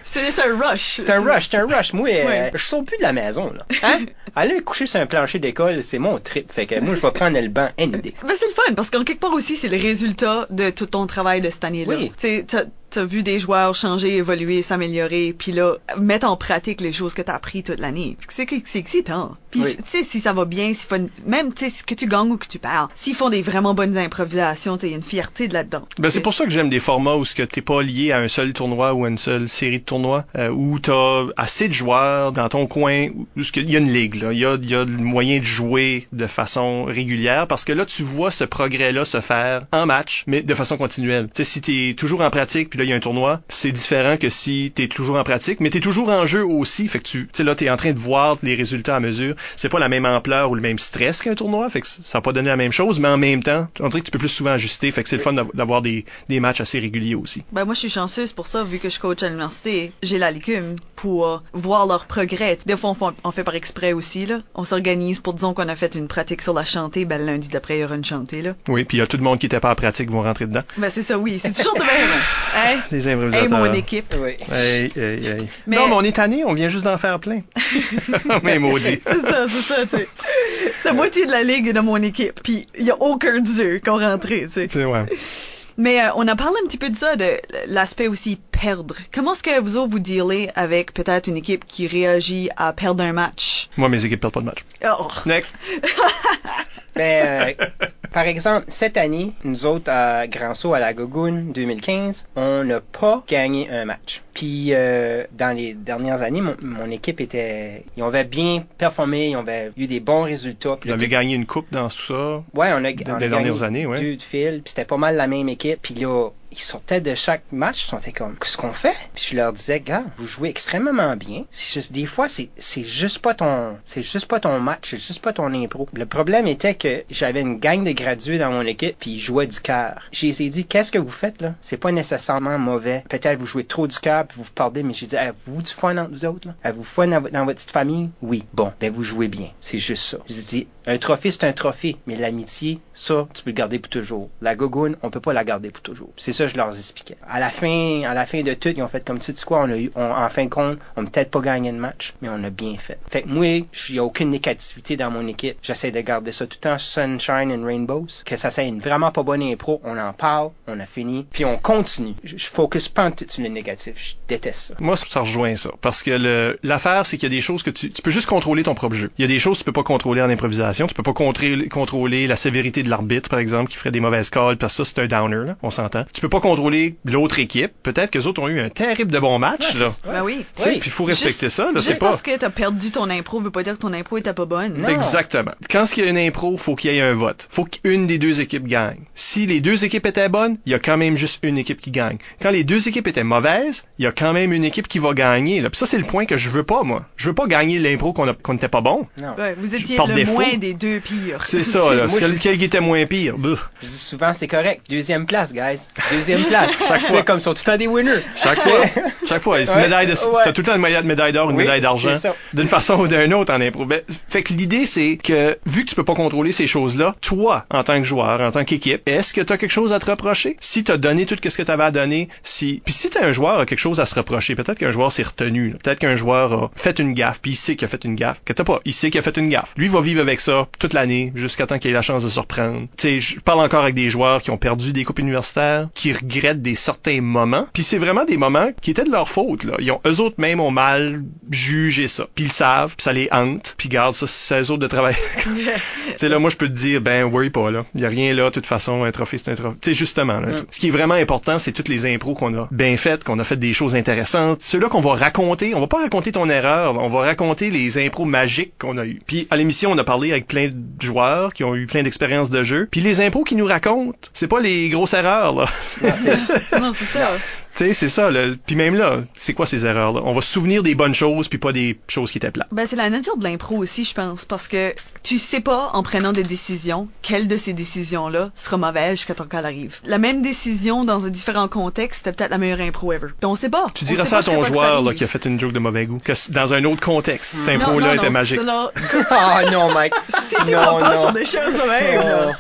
C'est un rush. C'est un rush, c'est un rush. Moi, euh, Ouais. je sors plus de la maison, là. Hein? Aller coucher sur un plancher d'école, c'est mon trip. Fait que moi, je vais prendre le banc any day. Ben, c'est le fun, parce qu'en quelque part aussi, c'est le résultat de tout ton travail de cette année-là. Oui. Tu t'as vu des joueurs changer, évoluer, s'améliorer, puis là, mettre en pratique les choses que t'as appris toute l'année. C'est excitant. Puis, Oui. tu sais, si ça va bien, si fun, même, tu sais, que tu gagnes ou que tu perds, s'ils font des vraiment bonnes improvisations, t'as une fierté de là-dedans. Ben, c'est pour ça que j'aime des formats où ce que t'es pas lié à un seul tournoi ou à une seule série de tournois, euh, où t'as assez de joueurs dans ton coin, où il y a une ligue, là. Il y a, il y a le moyen de jouer de façon régulière, parce que là, tu vois ce progrès-là se faire en match, mais de façon continuelle. Tu sais, si t'es toujours en pratique, puis là, il y a un tournoi, c'est différent que si t'es toujours en pratique, mais t'es toujours en jeu aussi, fait que tu, tu sais, là, t'es en train de voir les résultats à mesure. C'est pas la même ampleur ou le même stress qu'un tournoi, fait que ça va pas donner la même chose, mais en même temps, on dirait que tu peux plus souvent ajuster, fait que c'est le fun d'av- d'avoir des, des matchs assez réguliers aussi. Ben moi je suis chanceuse pour ça vu que je coach à l'université, j'ai la légume pour voir leur progrès. Des fois on fait, on fait par exprès aussi là. On s'organise pour disons qu'on a fait une pratique sur la chantée, ben lundi d'après il y aura une chantée là. Oui, puis il y a tout le monde qui était pas en pratique vont rentrer dedans. Ben c'est ça oui, c'est toujours de même. Hein? Les Hey improvisateurs. mon équipe. Oui. Hey, hey, hey. Mais- Non, mais on est tanné, on vient juste d'en faire plein. mais maudit. C'est ça, c'est ça, tu sais. La moitié de la ligue est dans mon équipe, puis il y a aucun d'eux qui ont rentré, tu sais. Tu sais, ouais. Mais euh, on a parlé un petit peu de ça, de l'aspect aussi perdre. Comment est-ce que vous autres vous dealez avec peut-être une équipe qui réagit à perdre un match? Moi, mes équipes perdent pas de match. Oh. Next. Ben, euh, par exemple, cette année, nous autres à Grand Saut à la Gogoune 2015, on n'a pas gagné un match. Puis euh, dans les dernières années, mon, mon équipe était, ils avaient bien performé, ils avaient eu des bons résultats. Puis avez tout- gagné une coupe dans tout ça? Ouais, on a, Dans on a les gagné dernières années, ouais. deux de fil, puis c'était pas mal la même équipe. Puis là, ils sortaient de chaque match, ils sont comme, qu'est-ce qu'on fait? Puis je leur disais, gars, vous jouez extrêmement bien. C'est juste, des fois, c'est, c'est juste pas ton, c'est juste pas ton match, c'est juste pas ton impro. Le problème était que j'avais une gang de gradués dans mon équipe, puis ils jouaient du cœur. J'ai dire, qu'est-ce que vous faites là? C'est pas nécessairement mauvais. Peut-être vous jouez trop du cœur, puis vous vous parlez, mais j'ai dit, avez-vous du fun entre vous autres là? Avez-vous fun dans votre petite famille? Oui. Bon, ben vous jouez bien. C'est juste ça. J'ai dit, un trophée, c'est un trophée, mais l'amitié, ça, tu peux le garder pour toujours. La gogoune, on peut pas la garder pour toujours. C'est ça je leur expliquais. À la fin, à la fin de tout, ils ont fait comme tu sais quoi, on a eu, on- en fin de compte, on peut-être pas gagné de match, mais on a bien fait. Fait que moi, il y a aucune négativité dans mon équipe. J'essaie de garder ça tout le temps sunshine and rainbows. Que ça soit une vraiment pas bonne impro, on en parle, on a fini, puis on continue. Je, focus pas en tout sur le négatif. Je déteste ça. Moi, ça rejoint ça. Parce que l'affaire, c'est qu'il y a des choses que tu, peux juste contrôler ton propre jeu. Il y a des choses que tu peux pas contrôler en improvisation. Tu peux pas contrôler, la sévérité de l'arbitre, par exemple, qui ferait des mauvaises calls, parce ça, c'est un downer, là. On s'entend. Tu peux pas contrôler l'autre équipe. Peut-être que les autres ont eu un terrible de bon match, là. Ben oui. Tu. Puis il faut respecter Juste- ça, là. Juste pas. parce que t'as perdu ton impro veut pas dire que ton impro était pas bonne. Non. Exactement. Quand il y a une impro, faut qu'il y ait un vote. Faut qu'une des deux équipes gagne. Si les deux équipes étaient bonnes, il y a quand même juste une équipe qui gagne. Quand les deux équipes étaient mauvaises, il y a quand même une équipe qui va gagner. Là. Puis ça, c'est le point que je veux pas, moi. Je veux pas gagner l'impro qu'on n'était pas bon. Non. Ouais, vous étiez le défaut. moins des deux pires. C'est ça, là. Moi, je- lequel qui était moins pire? Je dis souvent, c'est correct. Deuxième place, guys. Deuxième place. Chaque fois. C'est comme, ils sont tout le temps des winners. Chaque fois. Chaque fois. Ouais, t'as tout le temps une médaille, médaille d'or, une Oui, médaille d'argent. D'une façon ou d'une autre en impro. Ben, fait que l'idée, c'est que, vu que tu peux pas contrôler ces choses-là, toi, en tant que joueur, en tant qu'équipe, est-ce que t'as quelque chose à te reprocher? Si t'as donné tout ce que t'avais à donner, si, puis si t'as un joueur a quelque chose à se reprocher, peut-être qu'un joueur s'est retenu, peut-être qu'un joueur a fait une gaffe, puis il sait qu'il a fait une gaffe, que t'as pas, il sait qu'il a fait une gaffe. Lui va vivre avec ça toute l'année, jusqu'à temps qu'il ait la chance de se reprendre. Tu sais, je parle encore avec des joueurs qui ont perdu des coupes universitaires, qui regrettent des certains moments, puis c'est vraiment des moments qui étaient de leur faute, là. Ils ont, eux autres même ont mal jugé ça. Puis ils le savent, puis ça les hante, puis garde ça, c'est eux autres de travailler. tu sais, là, moi, je peux te dire, ben, worry pas, là. Il y a rien là, de toute façon, un trophée, c'est un trophée. Tu justement, là, Mm. ce qui est vraiment important, c'est toutes les impros qu'on a bien faites, qu'on a fait des choses intéressantes. Ceux-là qu'on va raconter, on va pas raconter ton erreur, on va raconter les impros magiques qu'on a eu. Puis à l'émission, on a parlé avec plein de joueurs qui ont eu plein d'expériences de jeu. Puis les impros qu'ils nous racontent, c'est pas les grosses erreurs, là. Non, c'est- non, c'est ça. Tu sais, c'est ça, là. Puis même là, c'est quoi ces erreurs-là? On va se souvenir des bonnes choses, puis pas des choses qui étaient plates. Ben, c'est la nature de l'impro aussi, je pense, parce que tu sais pas, en prenant des décisions, quelle de ces décisions-là sera mauvaise quand ton cas arrive. La même décision dans un différent contexte, c'était peut-être la meilleure impro ever. Puis on sait pas. Tu diras ça à ton joueur là, qui a fait une joke de mauvais goût, que dans un autre contexte, cette Non, impro-là était non, magique. Non, non, Ah non, Mike. si tu Non, pas non. sur des choses de même, là.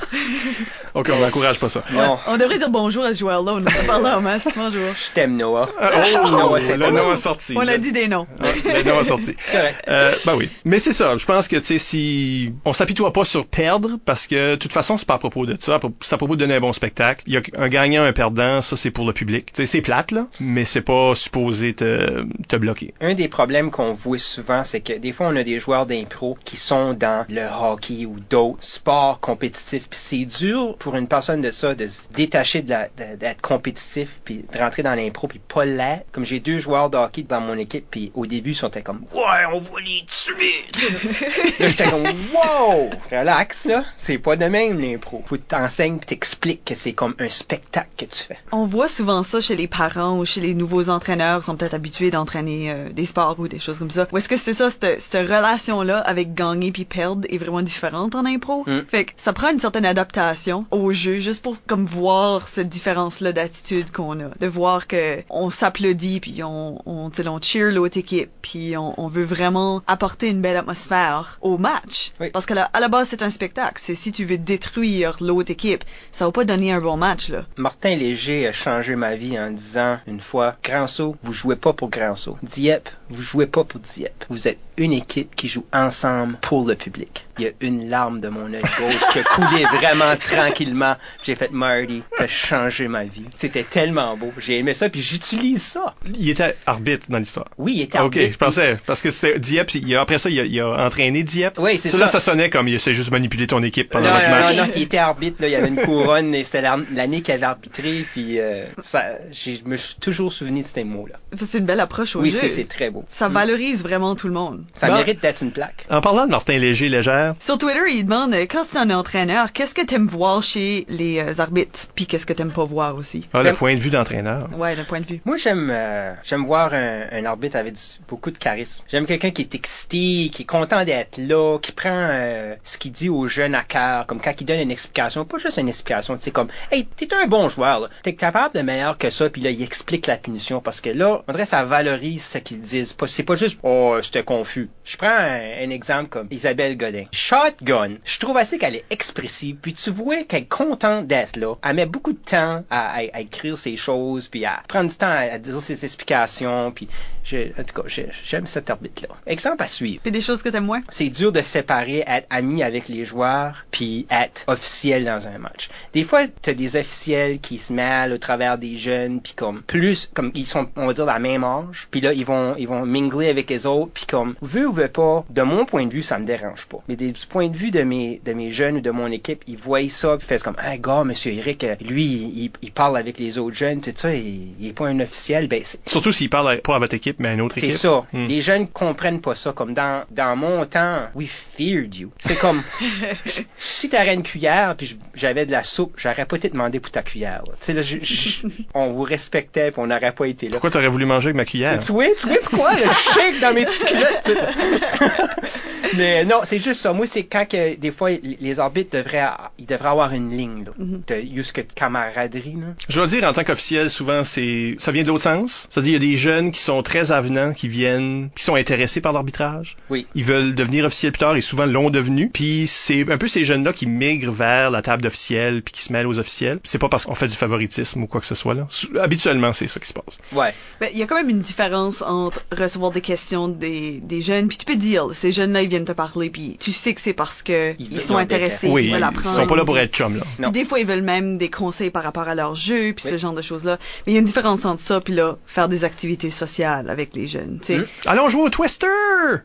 Ok, on n'encourage pas ça. Non. On devrait dire bonjour à ce joueur-là. On n'a pas parlé en masse. Bonjour. Je t'aime, Noah. Oh, Noah, c'est le nom a sorti. On a dit des noms. Le nom a sorti. correct. Euh, ben oui. Mais c'est ça. Je pense que, tu sais, si on s'apitoie pas sur perdre, parce que, de toute façon, c'est pas à propos de ça. C'est à propos de donner un bon spectacle. Il y a un gagnant, un perdant. Ça, c'est pour le public. Tu sais, c'est plate, là. Mais c'est pas supposé te, te bloquer. Un des problèmes qu'on voit souvent, c'est que des fois, on a des joueurs d'impro qui sont dans le hockey ou d'autres sports compétitifs. Puis c'est dur pour une personne de ça de se détacher de la- de- d'être compétitif puis de rentrer dans l'impro puis pas l'être. Comme j'ai deux joueurs de hockey dans mon équipe puis au début, ils sont comme « Ouais, on va les tuer! » Là, j'étais comme « Wow! Relax, là. C'est pas de même, l'impro. Faut que t'enseignes puis t'expliques que c'est comme un spectacle que tu fais. On voit souvent ça chez les parents ou chez les nouveaux entraîneurs qui sont peut-être habitués d'entraîner euh, des sports ou des choses comme ça. Ou est-ce que c'est ça, cette, cette relation-là avec gagner puis perdre est vraiment différente en impro? Mm. Fait que ça prend une certaine adaptation au jeu juste pour comme voir cette différence-là d'attitude qu'on a. De voir que on s'applaudit puis on, on, tu sais, on cheer l'autre équipe puis on, on veut vraiment apporter une belle atmosphère au match. Oui. Parce que la- à la base, c'est un spectacle. C'est si tu veux détruire l'autre équipe, ça va pas donner un bon match, là. Martin Léger a changé ma vie en disant une fois Granceau, vous jouez pas pour Granceau. Dieppe, vous jouez pas pour Dieppe. Vous êtes une équipe qui joue ensemble pour le public. Il y a une larme de mon œil gauche qui a coulé vraiment tranquillement. J'ai fait Marty, t'as changé ma vie. C'était tellement beau. J'ai aimé ça puis j'utilise ça. Il était arbitre dans l'histoire. Oui, il était Ok, arbitre, je pensais, parce que c'était Dieppe, il a- après ça, il a, il a entraîné Dieppe. Oui, c'est ça. Là, ça. ça sonnait comme il s'est juste manipulé ton équipe Non, pendant non, votre match. non, non, il était arbitre, là, il y avait une couronne et c'était l'année qu'il avait arbitré, puis euh, ça, j'ai- je me suis toujours souvenu de ces mots-là. C'est une belle approche au Oui, jeu. c'est c'est très beau. Ça Mm. valorise vraiment tout le monde. Ça Bon. mérite d'être une plaque. En parlant de Martin Léger, légère, Sur Twitter, il demande euh, quand c'est un entraîneur, qu'est-ce que t'aimes voir chez les euh, arbitres, puis qu'est-ce que t'aimes pas voir aussi? ah, le point de vue d'entraîneur. Ouais, le point de vue. Moi, j'aime euh, j'aime voir un, un arbitre avec du- beaucoup de charisme. J'aime quelqu'un qui est excité, qui est content d'être là, qui prend euh, ce qu'il dit aux jeunes à cœur, comme quand il donne une explication, pas juste une explication, tu sais, comme « Hey, t'es un bon joueur, là. t'es capable de meilleur que ça », puis là, il explique la punition, parce que là, on dirait que ça valorise ce qu'ils disent. Pas- C'est pas juste « Oh, c'était confus ». Je prends un, un exemple comme Isabelle Godin. Shotgun, je trouve assez qu'elle est expressive, puis tu vois qu'elle est contente d'être là. Elle met beaucoup de temps à, à- à écrire ses choses, puis à prendre du temps à, à dire ses explications, puis je, en tout cas, j'aime cet arbitre-là. Exemple à suivre. Puis des choses que t'aimes moins? C'est dur de séparer être ami avec les joueurs puis être officiel dans un match. Des fois, t'as des officiels qui se mêlent au travers des jeunes puis comme plus comme ils sont on va dire la même âge puis là ils vont ils vont mingler avec les autres puis comme veut ou veut pas de mon point de vue ça me dérange pas. Mais des- du point de vue de mes de mes jeunes ou de mon équipe ils voient ça puis ils font comme hey gars monsieur Eric euh, lui il, il parle avec les autres jeunes tout ça il, il est pas un officiel ben c'est- Surtout s'il parle à- pas à votre équipe, mais à une autre c'est équipe. ça. Hmm. Les jeunes comprennent pas ça. Comme dans, dans mon temps, we feared you. C'est comme, si t'aurais une cuillère puis je- j'avais de la soupe, j'aurais pas été demandé pour ta cuillère. là. Tu sais, là, je- je- on vous respectait puis on n'aurait pas été là. Pourquoi t'aurais voulu manger avec ma cuillère? Tu vois, tu vois pourquoi le shake dans mes petites culottes. Mais non, c'est juste ça. Moi, c'est quand que des fois les arbitres devraient, ils devraient avoir une ligne là, de juste camaraderie. Là. Je dois dire, en tant qu'officiel, souvent, c'est, ça vient de l'autre sens. C'est-à-dire, il y a des jeunes qui sont très avenants, qui viennent, qui sont intéressés par l'arbitrage. Oui. Ils veulent devenir officiels plus tard et souvent l'ont devenu. Puis c'est un peu ces jeunes-là qui migrent vers la table d'officiels puis qui se mêlent aux officiels. C'est pas parce qu'on fait du favoritisme ou quoi que ce soit là. Habituellement, c'est ça qui se passe. Ouais. Ben, il y a quand même une différence entre recevoir des questions des, des jeunes, puis tu peux dire, ces jeunes-là, ils viennent te parler, puis tu sais que c'est parce que Ils sont intéressés, oui, ils veulent ils sont pas là pour être chum là. Puis Non. des fois, ils veulent même des conseils par rapport à leur jeu, puis Oui. ce genre de choses-là. Mais il y a une différence entre ça, puis là, faire des activités sociales avec les jeunes, tu sais. Hmm. Allons jouer au Twister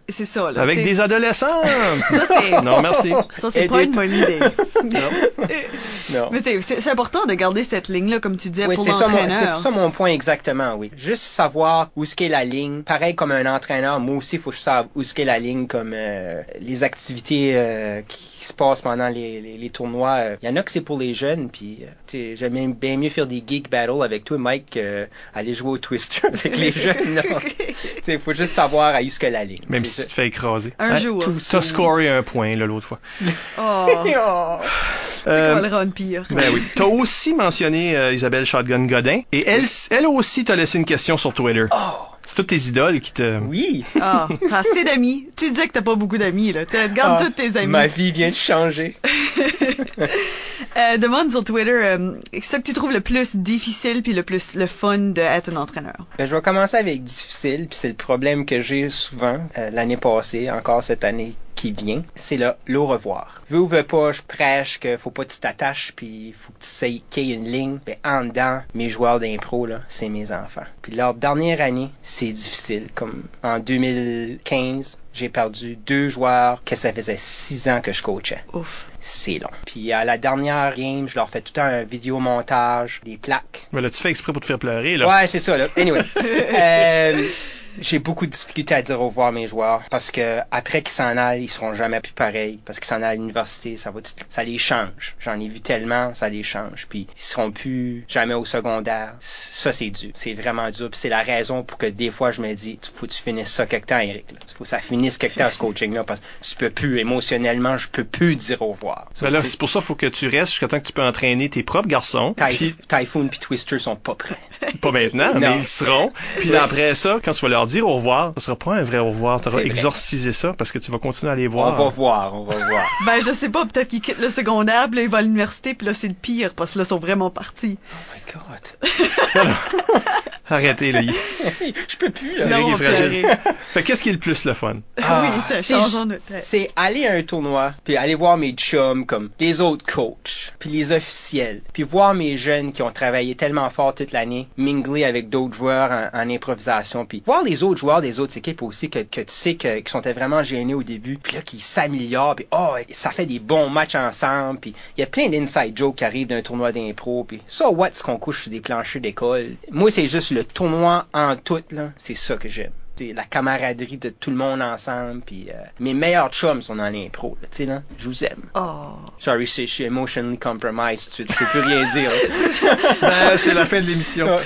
C'est ça, là. avec des adolescents. Ça, c'est... non, merci. Ça, c'est pas une bonne idée. Non. Mais c'est important de garder cette ligne-là, comme tu disais, Oui, pour c'est ça, mon, l'entraîneur. c'est ça mon point exactement, oui. Juste savoir où est-ce qu'est la ligne. Pareil comme un entraîneur, moi aussi, il faut que je sache où est-ce qu'est la ligne, comme euh, les activités euh, qui, qui se passent pendant les, les, les tournois. Euh, Il y en a que c'est pour les jeunes, puis euh, j'aime bien- mieux faire des geek battles avec toi, Mike, que aller jouer au Twister avec les jeunes. non. Tu sais, il faut juste savoir à où est-ce que la ligne. Même si tu ça. te fais écraser. Un Hein? jour. T'as scoré un point là l'autre fois. Oh, Oh. Euh, on va le rendre pire. Ben oui. T'as aussi mentionné euh, Isabelle Shotgun Godin et elle, elle aussi t'a laissé une question sur Twitter. Oh, C'est toutes tes idoles qui te. oui. Ah, t'as assez d'amis. Tu disais que t'as pas beaucoup d'amis, là. Tu gardes Ah, tous tes amis. Ma vie vient de changer. Euh, demande sur Twitter euh, ce que tu trouves le plus difficile puis le plus le fun d'être un entraîneur. Ben, je vais commencer avec difficile, puis c'est le problème que j'ai souvent euh, l'année passée, encore cette année qui vient, c'est le, le au revoir. Veux ou veux pas, je prêche que faut pas que tu t'attaches, puis faut que tu sais qu'il y ait une ligne. Ben, en dedans, mes joueurs d'impro, là, c'est mes enfants. Puis leur dernière année, c'est difficile. Comme en 2015, j'ai perdu deux joueurs que ça faisait six ans que je coachais. Ouf. C'est long. Puis à la dernière game, je leur fais tout un vidéo montage, des plaques. Mais là, tu fais exprès pour te faire pleurer, là. Ouais, c'est ça, là. Anyway. Euh, j'ai beaucoup de difficultés à dire au revoir à mes joueurs parce que après qu'ils s'en aillent, ils seront jamais plus pareils parce qu'ils s'en aillent à l'université, ça va tout- ça les change. J'en ai vu tellement, ça les change. Puis ils seront plus jamais au secondaire. Ça c'est dur, c'est vraiment dur. Puis c'est la raison pour que des fois je me dis, faut que tu finisses ça quelque temps, Eric. Là. Faut que ça finisse quelque temps ce coaching là parce que tu peux plus émotionnellement, je peux plus dire au revoir. Ben là, C'est- pour ça qu'il faut que tu restes jusqu'à temps que tu peux entraîner tes propres garçons. Puis, Typhoon puis Twister sont pas prêts. pas maintenant, mais ils seront. Puis après ça, quand tu vas leur dire au revoir, ce sera pas un vrai au revoir. Tu vrai. exorcisé ça parce que tu vas continuer à les On voir. va voir, on va voir. Ben, je sais pas, peut-être qu'ils quittent le secondaire, puis là, ils vont à l'université, puis là, c'est le pire, parce que là, ils sont vraiment partis. Oh my god. Arrêtez, là. je peux plus là. Non, est fragile. Fait qu'est-ce qui est le plus le fun? Ah, oui, t'as c'est- aller à un tournoi, puis aller voir mes chums comme les autres coachs, puis les officiels, puis voir mes jeunes qui ont travaillé tellement fort toute l'année, mingler avec d'autres joueurs en, en improvisation, puis voir les autres joueurs des autres équipes aussi que, que tu sais que, qui sont vraiment gênés au début, puis là qui s'améliorent, puis oh ça fait des bons matchs ensemble, puis il y a plein d'inside jokes qui arrivent d'un tournoi d'impro, puis ça what ce qu'on couche sur des planchers d'école. Moi c'est juste le tournoi en tout là, c'est ça que j'aime c'est la camaraderie de tout le monde ensemble puis euh, mes meilleurs chums sont dans l'impro là, tu sais là je vous aime Oh. sorry je suis emotionally compromised tu, tu peux plus rien dire Ben, c'est la fin de l'émission.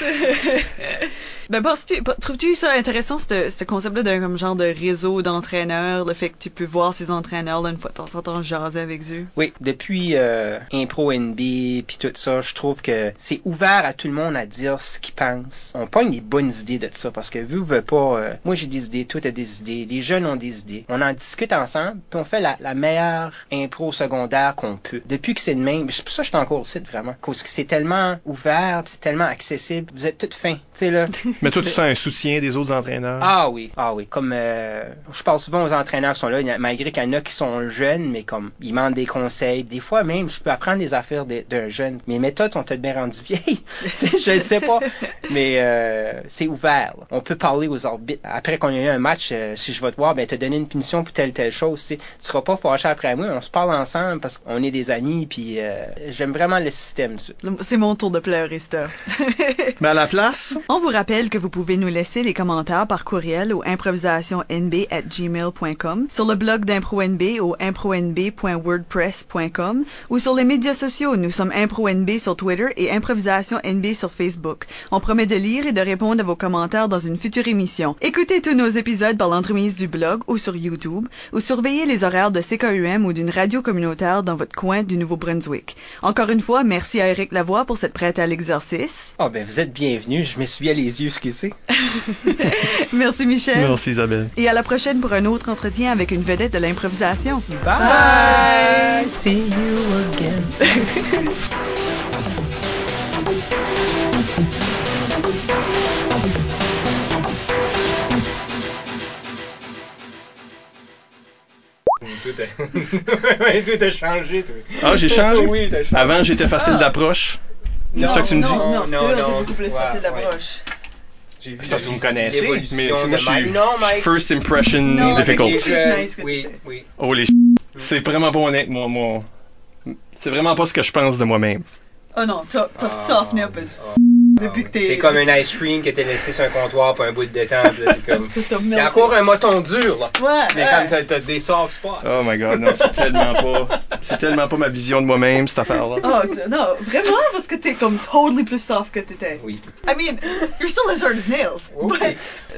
Ben, penses-tu, trouves-tu ça intéressant, ce, ce concept-là d'un comme genre de réseau d'entraîneurs, le fait que tu peux voir ces entraîneurs là une fois de temps en temps jaser avec eux? oui depuis euh, impro NB puis tout ça je trouve que c'est ouvert à tout le monde à dire ce qu'il pense on pogne des bonnes idées de ça parce que vu veut pas euh, moi j'ai des idées toi t'as des idées les jeunes ont des idées. On en discute ensemble puis on fait la, la meilleure impro secondaire qu'on peut. Depuis que c'est de même c'est pour ça que je suis encore au site vraiment. Parce que c'est tellement ouvert c'est tellement accessible vous êtes toutes fins. Tu sais là Mais toi, tu sens un soutien des autres entraîneurs? ah oui, ah oui. Comme euh, je parle souvent aux entraîneurs qui sont là, malgré qu'il y en a qui sont jeunes, mais comme ils demandent des conseils. Des fois même, je peux apprendre des affaires d'un jeune. Mes méthodes sont peut-être bien rendues vieilles. Tu sais, je ne sais pas. Mais euh, c'est ouvert. là. On peut parler aux arbitres. Après qu'on ait eu un match, euh, si je vais te voir, ben t'as donné une punition pour telle telle chose. Tu sais. Tu seras pas fâché après moi. On se parle ensemble parce qu'on est des amis. Puis euh, j'aime vraiment le système. C'est mon tour de pleurer, ça. Mais à la place, On vous rappelle que vous pouvez nous laisser les commentaires par courriel au improvisationnb@gmail.com, sur le blog d'ImproNB au impronb.wordpress.com ou sur les médias sociaux. Nous sommes ImproNB sur Twitter et Improvisation NB sur Facebook. On promet de lire et de répondre à vos commentaires dans une future émission. Écoutez tous nos épisodes par l'entremise du blog ou sur YouTube ou surveillez les horaires de CKUM ou d'une radio communautaire dans votre coin du Nouveau-Brunswick. Encore une fois, merci à Eric Lavoie pour cette prête à l'exercice. Ah ben vous êtes bienvenus. Je m'essuyais les yeux, Merci Michel. merci Isabelle. Et à la prochaine pour un autre entretien avec une vedette de l'improvisation. Bye. See you again. Tout a... Tout a changé. Ah, j'ai changé? Oui, t'as changé. Avant, j'étais facile d'approche. C'est ça que tu me dis? Non, non, Non, non. beaucoup plus Ouais, facile ouais. d'approche. J'ai vu C'est parce que vous me connaissez, mais moi, je suis Non, first impression Non, difficult. nice oui, oui. Oh les c'est vraiment pas honnête, moi, moi. C'est vraiment pas ce que je pense de moi-même. Oh non, t'as t'as softené up as Ah, depuis que C'est t'es... comme un ice cream que t'as laissé sur un comptoir pour un bout de temps. c'est comme... T'as Il y a encore un moton dur, là. Ouais, Mais comme t'as- t'as des soft spots. Oh my god, non, c'est tellement pas. C'est tellement pas ma vision de moi-même, cette affaire-là. Oh, non, vraiment, parce que t'es comme totally plus soft que t'étais. Oui. I mean, you're still as hard as nails. But,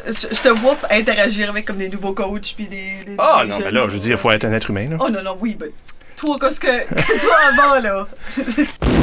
je, je te vois interagir avec comme des nouveaux coachs puis des... des Ah des non, mais jeunes. là, je veux dire, il faut être un être humain, là. Oh non, non, oui, but... Toi, qu'est-ce que... que toi avant, là...